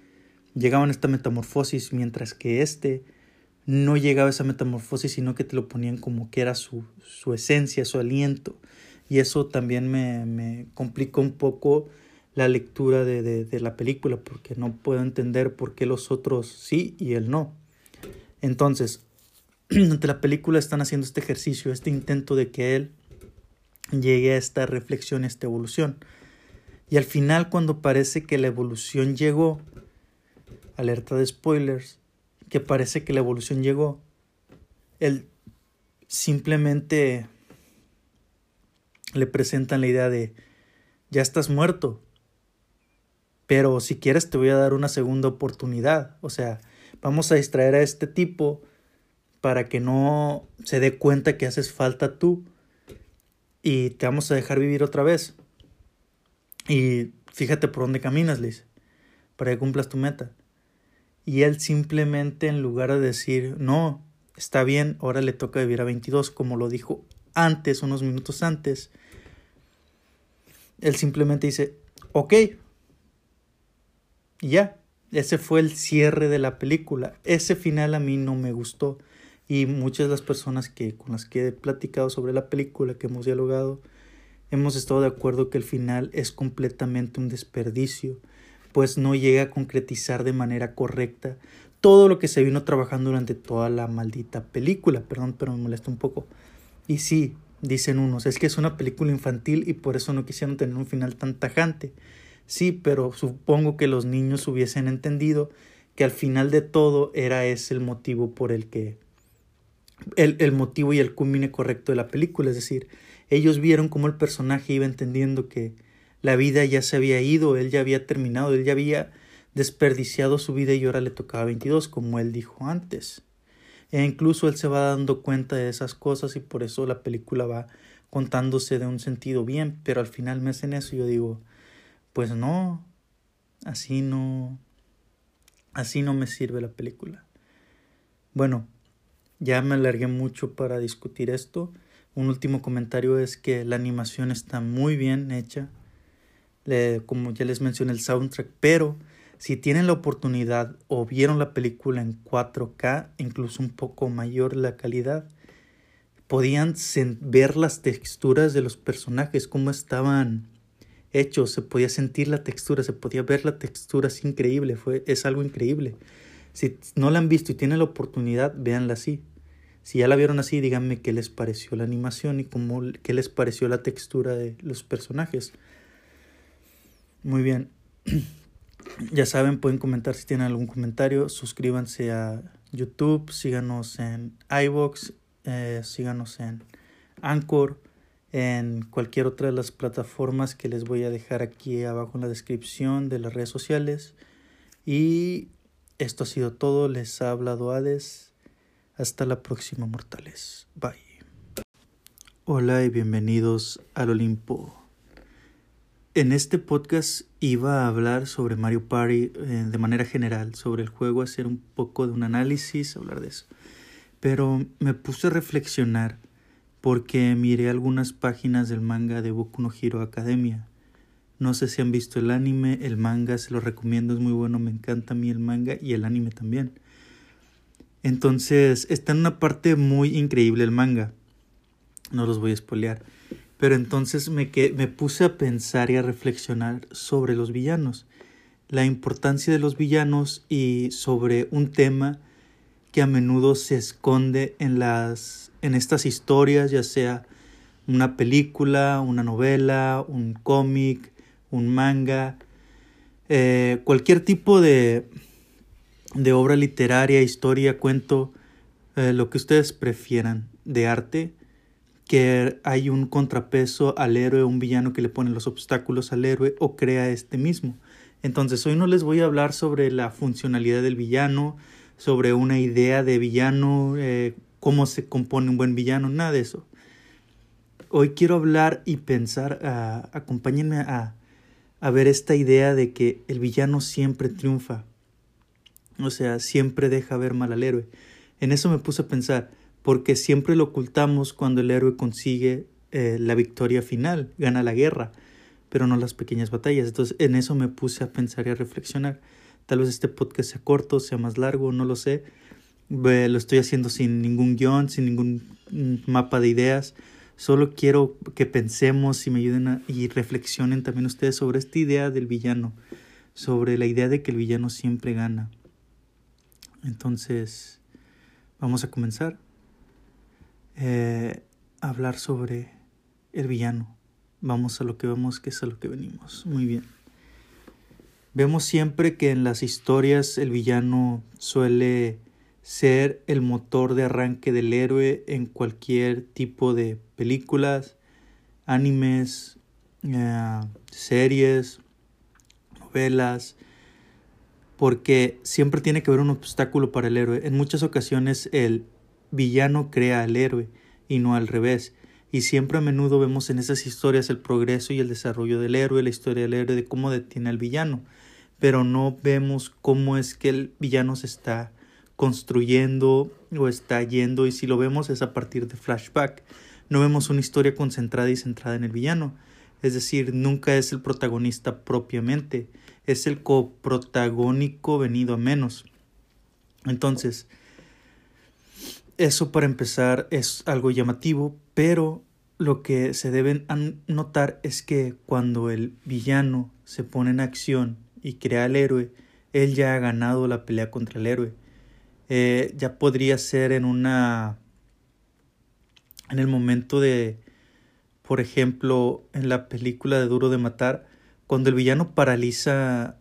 llegaban a esta metamorfosis mientras que este no llegaba a esa metamorfosis sino que te lo ponían como que era su, su esencia, su aliento y eso también me, me complicó un poco la lectura de, de, de, la película porque no puedo entender por qué los otros sí y él no. Entonces, ante la película están haciendo este ejercicio, este intento de que él llegue a esta reflexión, a esta evolución. Y al final cuando parece que la evolución llegó, alerta de spoilers, que parece que la evolución llegó, él simplemente le presentan la idea de, ya estás muerto, pero si quieres te voy a dar una segunda oportunidad. O sea, vamos a distraer a este tipo para que no se dé cuenta que haces falta tú y te vamos a dejar vivir otra vez. Y fíjate por dónde caminas, Liz, para que cumplas tu meta. Y él simplemente en lugar de decir, no, está bien, ahora le toca vivir a 22, como lo dijo antes, unos minutos antes, él simplemente dice, ok. Ya, ese fue el cierre de la película. Ese final a mí no me gustó. Y muchas de las personas que, con las que he platicado sobre la película, que hemos dialogado, hemos estado de acuerdo que el final es completamente un desperdicio, pues no llega a concretizar de manera correcta todo lo que se vino trabajando durante toda la maldita película. Perdón, pero me molesta un poco. Y sí, dicen unos, es que es una película infantil y por eso no quisieron tener un final tan tajante. Sí, pero supongo que los niños hubiesen entendido que al final de todo era ese el motivo por el que el, el motivo y el culmine correcto de la película, es decir, ellos vieron cómo el personaje iba entendiendo que la vida ya se había ido, él ya había terminado, él ya había desperdiciado su vida y ahora le tocaba 22, como él dijo antes. E incluso él se va dando cuenta de esas cosas y por eso la película va contándose de un sentido bien, pero al final me hacen eso y yo digo, pues no, así no, así no me sirve la película. Bueno, ya me alargué mucho para discutir esto. Un último comentario es que la animación está muy bien hecha, como ya les mencioné el soundtrack, pero si tienen la oportunidad o vieron la película en 4K, incluso un poco mayor la calidad, podían ver las texturas de los personajes, cómo estaban hechos, se podía sentir la textura, se podía ver la textura, es increíble, fue, es algo increíble. Si no la han visto y tienen la oportunidad, véanla así. Si ya la vieron así, díganme qué les pareció la animación y cómo, qué les pareció la textura de los personajes. Muy bien. Ya saben, pueden comentar si tienen algún comentario. Suscríbanse a YouTube, síganos en iVoox, eh, síganos en Anchor, en cualquier otra de las plataformas que les voy a dejar aquí abajo en la descripción de las redes sociales. Y esto ha sido todo. Les ha hablado Hades. Hasta la próxima, mortales. Bye. Hola y bienvenidos al Olimpo. En este podcast iba a hablar sobre Mario Party eh, de manera general, sobre el juego, hacer un poco de un análisis, hablar de eso. Pero me puse a reflexionar porque miré algunas páginas del manga de Boku no Hero Academia. No sé si han visto el anime, el manga, se lo recomiendo, es muy bueno, me encanta a mí el manga y el anime también. Entonces, está en una parte muy increíble el manga. No los voy a espolear pero entonces me, me puse a pensar y a reflexionar sobre los villanos, la importancia de los villanos y sobre un tema que a menudo se esconde en, las, en estas historias, ya sea una película, una novela, un cómic, un manga, eh, cualquier tipo de, de obra literaria, historia, cuento, eh, lo que ustedes prefieran de arte que hay un contrapeso al héroe, un villano que le pone los obstáculos al héroe o crea este mismo. Entonces hoy no les voy a hablar sobre la funcionalidad del villano, sobre una idea de villano, eh, cómo se compone un buen villano, nada de eso. Hoy quiero hablar y pensar, uh, acompáñenme a, a ver esta idea de que el villano siempre triunfa. O sea, siempre deja ver mal al héroe. En eso me puse a pensar porque siempre lo ocultamos cuando el héroe consigue eh, la victoria final, gana la guerra, pero no las pequeñas batallas. Entonces en eso me puse a pensar y a reflexionar. Tal vez este podcast sea corto, sea más largo, no lo sé. lo estoy haciendo sin ningún guion, sin ningún mm, mapa de ideas. Solo quiero que pensemos y me ayuden y reflexionen también ustedes sobre esta idea del villano, sobre la idea de que el villano siempre gana. Entonces, vamos a comenzar. Eh, hablar sobre el villano. Vamos a lo que vemos, que es a lo que venimos. Muy bien. Vemos siempre que en las historias el villano suele ser el motor de arranque del héroe en cualquier tipo de películas, animes, eh, series, novelas, porque siempre tiene que haber un obstáculo para el héroe. En muchas ocasiones el villano crea al héroe y no al revés. Y siempre a menudo vemos en esas historias el progreso y el desarrollo del héroe, la historia del héroe, de cómo detiene al villano. Pero no vemos cómo es que el villano se está construyendo o está yendo y si lo vemos es a partir de flashback. No vemos una historia concentrada y centrada en el villano. Es decir, nunca es el protagonista propiamente, es el coprotagónico venido a menos. Entonces, eso para empezar es algo llamativo, pero lo que se deben notar es que cuando el villano se pone en acción y crea al héroe, él ya ha ganado la pelea contra el héroe. Eh, ya podría ser en una en el momento de por ejemplo en la película de Duro de Matar cuando el villano paraliza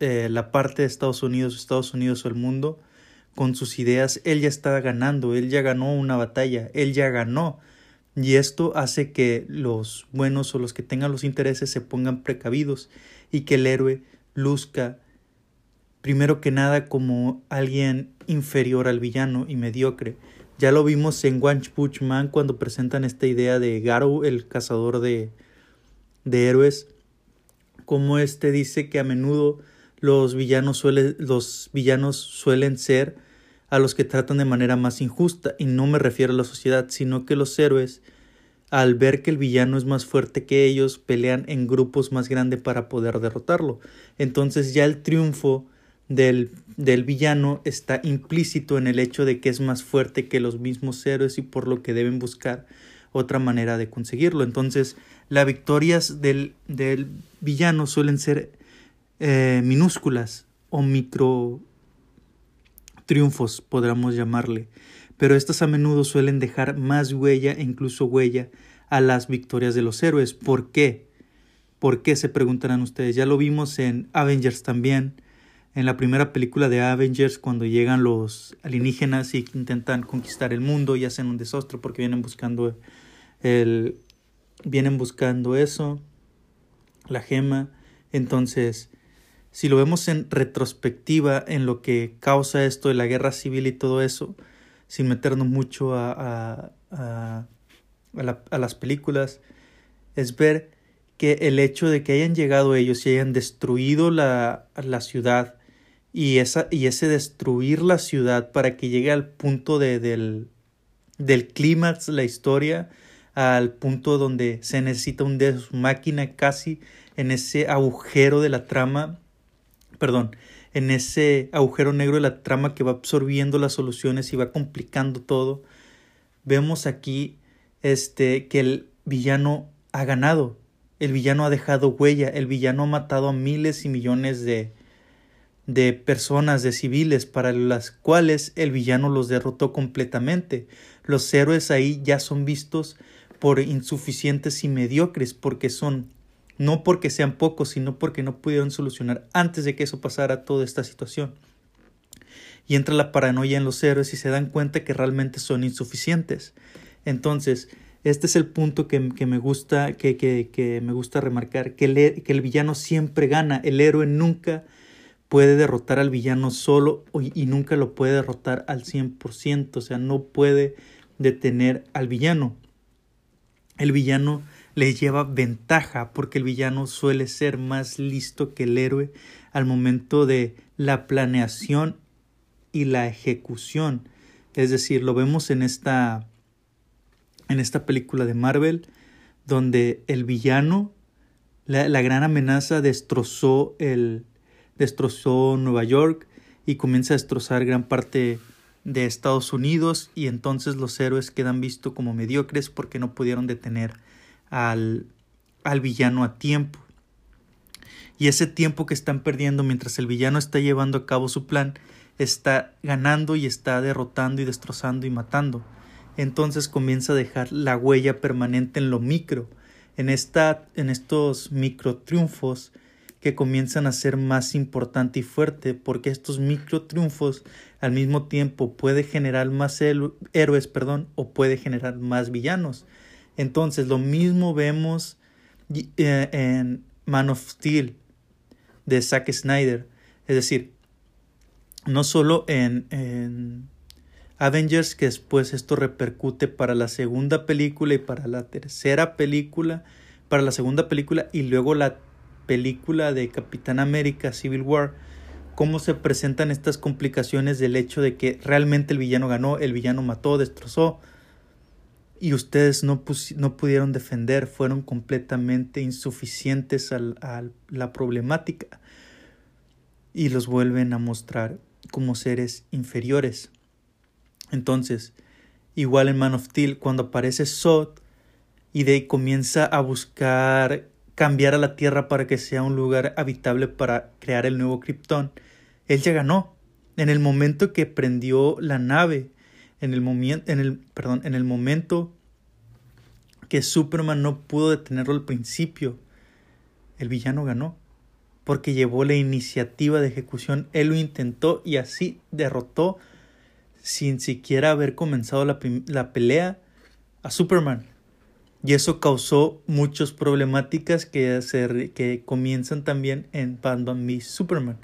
eh, la parte de Estados Unidos Estados Unidos o el mundo con sus ideas él ya está ganando él ya ganó una batalla él ya ganó y esto hace que los buenos o los que tengan los intereses se pongan precavidos y que el héroe luzca primero que nada como alguien inferior al villano y mediocre. Ya lo vimos en One Punch Man cuando presentan esta idea de Garou, el cazador de, de héroes, como este dice que a menudo los villanos, suele, los villanos suelen ser a los que tratan de manera más injusta, y no me refiero a la sociedad, sino que los héroes, al ver que el villano es más fuerte que ellos, pelean en grupos más grandes para poder derrotarlo. Entonces ya el triunfo del, del, villano está implícito en el hecho de que es más fuerte que los mismos héroes y por lo que deben buscar otra manera de conseguirlo. Entonces, las victorias del, del villano suelen ser eh, minúsculas o micro triunfos, podríamos llamarle, pero estas a menudo suelen dejar más huella e incluso huella a las victorias de los héroes. ¿Por qué? ¿Por qué se preguntarán ustedes? Ya lo vimos en Avengers también en la primera película de Avengers cuando llegan los alienígenas y intentan conquistar el mundo y hacen un desastre porque vienen buscando el vienen buscando eso la gema entonces si lo vemos en retrospectiva en lo que causa esto de la guerra civil y todo eso sin meternos mucho a, a, a, a las películas es ver que el hecho de que hayan llegado ellos y hayan destruido la, la ciudad y, esa, y ese destruir la ciudad para que llegue al punto de, del, del clímax, la historia, al punto donde se necesita un de máquina casi en ese agujero de la trama, perdón, en ese agujero negro de la trama que va absorbiendo las soluciones y va complicando todo. Vemos aquí este que el villano ha ganado, el villano ha dejado huella, el villano ha matado a miles y millones de, de personas, de civiles, para las cuales el villano los derrotó completamente. Los héroes ahí ya son vistos por insuficientes y mediocres, porque son, no porque sean pocos, sino porque no pudieron solucionar antes de que eso pasara toda esta situación. Y entra la paranoia en los héroes y se dan cuenta que realmente son insuficientes. Entonces, este es el punto que, me gusta, que, que, me gusta remarcar, que el, que el villano siempre gana, el héroe nunca puede derrotar al villano solo y nunca lo puede derrotar al 100%, o sea, no puede detener al villano. El villano le lleva ventaja porque el villano suele ser más listo que el héroe al momento de la planeación y la ejecución. Es decir, lo vemos en esta en esta película de Marvel donde el villano la, la gran amenaza destrozó el, destrozó Nueva York y comienza a destrozar gran parte de Estados Unidos y entonces los héroes quedan vistos como mediocres porque no pudieron detener al, al villano a tiempo. Y ese tiempo que están perdiendo mientras el villano está llevando a cabo su plan, está ganando y está derrotando y destrozando y matando. Entonces comienza a dejar la huella permanente en lo micro. En, esta, en estos micro triunfos que comienzan a ser más importante y fuerte porque estos micro triunfos al mismo tiempo puede generar más héroes perdón, o puede generar más villanos. Entonces lo mismo vemos eh, en Man of Steel de Zack Snyder. Es decir, no solo en, en Avengers, que después esto repercute para la segunda película y para la tercera película, para la segunda película y luego la película de Capitán América Civil War, cómo se presentan estas complicaciones del hecho de que realmente el villano ganó, el villano mató, destrozó, y ustedes no, no pudieron defender, fueron completamente insuficientes a la problemática y los vuelven a mostrar como seres inferiores. Entonces, igual en Man of Steel, cuando aparece Sod y ahí comienza a buscar cambiar a la Tierra para que sea un lugar habitable para crear el nuevo Krypton, él ya ganó. En el momento que prendió la nave en el, en el, perdón, en el momento que Superman no pudo detenerlo al principio, el villano ganó, porque llevó la iniciativa de ejecución, él lo intentó y así derrotó, sin siquiera haber comenzado la, la pelea, a Superman. Y eso causó muchas problemáticas que, que comienzan también en Batman v Superman,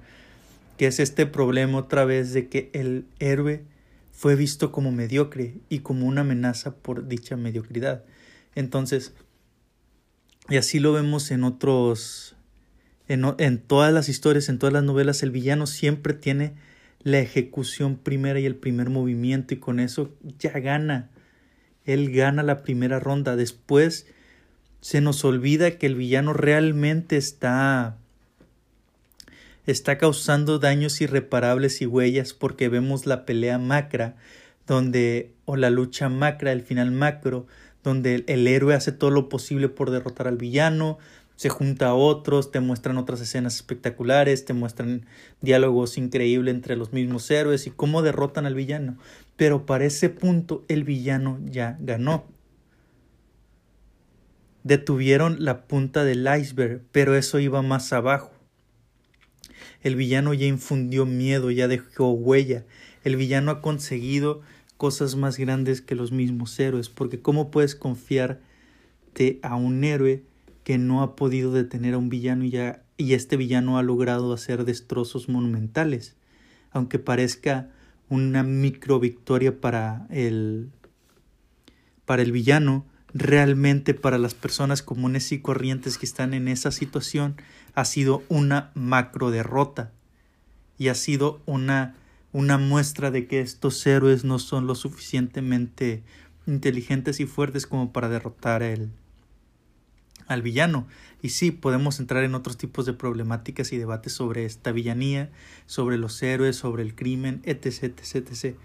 que es este problema otra vez de que el héroe fue visto como mediocre y como una amenaza por dicha mediocridad. Entonces, y así lo vemos en otros, en, en, todas las historias, en todas las novelas, el villano siempre tiene la ejecución primera y el primer movimiento y con eso ya gana. Él gana la primera ronda. Después se nos olvida que el villano realmente está está causando daños irreparables y huellas porque vemos la pelea macra, donde, o la lucha macra, el final macro, donde el, héroe hace todo lo posible por derrotar al villano, se junta a otros, te muestran otras escenas espectaculares, te muestran diálogos increíbles entre los mismos héroes y cómo derrotan al villano. Pero para ese punto el villano ya ganó. Detuvieron la punta del iceberg, pero eso iba más abajo. El villano ya infundió miedo, ya dejó huella. El villano ha conseguido cosas más grandes que los mismos héroes, porque ¿cómo puedes confiarte a un héroe que no ha podido detener a un villano y, ya, y este villano ha logrado hacer destrozos monumentales? Aunque parezca una micro victoria para el, para el villano, realmente para las personas comunes y corrientes que están en esa situación ha sido una macro derrota y ha sido una, una muestra de que estos héroes no son lo suficientemente inteligentes y fuertes como para derrotar el, al villano. Y sí, podemos entrar en otros tipos de problemáticas y debates sobre esta villanía, sobre los héroes, sobre el crimen, etc, etc, etc.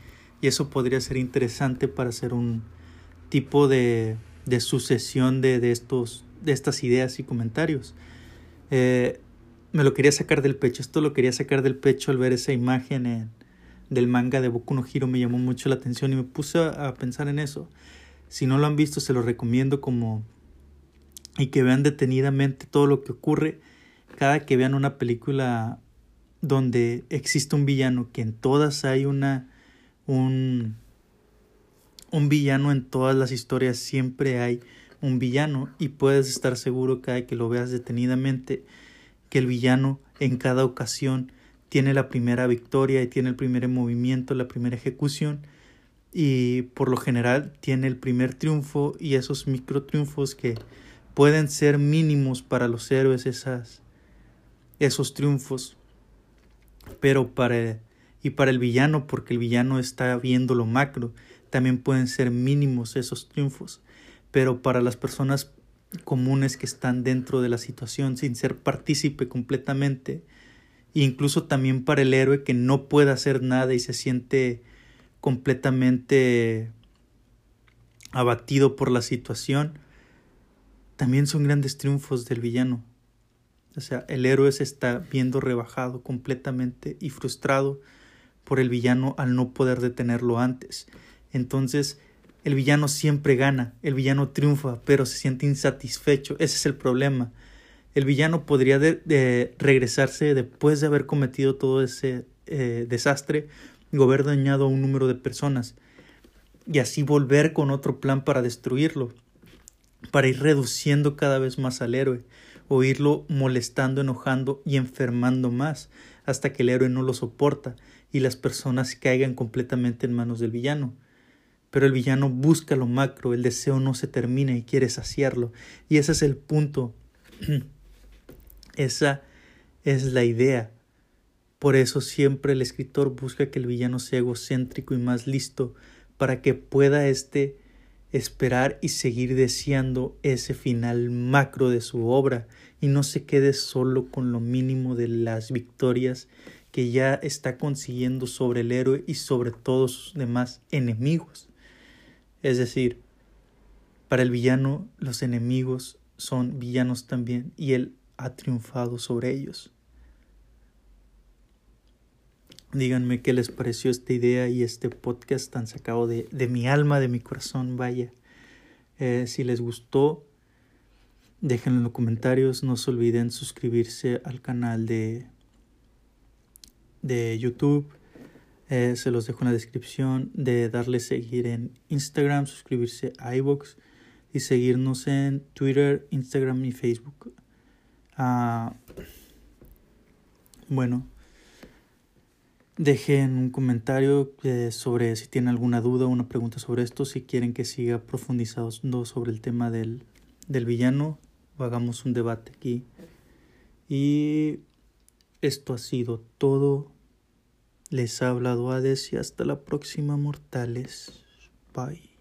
Y eso podría ser interesante para hacer un tipo de de sucesión de, de, estos, de estas ideas y comentarios. Eh, me lo quería sacar del pecho, esto lo quería sacar del pecho al ver esa imagen del manga de Boku no Hiro, me llamó mucho la atención y me puse a, pensar en eso. Si no lo han visto, se lo recomiendo como y que vean detenidamente todo lo que ocurre cada que vean una película donde existe un villano, que en todas hay una un un villano en todas las historias, siempre hay un villano y puedes estar seguro cada que lo veas detenidamente que el villano en cada ocasión tiene la primera victoria y tiene el primer movimiento, la primera ejecución y por lo general tiene el primer triunfo y esos micro triunfos que pueden ser mínimos para los héroes esas esos triunfos. Pero para y para el villano porque el villano está viendo lo macro también pueden ser mínimos esos triunfos, pero para las personas comunes que están dentro de la situación sin ser partícipe completamente, incluso también para el héroe que no puede hacer nada y se siente completamente abatido por la situación, también son grandes triunfos del villano. O sea, el héroe se está viendo rebajado completamente y frustrado por el villano al no poder detenerlo antes entonces el villano siempre gana, el villano triunfa, pero se siente insatisfecho. Ese es el problema. El villano podría de, regresarse después de haber cometido todo ese eh, desastre y haber dañado a un número de personas y así volver con otro plan para destruirlo, para ir reduciendo cada vez más al héroe o irlo molestando, enojando y enfermando más hasta que el héroe no lo soporta y las personas caigan completamente en manos del villano. Pero el villano busca lo macro, el deseo no se termina y quiere saciarlo. Y ese es el punto. Esa es la idea. Por eso siempre el escritor busca que el villano sea egocéntrico y más listo para que pueda éste esperar y seguir deseando ese final macro de su obra y no se quede solo con lo mínimo de las victorias que ya está consiguiendo sobre el héroe y sobre todos sus demás enemigos. Es decir, para el villano los enemigos son villanos también y él ha triunfado sobre ellos. Díganme qué les pareció esta idea y este podcast tan sacado de, de mi alma, de mi corazón, vaya. Eh, si les gustó, déjenlo en los comentarios. No se olviden suscribirse al canal de, de YouTube. Eh, se los dejo en la descripción. De darle seguir en Instagram, suscribirse a iVoox y seguirnos en Twitter, Instagram y Facebook. Ah, bueno. Dejen un comentario eh, sobre si tienen alguna duda o una pregunta sobre esto, si quieren que siga profundizando sobre el tema del, del villano hagamos un debate aquí. Y esto ha sido todo. Les ha hablado Hades y hasta la próxima, mortales. Bye.